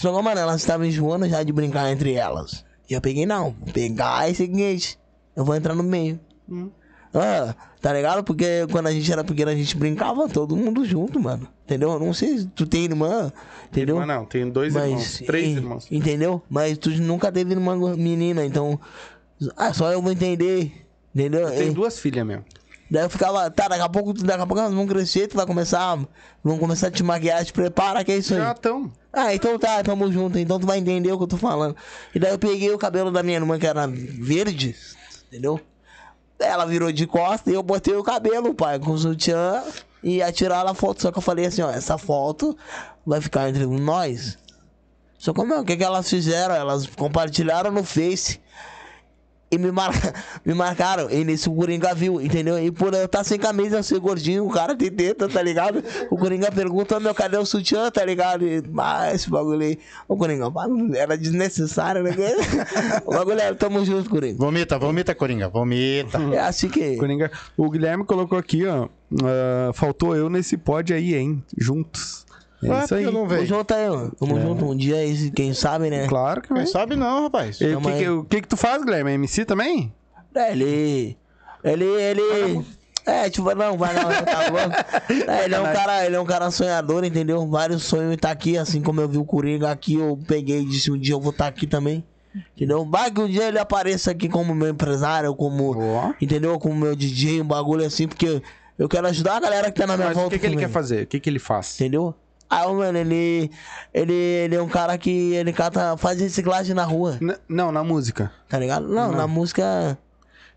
Só que, mano, elas estavam enjoando já de brincar entre elas. E eu peguei, não, vou pegar é o seguinte, eu vou entrar no meio. Ah, tá ligado? Porque quando a gente era pequeno, a gente brincava todo mundo junto, mano. Entendeu? Não sei se tu tem irmã, entendeu?
Mas não, tem dois irmãos. Três
en-
irmãos.
Entendeu? Mas tu nunca teve irmã menina, então. Ah, só eu vou entender. Entendeu?
Tem
E-
duas filhas mesmo.
Daí eu ficava, tá, daqui a pouco, daqui a pouco elas vão crescer, tu vai começar. Vão começar a te maquiar, te prepara, que é isso aí.
Já estão.
Ah, então tá, tamo junto, então tu vai entender o que eu tô falando. E daí eu peguei o cabelo da minha irmã, que era verde, entendeu? Ela virou de costa e eu botei o cabelo, pai, com o sutiã e ia tirar a foto. Só que eu falei assim, ó, essa foto vai ficar entre nós. Só que, meu, o que, que elas fizeram? Elas compartilharam no Face. E me, mar... me marcaram. E nesse o Coringa viu, entendeu? E por eu estar sem camisa, eu ser gordinho, o cara tem teta, tá ligado? O Coringa pergunta, meu, cadê o sutiã, tá ligado? E, ah, esse bagulho aí. O Coringa, era desnecessário, né? o bagulho é, tamo junto, Coringa.
Vomita, vomita, Coringa, vomita.
É assim que.
Coringa. O Guilherme colocou aqui, ó. ah, faltou eu nesse pod aí, hein? Juntos. É isso aí.
eu não vejo.
junto aí, mano. Tamo junto. Um dia aí, quem sabe, né?
Claro que
Quem
vai.
sabe não, rapaz.
E O que, que, o que que tu faz, Guilherme? MC também?
É, ele. Ele. Ele. É, tipo, não, vai não, tá louco. É, ele é um cara, ele é um cara sonhador, entendeu? Vários sonhos tá aqui, assim como eu vi o Coringa aqui, eu peguei e disse um dia eu vou estar aqui também. Entendeu? Vai que um dia ele apareça aqui como meu empresário, como. Entendeu? Como meu DJ, um bagulho assim, porque eu quero ajudar a galera que tá na minha
Mas o
volta.
que, que ele quer fazer? O que, que ele faz?
Entendeu? Ah, ô, mano, ele, ele. Ele é um cara que ele cata, faz reciclagem na rua.
N- não, na música.
Tá ligado? Não, na música.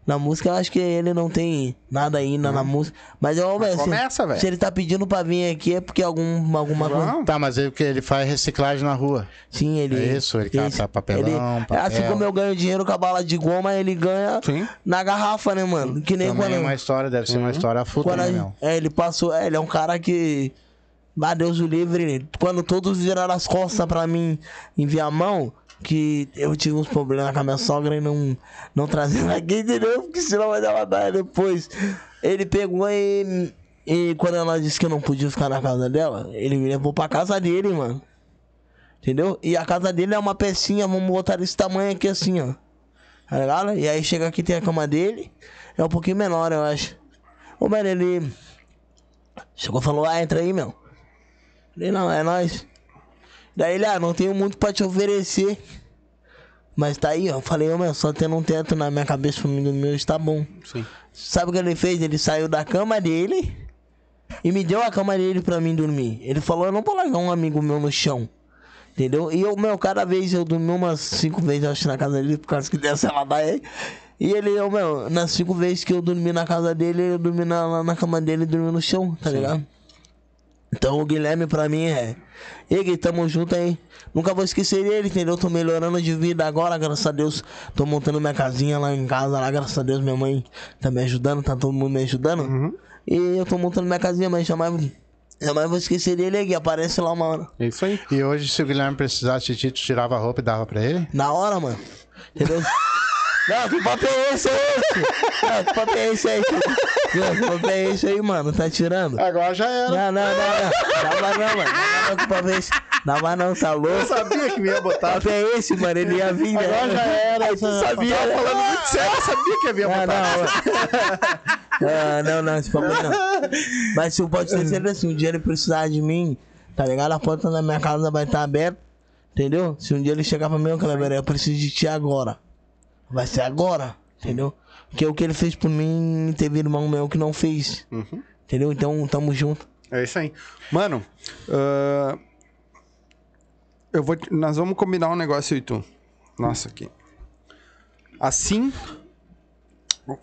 Na música eu acho que ele não tem nada ainda na música. Mas eu, velho, se-
começa, velho.
Se ele tá pedindo pra vir aqui é porque algum, alguma coisa.
Tá, mas ele, que ele faz reciclagem na rua.
Sim, ele.
É isso, ele cata papelão,
ele-
papel.
Assim como eu ganho dinheiro com a bala de goma, ele ganha
Sim.
na garrafa, né, mano? Que nem
Também
quando.
é uma história, deve ser uma história futa,
quando a
né,
é, ele passou. É, ele é um cara que. Ah, Deus o livre. Quando todos viraram as costas pra mim em Viamão, que eu tive uns problemas com a minha sogra e não, não trazendo aqui, entendeu? Porque senão vai dar uma dar depois. Ele pegou e. E quando ela disse que eu não podia ficar na casa dela, ele me levou pra casa dele, mano. Entendeu? E a casa dele é uma pecinha, vamos botar desse tamanho aqui assim, ó. Tá ligado? E aí chega aqui, tem a cama dele. É um pouquinho menor, eu acho. Ô, mano, ele. Chegou e falou, ah, entra aí, meu. Falei, não, é nóis. Daí ele, ah, não tenho muito pra te oferecer. Mas tá aí, ó. Falei, ô, meu, só tendo um teto na minha cabeça pra mim, meu, está bom.
Sim.
Sabe o que ele fez? Ele saiu da cama dele e me deu a cama dele pra mim dormir. Ele falou, eu não vou largar um amigo meu no chão. Entendeu? E eu, meu, cada vez eu dormi umas cinco vezes, acho, na casa dele, por causa que dessa ela daí. E ele, eu, meu, nas cinco vezes que eu dormi na casa dele, eu dormi na, lá na cama dele e dormi no chão, tá ligado? Então o Guilherme pra mim é. Ei, Gui, tamo junto aí. Nunca vou esquecer dele, entendeu? Tô melhorando de vida agora, graças a Deus. Tô montando minha casinha lá em casa, lá, graças a Deus, minha mãe tá me ajudando, tá todo mundo me ajudando. E eu tô montando minha casinha, mas jamais, jamais vou esquecer dele, aí, Gui. Aparece lá uma hora.
É isso aí.
E hoje, se o Guilherme precisasse de ti, tu tirava a roupa e dava pra ele?
Na hora, mano. Entendeu? Não, que papo é esse, é esse? Não, que papo é esse aí? Não, que papo é esse aí, mano? Tá tirando?
Agora já era.
Não, não, não, não. Dá mais não, mano. Dá mais não, que papo é esse? Dá mais não, tá
Eu
louco?
sabia que me ia botar.
Papo é esse, mano? Ele ia vir, né?
Agora já era.
Aí tu sabia,
Tava
né?
falando muito sério, eu sabia que
Ah,
botar.
não, ah, não, não, esse papo aí não. Mas se eu pode ter certeza, se um dia ele precisar de mim, tá ligado? A porta da minha casa vai estar aberta, entendeu? Se um dia ele chegar pra mim, ô Cleber, eu preciso de ti agora. Vai ser agora, entendeu? Porque o que ele fez por mim, teve irmão meu que não fez. Entendeu? Então, tamo junto.
É isso aí. Mano, ah, eu vou, nós vamos combinar um negócio aí, tu. Nossa, aqui. Assim,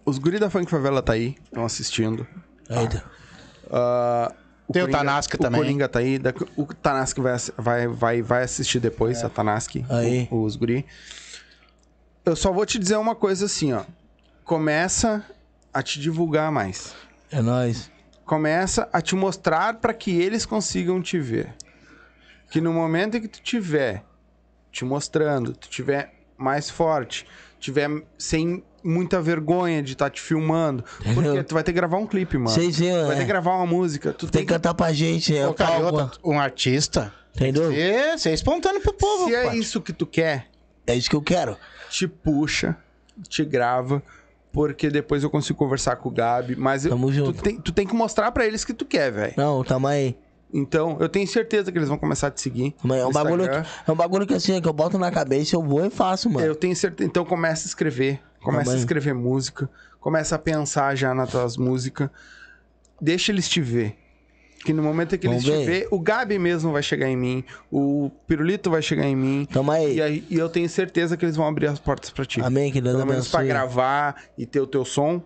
os guri da Funk Favela tá aí, estão assistindo.
Eita.
Ah,
Tem o
Coringa-
Tanaski também.
O Coringa tá aí. O Tanaski vai, vai, vai, vai assistir depois, a Tanaski,
Aí.
o- os guri. Eu só vou te dizer uma coisa assim, ó. Começa a te divulgar mais.
É nóis.
Começa a te mostrar para que eles consigam te ver. Que no momento em que tu tiver te mostrando, tu tiver mais forte, tiver sem muita vergonha de estar te filmando, porque tu vai ter que gravar um clipe, mano.
Sei,
Tu vai ter
é.
que gravar uma música, tu
Tem
tem
que cantar pra gente, é
Ô,
o
Carioca,
palco.
um artista.
Entendeu?
É, ser espontâneo pro povo.
Se é
pai.
isso que tu quer,
É isso que eu quero.
Te puxa, te grava, porque depois eu consigo conversar com o Gabi. Mas eu-
Tamo
tu,
junto.
tem, tu tem que mostrar pra eles que tu quer, velho.
Não, tamo aí.
Então, eu tenho certeza que eles vão começar a te seguir.
Mas é um bagulho,
Instagram.
é um bagulho que assim, que eu boto na cabeça, eu vou e faço, mano.
Eu tenho certeza. Então, começa a escrever. Começa a
Também.
escrever música. Começa a pensar já nas tuas músicas. Deixa eles te ver. Que no momento que eles
Vamos
te
ver.
o Gabi mesmo vai chegar em mim. O Pirulito vai chegar em mim.
Tamo aí.
E, aí, e eu tenho certeza que eles vão abrir as portas pra ti.
Amém, que Deus
Pelo menos pra
abençoe.
gravar e ter o teu som,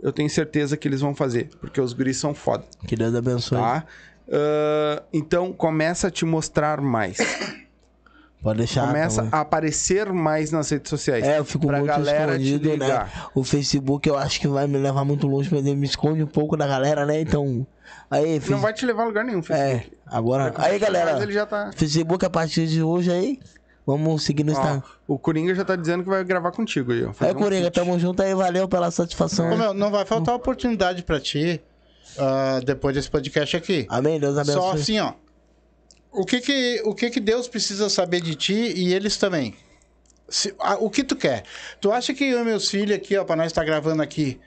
eu tenho certeza que eles vão fazer. Porque os guris são foda,
Que Deus abençoe.
tá? Ah, então, começa a te mostrar mais.
Pode deixar.
começa
tamo-
a aparecer mais nas redes sociais.
É, eu fico
pra
muito
galera
escondido, né? O Facebook eu acho que vai me levar muito longe, mas ele me esconde um pouco da galera, né? Então. Aí.
Não vai te levar a lugar nenhum,
É,
Facebook.
agora. Aí, galera.
Ele já tá...
Facebook a partir de hoje aí. Vamos seguir no Instagram.
o Coringa já tá dizendo que vai gravar contigo aí.
Aí,
um
Coringa,
feat.
tamo junto aí. Valeu pela satisfação.
Ô, meu, não vai faltar oportunidade pra ti ah, depois desse podcast aqui.
Amém, Deus abençoe.
Só assim, ó. O que que, o que que Deus precisa saber de ti e eles também? Se- ah, o que tu quer? Tu acha que eu e meus filhos aqui, ó, pra nós estar gravando aqui,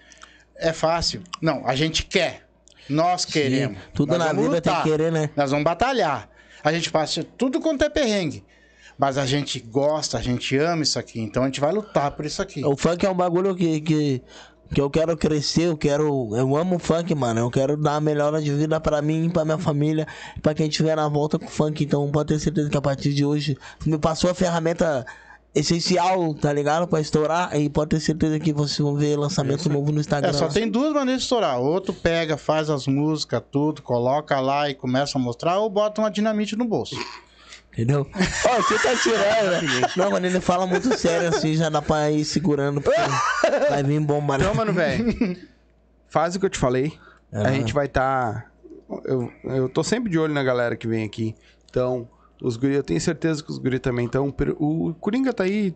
é fácil? Não, a gente quer. Nós queremos.
Tudo
Nós
na vida tem
lutar.
que querer, né?
Nós vamos batalhar. A gente passa tudo quanto é perrengue. Mas a gente gosta, a gente ama isso aqui. Então a gente vai lutar por isso aqui.
O funk é um bagulho que, que, que eu quero crescer, eu quero. Eu amo funk, mano. Eu quero dar a melhora de vida pra mim, pra minha família, pra quem estiver na volta com funk. Então pode ter certeza que a partir de hoje me passou a ferramenta essencial, tá ligado? Pra estourar. E pode ter certeza que vocês vão ver lançamento novo no Instagram.
É, só tem duas maneiras de estourar. Ou tu pega, faz as músicas, tudo, coloca lá e começa a mostrar, ou bota uma dinamite no bolso.
Entendeu? Ó, você tá tirando, né? Não, quando ele fala muito sério assim, já dá pra ir segurando, porque vai vir bomba, né?
Então, mano, velho, faz o que eu te falei. A gente vai estar... Eu, eu tô sempre de olho na galera que vem aqui. Então, os guri, eu tenho certeza que os guri também estão... O Coringa tá aí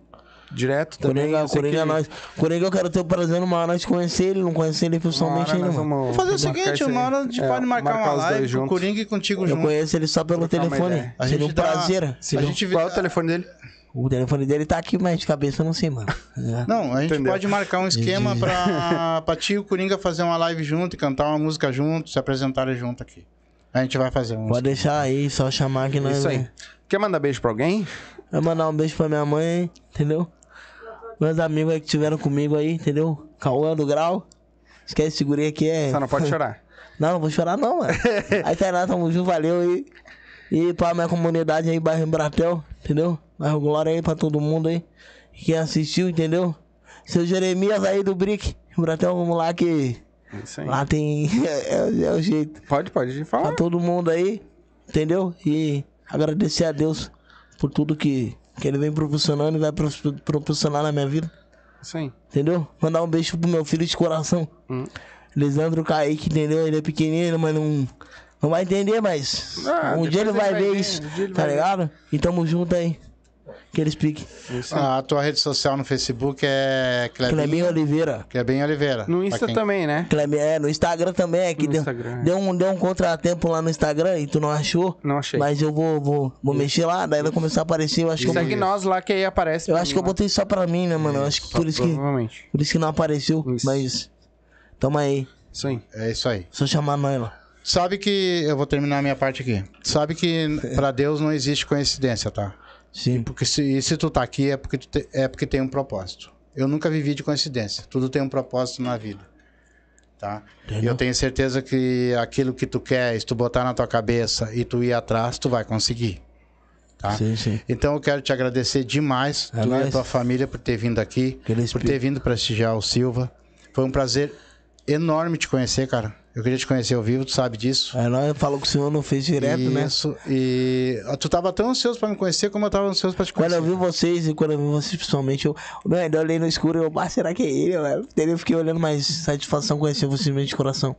direto também.
Coringa,
eu
Coringa,
que-
nós. Coringa, eu quero ter o prazer numa hora de conhecer ele, não conhecer ele
Uma
pessoalmente ainda,
vamos
Vamos fazer o
marcar
seguinte, uma hora a gente
É,
pode marcar, uma
os
live com o. Coringa e contigo
Eu
junto.
conheço ele só pelo
uma
telefone.
A
Seria um
gente dá-
prazer.
A
Seria
gente vê...
Qual é o telefone dele?
O telefone dele tá aqui, mas de cabeça eu não sei, mano. É.
Não, a gente
Entendeu?
pode marcar um esquema pra, pra ti e o Coringa fazer uma live junto e cantar uma música junto, se apresentarem junto aqui. A gente vai fazer um.
Pode deixar aí, só chamar que nós.
Isso aí. Quer mandar beijo pra alguém?
Vai mandar um beijo pra minha mãe, entendeu? Meus amigos aí que estiveram comigo aí, entendeu? Cauã do Grau. Esquece esse guri aqui é.
Só não pode chorar.
Não, não vou chorar não, mano. aí tá lá, tamo junto, valeu aí. E pra minha comunidade aí, bairro Bratel, entendeu? Bairro Glória aí pra todo mundo aí. Quem assistiu, entendeu? Seu Jeremias aí do Brick. Bratel, vamos lá que
Isso aí.
lá tem. é, é o jeito.
Pode, pode
Pra
falar.
todo mundo aí, entendeu? E agradecer a Deus por tudo que, que ele vem proporcionando e vai pro- proporcionar na minha vida.
Aí.
Entendeu? Mandar um beijo pro meu filho de coração.
Hum.
Lisandro Kaique, entendeu? Ele é pequenininho, mas não, não vai entender, mas
Ah,
um dia ele vai ver
ver,
isso,
um
tá
vai ver.
ligado? E tamo junto aí. Que ele explique.
A tua rede social no Facebook é
Clebinho
Clebinho,
Oliveira.
Clebinho Oliveira.
No Insta
quem-
também, né?
Clebinho, é, no Instagram também, é que
No
deu,
Instagram, é.
deu, um, deu um contratempo lá no Instagram e tu não achou.
Não achei.
Mas eu vou, vou, vou mexer lá, daí vai começar a aparecer. Eu acho que eu,
Segue nós lá que aí aparece.
eu acho que eu
lá.
botei só pra mim, né, mano? Eu acho que por isso que,
Provavelmente.
por isso que não apareceu.
Isso.
Mas tamo aí.
Isso aí.
É isso aí.
Só chamar nós lá.
Sabe que. Eu vou terminar a minha parte aqui. Sabe que pra Deus não existe coincidência, tá?
Sim.
Porque se, e se tu tá aqui é porque, te- é porque tem um propósito. Eu nunca vivi de coincidência. Tudo tem um propósito na vida. Tá? E
Entendeu?
eu tenho certeza que aquilo que tu quer, se tu botar na tua cabeça e tu ir atrás, tu vai conseguir. Tá?
Sim, sim.
Então eu quero te agradecer demais,
É
tu e a tua família, por ter vindo aqui, por ter vindo prestigiar o Silva. Foi um prazer enorme te conhecer, cara. Eu queria te conhecer ao vivo, tu sabe disso.
Aí nós falou que o senhor não fez direto, né?
Isso. E ah, tu tava tão ansioso pra me conhecer como eu tava ansioso pra te
Quando
conhecer.
eu vi vocês e quando eu vi vocês pessoalmente, eu, eu olhei no escuro e eu, ah, será que é ele? Eu fiquei olhando mais satisfação conhecer vocês mesmo de coração.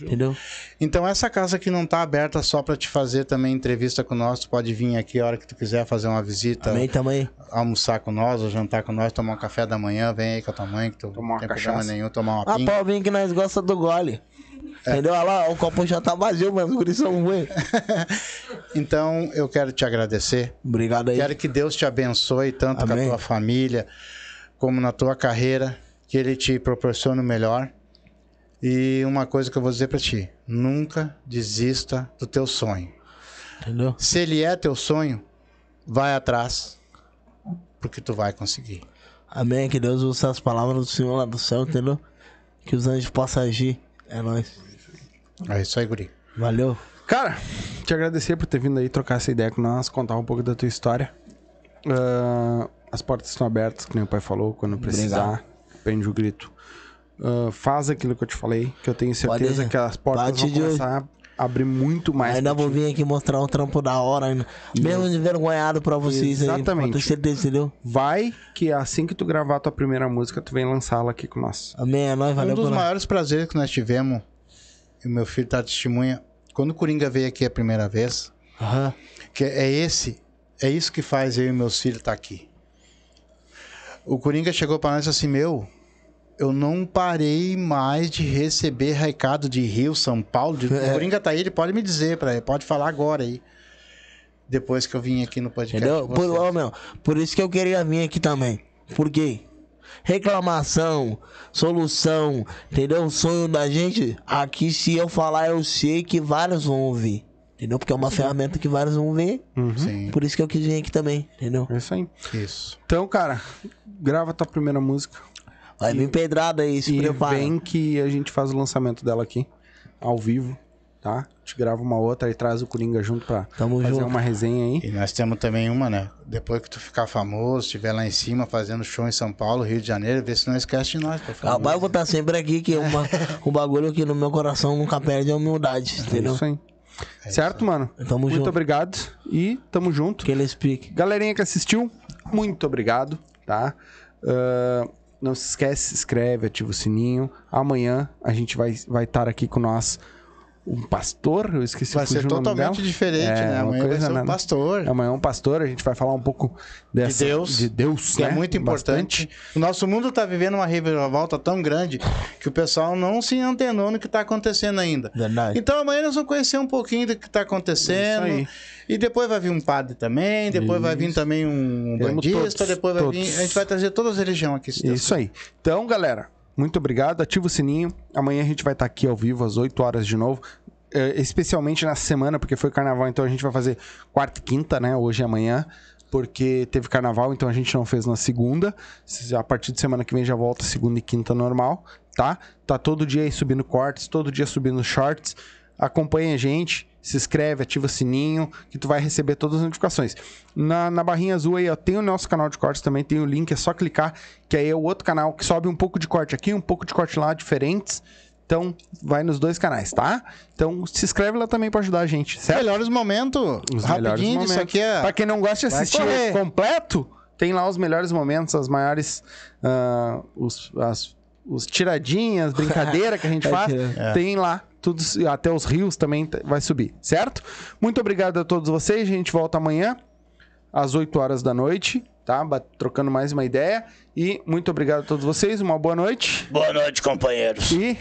Entendeu?
Então essa casa aqui não tá aberta só pra te fazer também entrevista com nós. Tu pode vir aqui a hora que tu quiser fazer uma visita,
Também, tamo aí.
almoçar com nós, ou jantar com nós, tomar um café da manhã, vem aí com a tua mãe, que tu
Tomar
não tem problema
cachaça.
nenhum, tomar uma
Ah,
pinga.
pau, vem que nós gosta do gole. Entendeu? Olha lá, o copo já tá vazio, mas os guris são ruins.
Então eu quero te agradecer.
Obrigado aí.
Quero que Deus te abençoe tanto com
Amém.
a tua família como na tua carreira, que Ele te proporcione o melhor. E uma coisa que eu vou dizer pra ti: nunca desista do teu sonho.
Entendeu?
Se ele é teu sonho, vai atrás, porque tu vai conseguir.
Amém. Que Deus use as palavras do Senhor lá do céu, entendeu? Que os anjos possam agir. É nóis.
É isso aí, guri.
Valeu.
Cara, te agradecer por ter vindo aí trocar essa ideia com nós, contar um pouco da tua história. Ah, as portas estão abertas, que nem o pai falou, quando precisar, prende o grito. Ah, faz aquilo que eu te falei, que eu tenho certeza
Pode-
que as portas
bate
vão
de
começar a abrir muito mais.
ainda vou vir aqui mostrar um trampo da hora ainda. Mesmo envergonhado pra vocês aí.
Exatamente.
Ter certeza, entendeu?
Vai que assim que tu gravar a tua primeira música, tu vem lançá-la aqui com nós.
Amém. É nóis. Valeu
um dos maiores prazeres que nós tivemos, meu filho tá testemunha, quando o Coringa veio aqui a primeira vez,
Aham.
que é esse, é isso que faz eu e meus filhos estar aqui. O Coringa chegou para nós e disse assim, meu, eu não parei mais de receber recado de Rio, São Paulo. De...
É.
O Coringa tá aí, ele pode me dizer, pra... pode falar agora aí. Depois que eu vim aqui no podcast.
Entendeu? Por, ó, meu, por isso que eu queria vir aqui também. Por quê? Reclamação, solução, entendeu? O sonho da gente, aqui se eu falar, eu sei que vários vão ouvir. Entendeu? Porque é uma ferramenta que vários vão ver.
Sim,
Por isso que eu quis vir aqui também, entendeu?
É isso aí.
isso.
Então, cara, grava a tua primeira música.
Vai vir pedrada aí, se
e
prepara.
vem que a gente faz o lançamento dela aqui, ao vivo, tá? Te grava uma outra e traz o Coringa junto pra
Tamo
fazer
junto.
uma resenha aí.
E nós temos também uma, né? Depois que tu ficar famoso, estiver lá em cima fazendo show em São Paulo, Rio de Janeiro, vê se não esquece de nós, por favor.
Rapaz, eu vou estar sempre aqui, que uma, um bagulho que no meu coração nunca perde a humildade,
É
entendeu?
isso aí. certo, mano?
Tamo
Muito
junto.
obrigado e tamo junto.
Que ele explique.
Galerinha que assistiu, muito obrigado, tá? Ah, não se esquece, se inscreve, ativa o sininho. Amanhã a gente vai estar vai estar aqui com nós um pastor, eu esqueci
Vai ser totalmente diferente,
É,
né? Amanhã vai
coisa,
ser
né?
um pastor.
Amanhã é um pastor, a gente vai falar um pouco dessa,
Deus,
de Deus,
Que
né?
é muito importante.
Bastante.
O nosso mundo está vivendo uma reviravolta tão grande que o pessoal não se antenou no que está acontecendo ainda.
Verdade.
Então amanhã nós vamos conhecer um pouquinho do que está acontecendo.
Isso aí.
E depois vai vir um padre também, depois vai vir
Isso.
também um bandista,
todos,
depois vai
todos.
vir. A gente vai trazer todas as religiões aqui. se Deus
Isso aí. Então, galera, muito obrigado. Ativa o sininho. Amanhã a gente vai estar aqui ao vivo às 8 horas de novo. É, especialmente na semana, porque foi carnaval, então a gente vai fazer quarta e quinta, né? Hoje e amanhã. Porque teve carnaval, então a gente não fez na segunda. A partir de semana que vem já volta segunda e quinta normal, tá? Tá todo dia aí subindo cortes, todo dia subindo shorts. acompanha a gente, se inscreve, ativa o sininho, que tu vai receber todas as notificações. Na, na barrinha azul aí, ó, tem o nosso canal de cortes também, tem o link, é só clicar, que aí é o outro canal que sobe um pouco de corte aqui, um pouco de corte lá, diferentes. Então, vai nos dois canais, tá? Então, se inscreve lá também pra ajudar a gente, certo?
Melhores momentos.
Os melhores
Rapidinho,
momentos.
isso aqui é.
Pra quem não gosta de assistir completo, tem lá os melhores momentos, as maiores. ah, os, as, os tiradinhas, brincadeira que a gente
É
faz.
que-
é.
Tem lá. Tudo, até os rios também vai subir, certo? Muito obrigado a todos vocês. A gente volta amanhã, às 8 horas da noite, tá? Trocando mais uma ideia. E muito obrigado a todos vocês. Uma boa noite.
Boa noite, companheiros.
E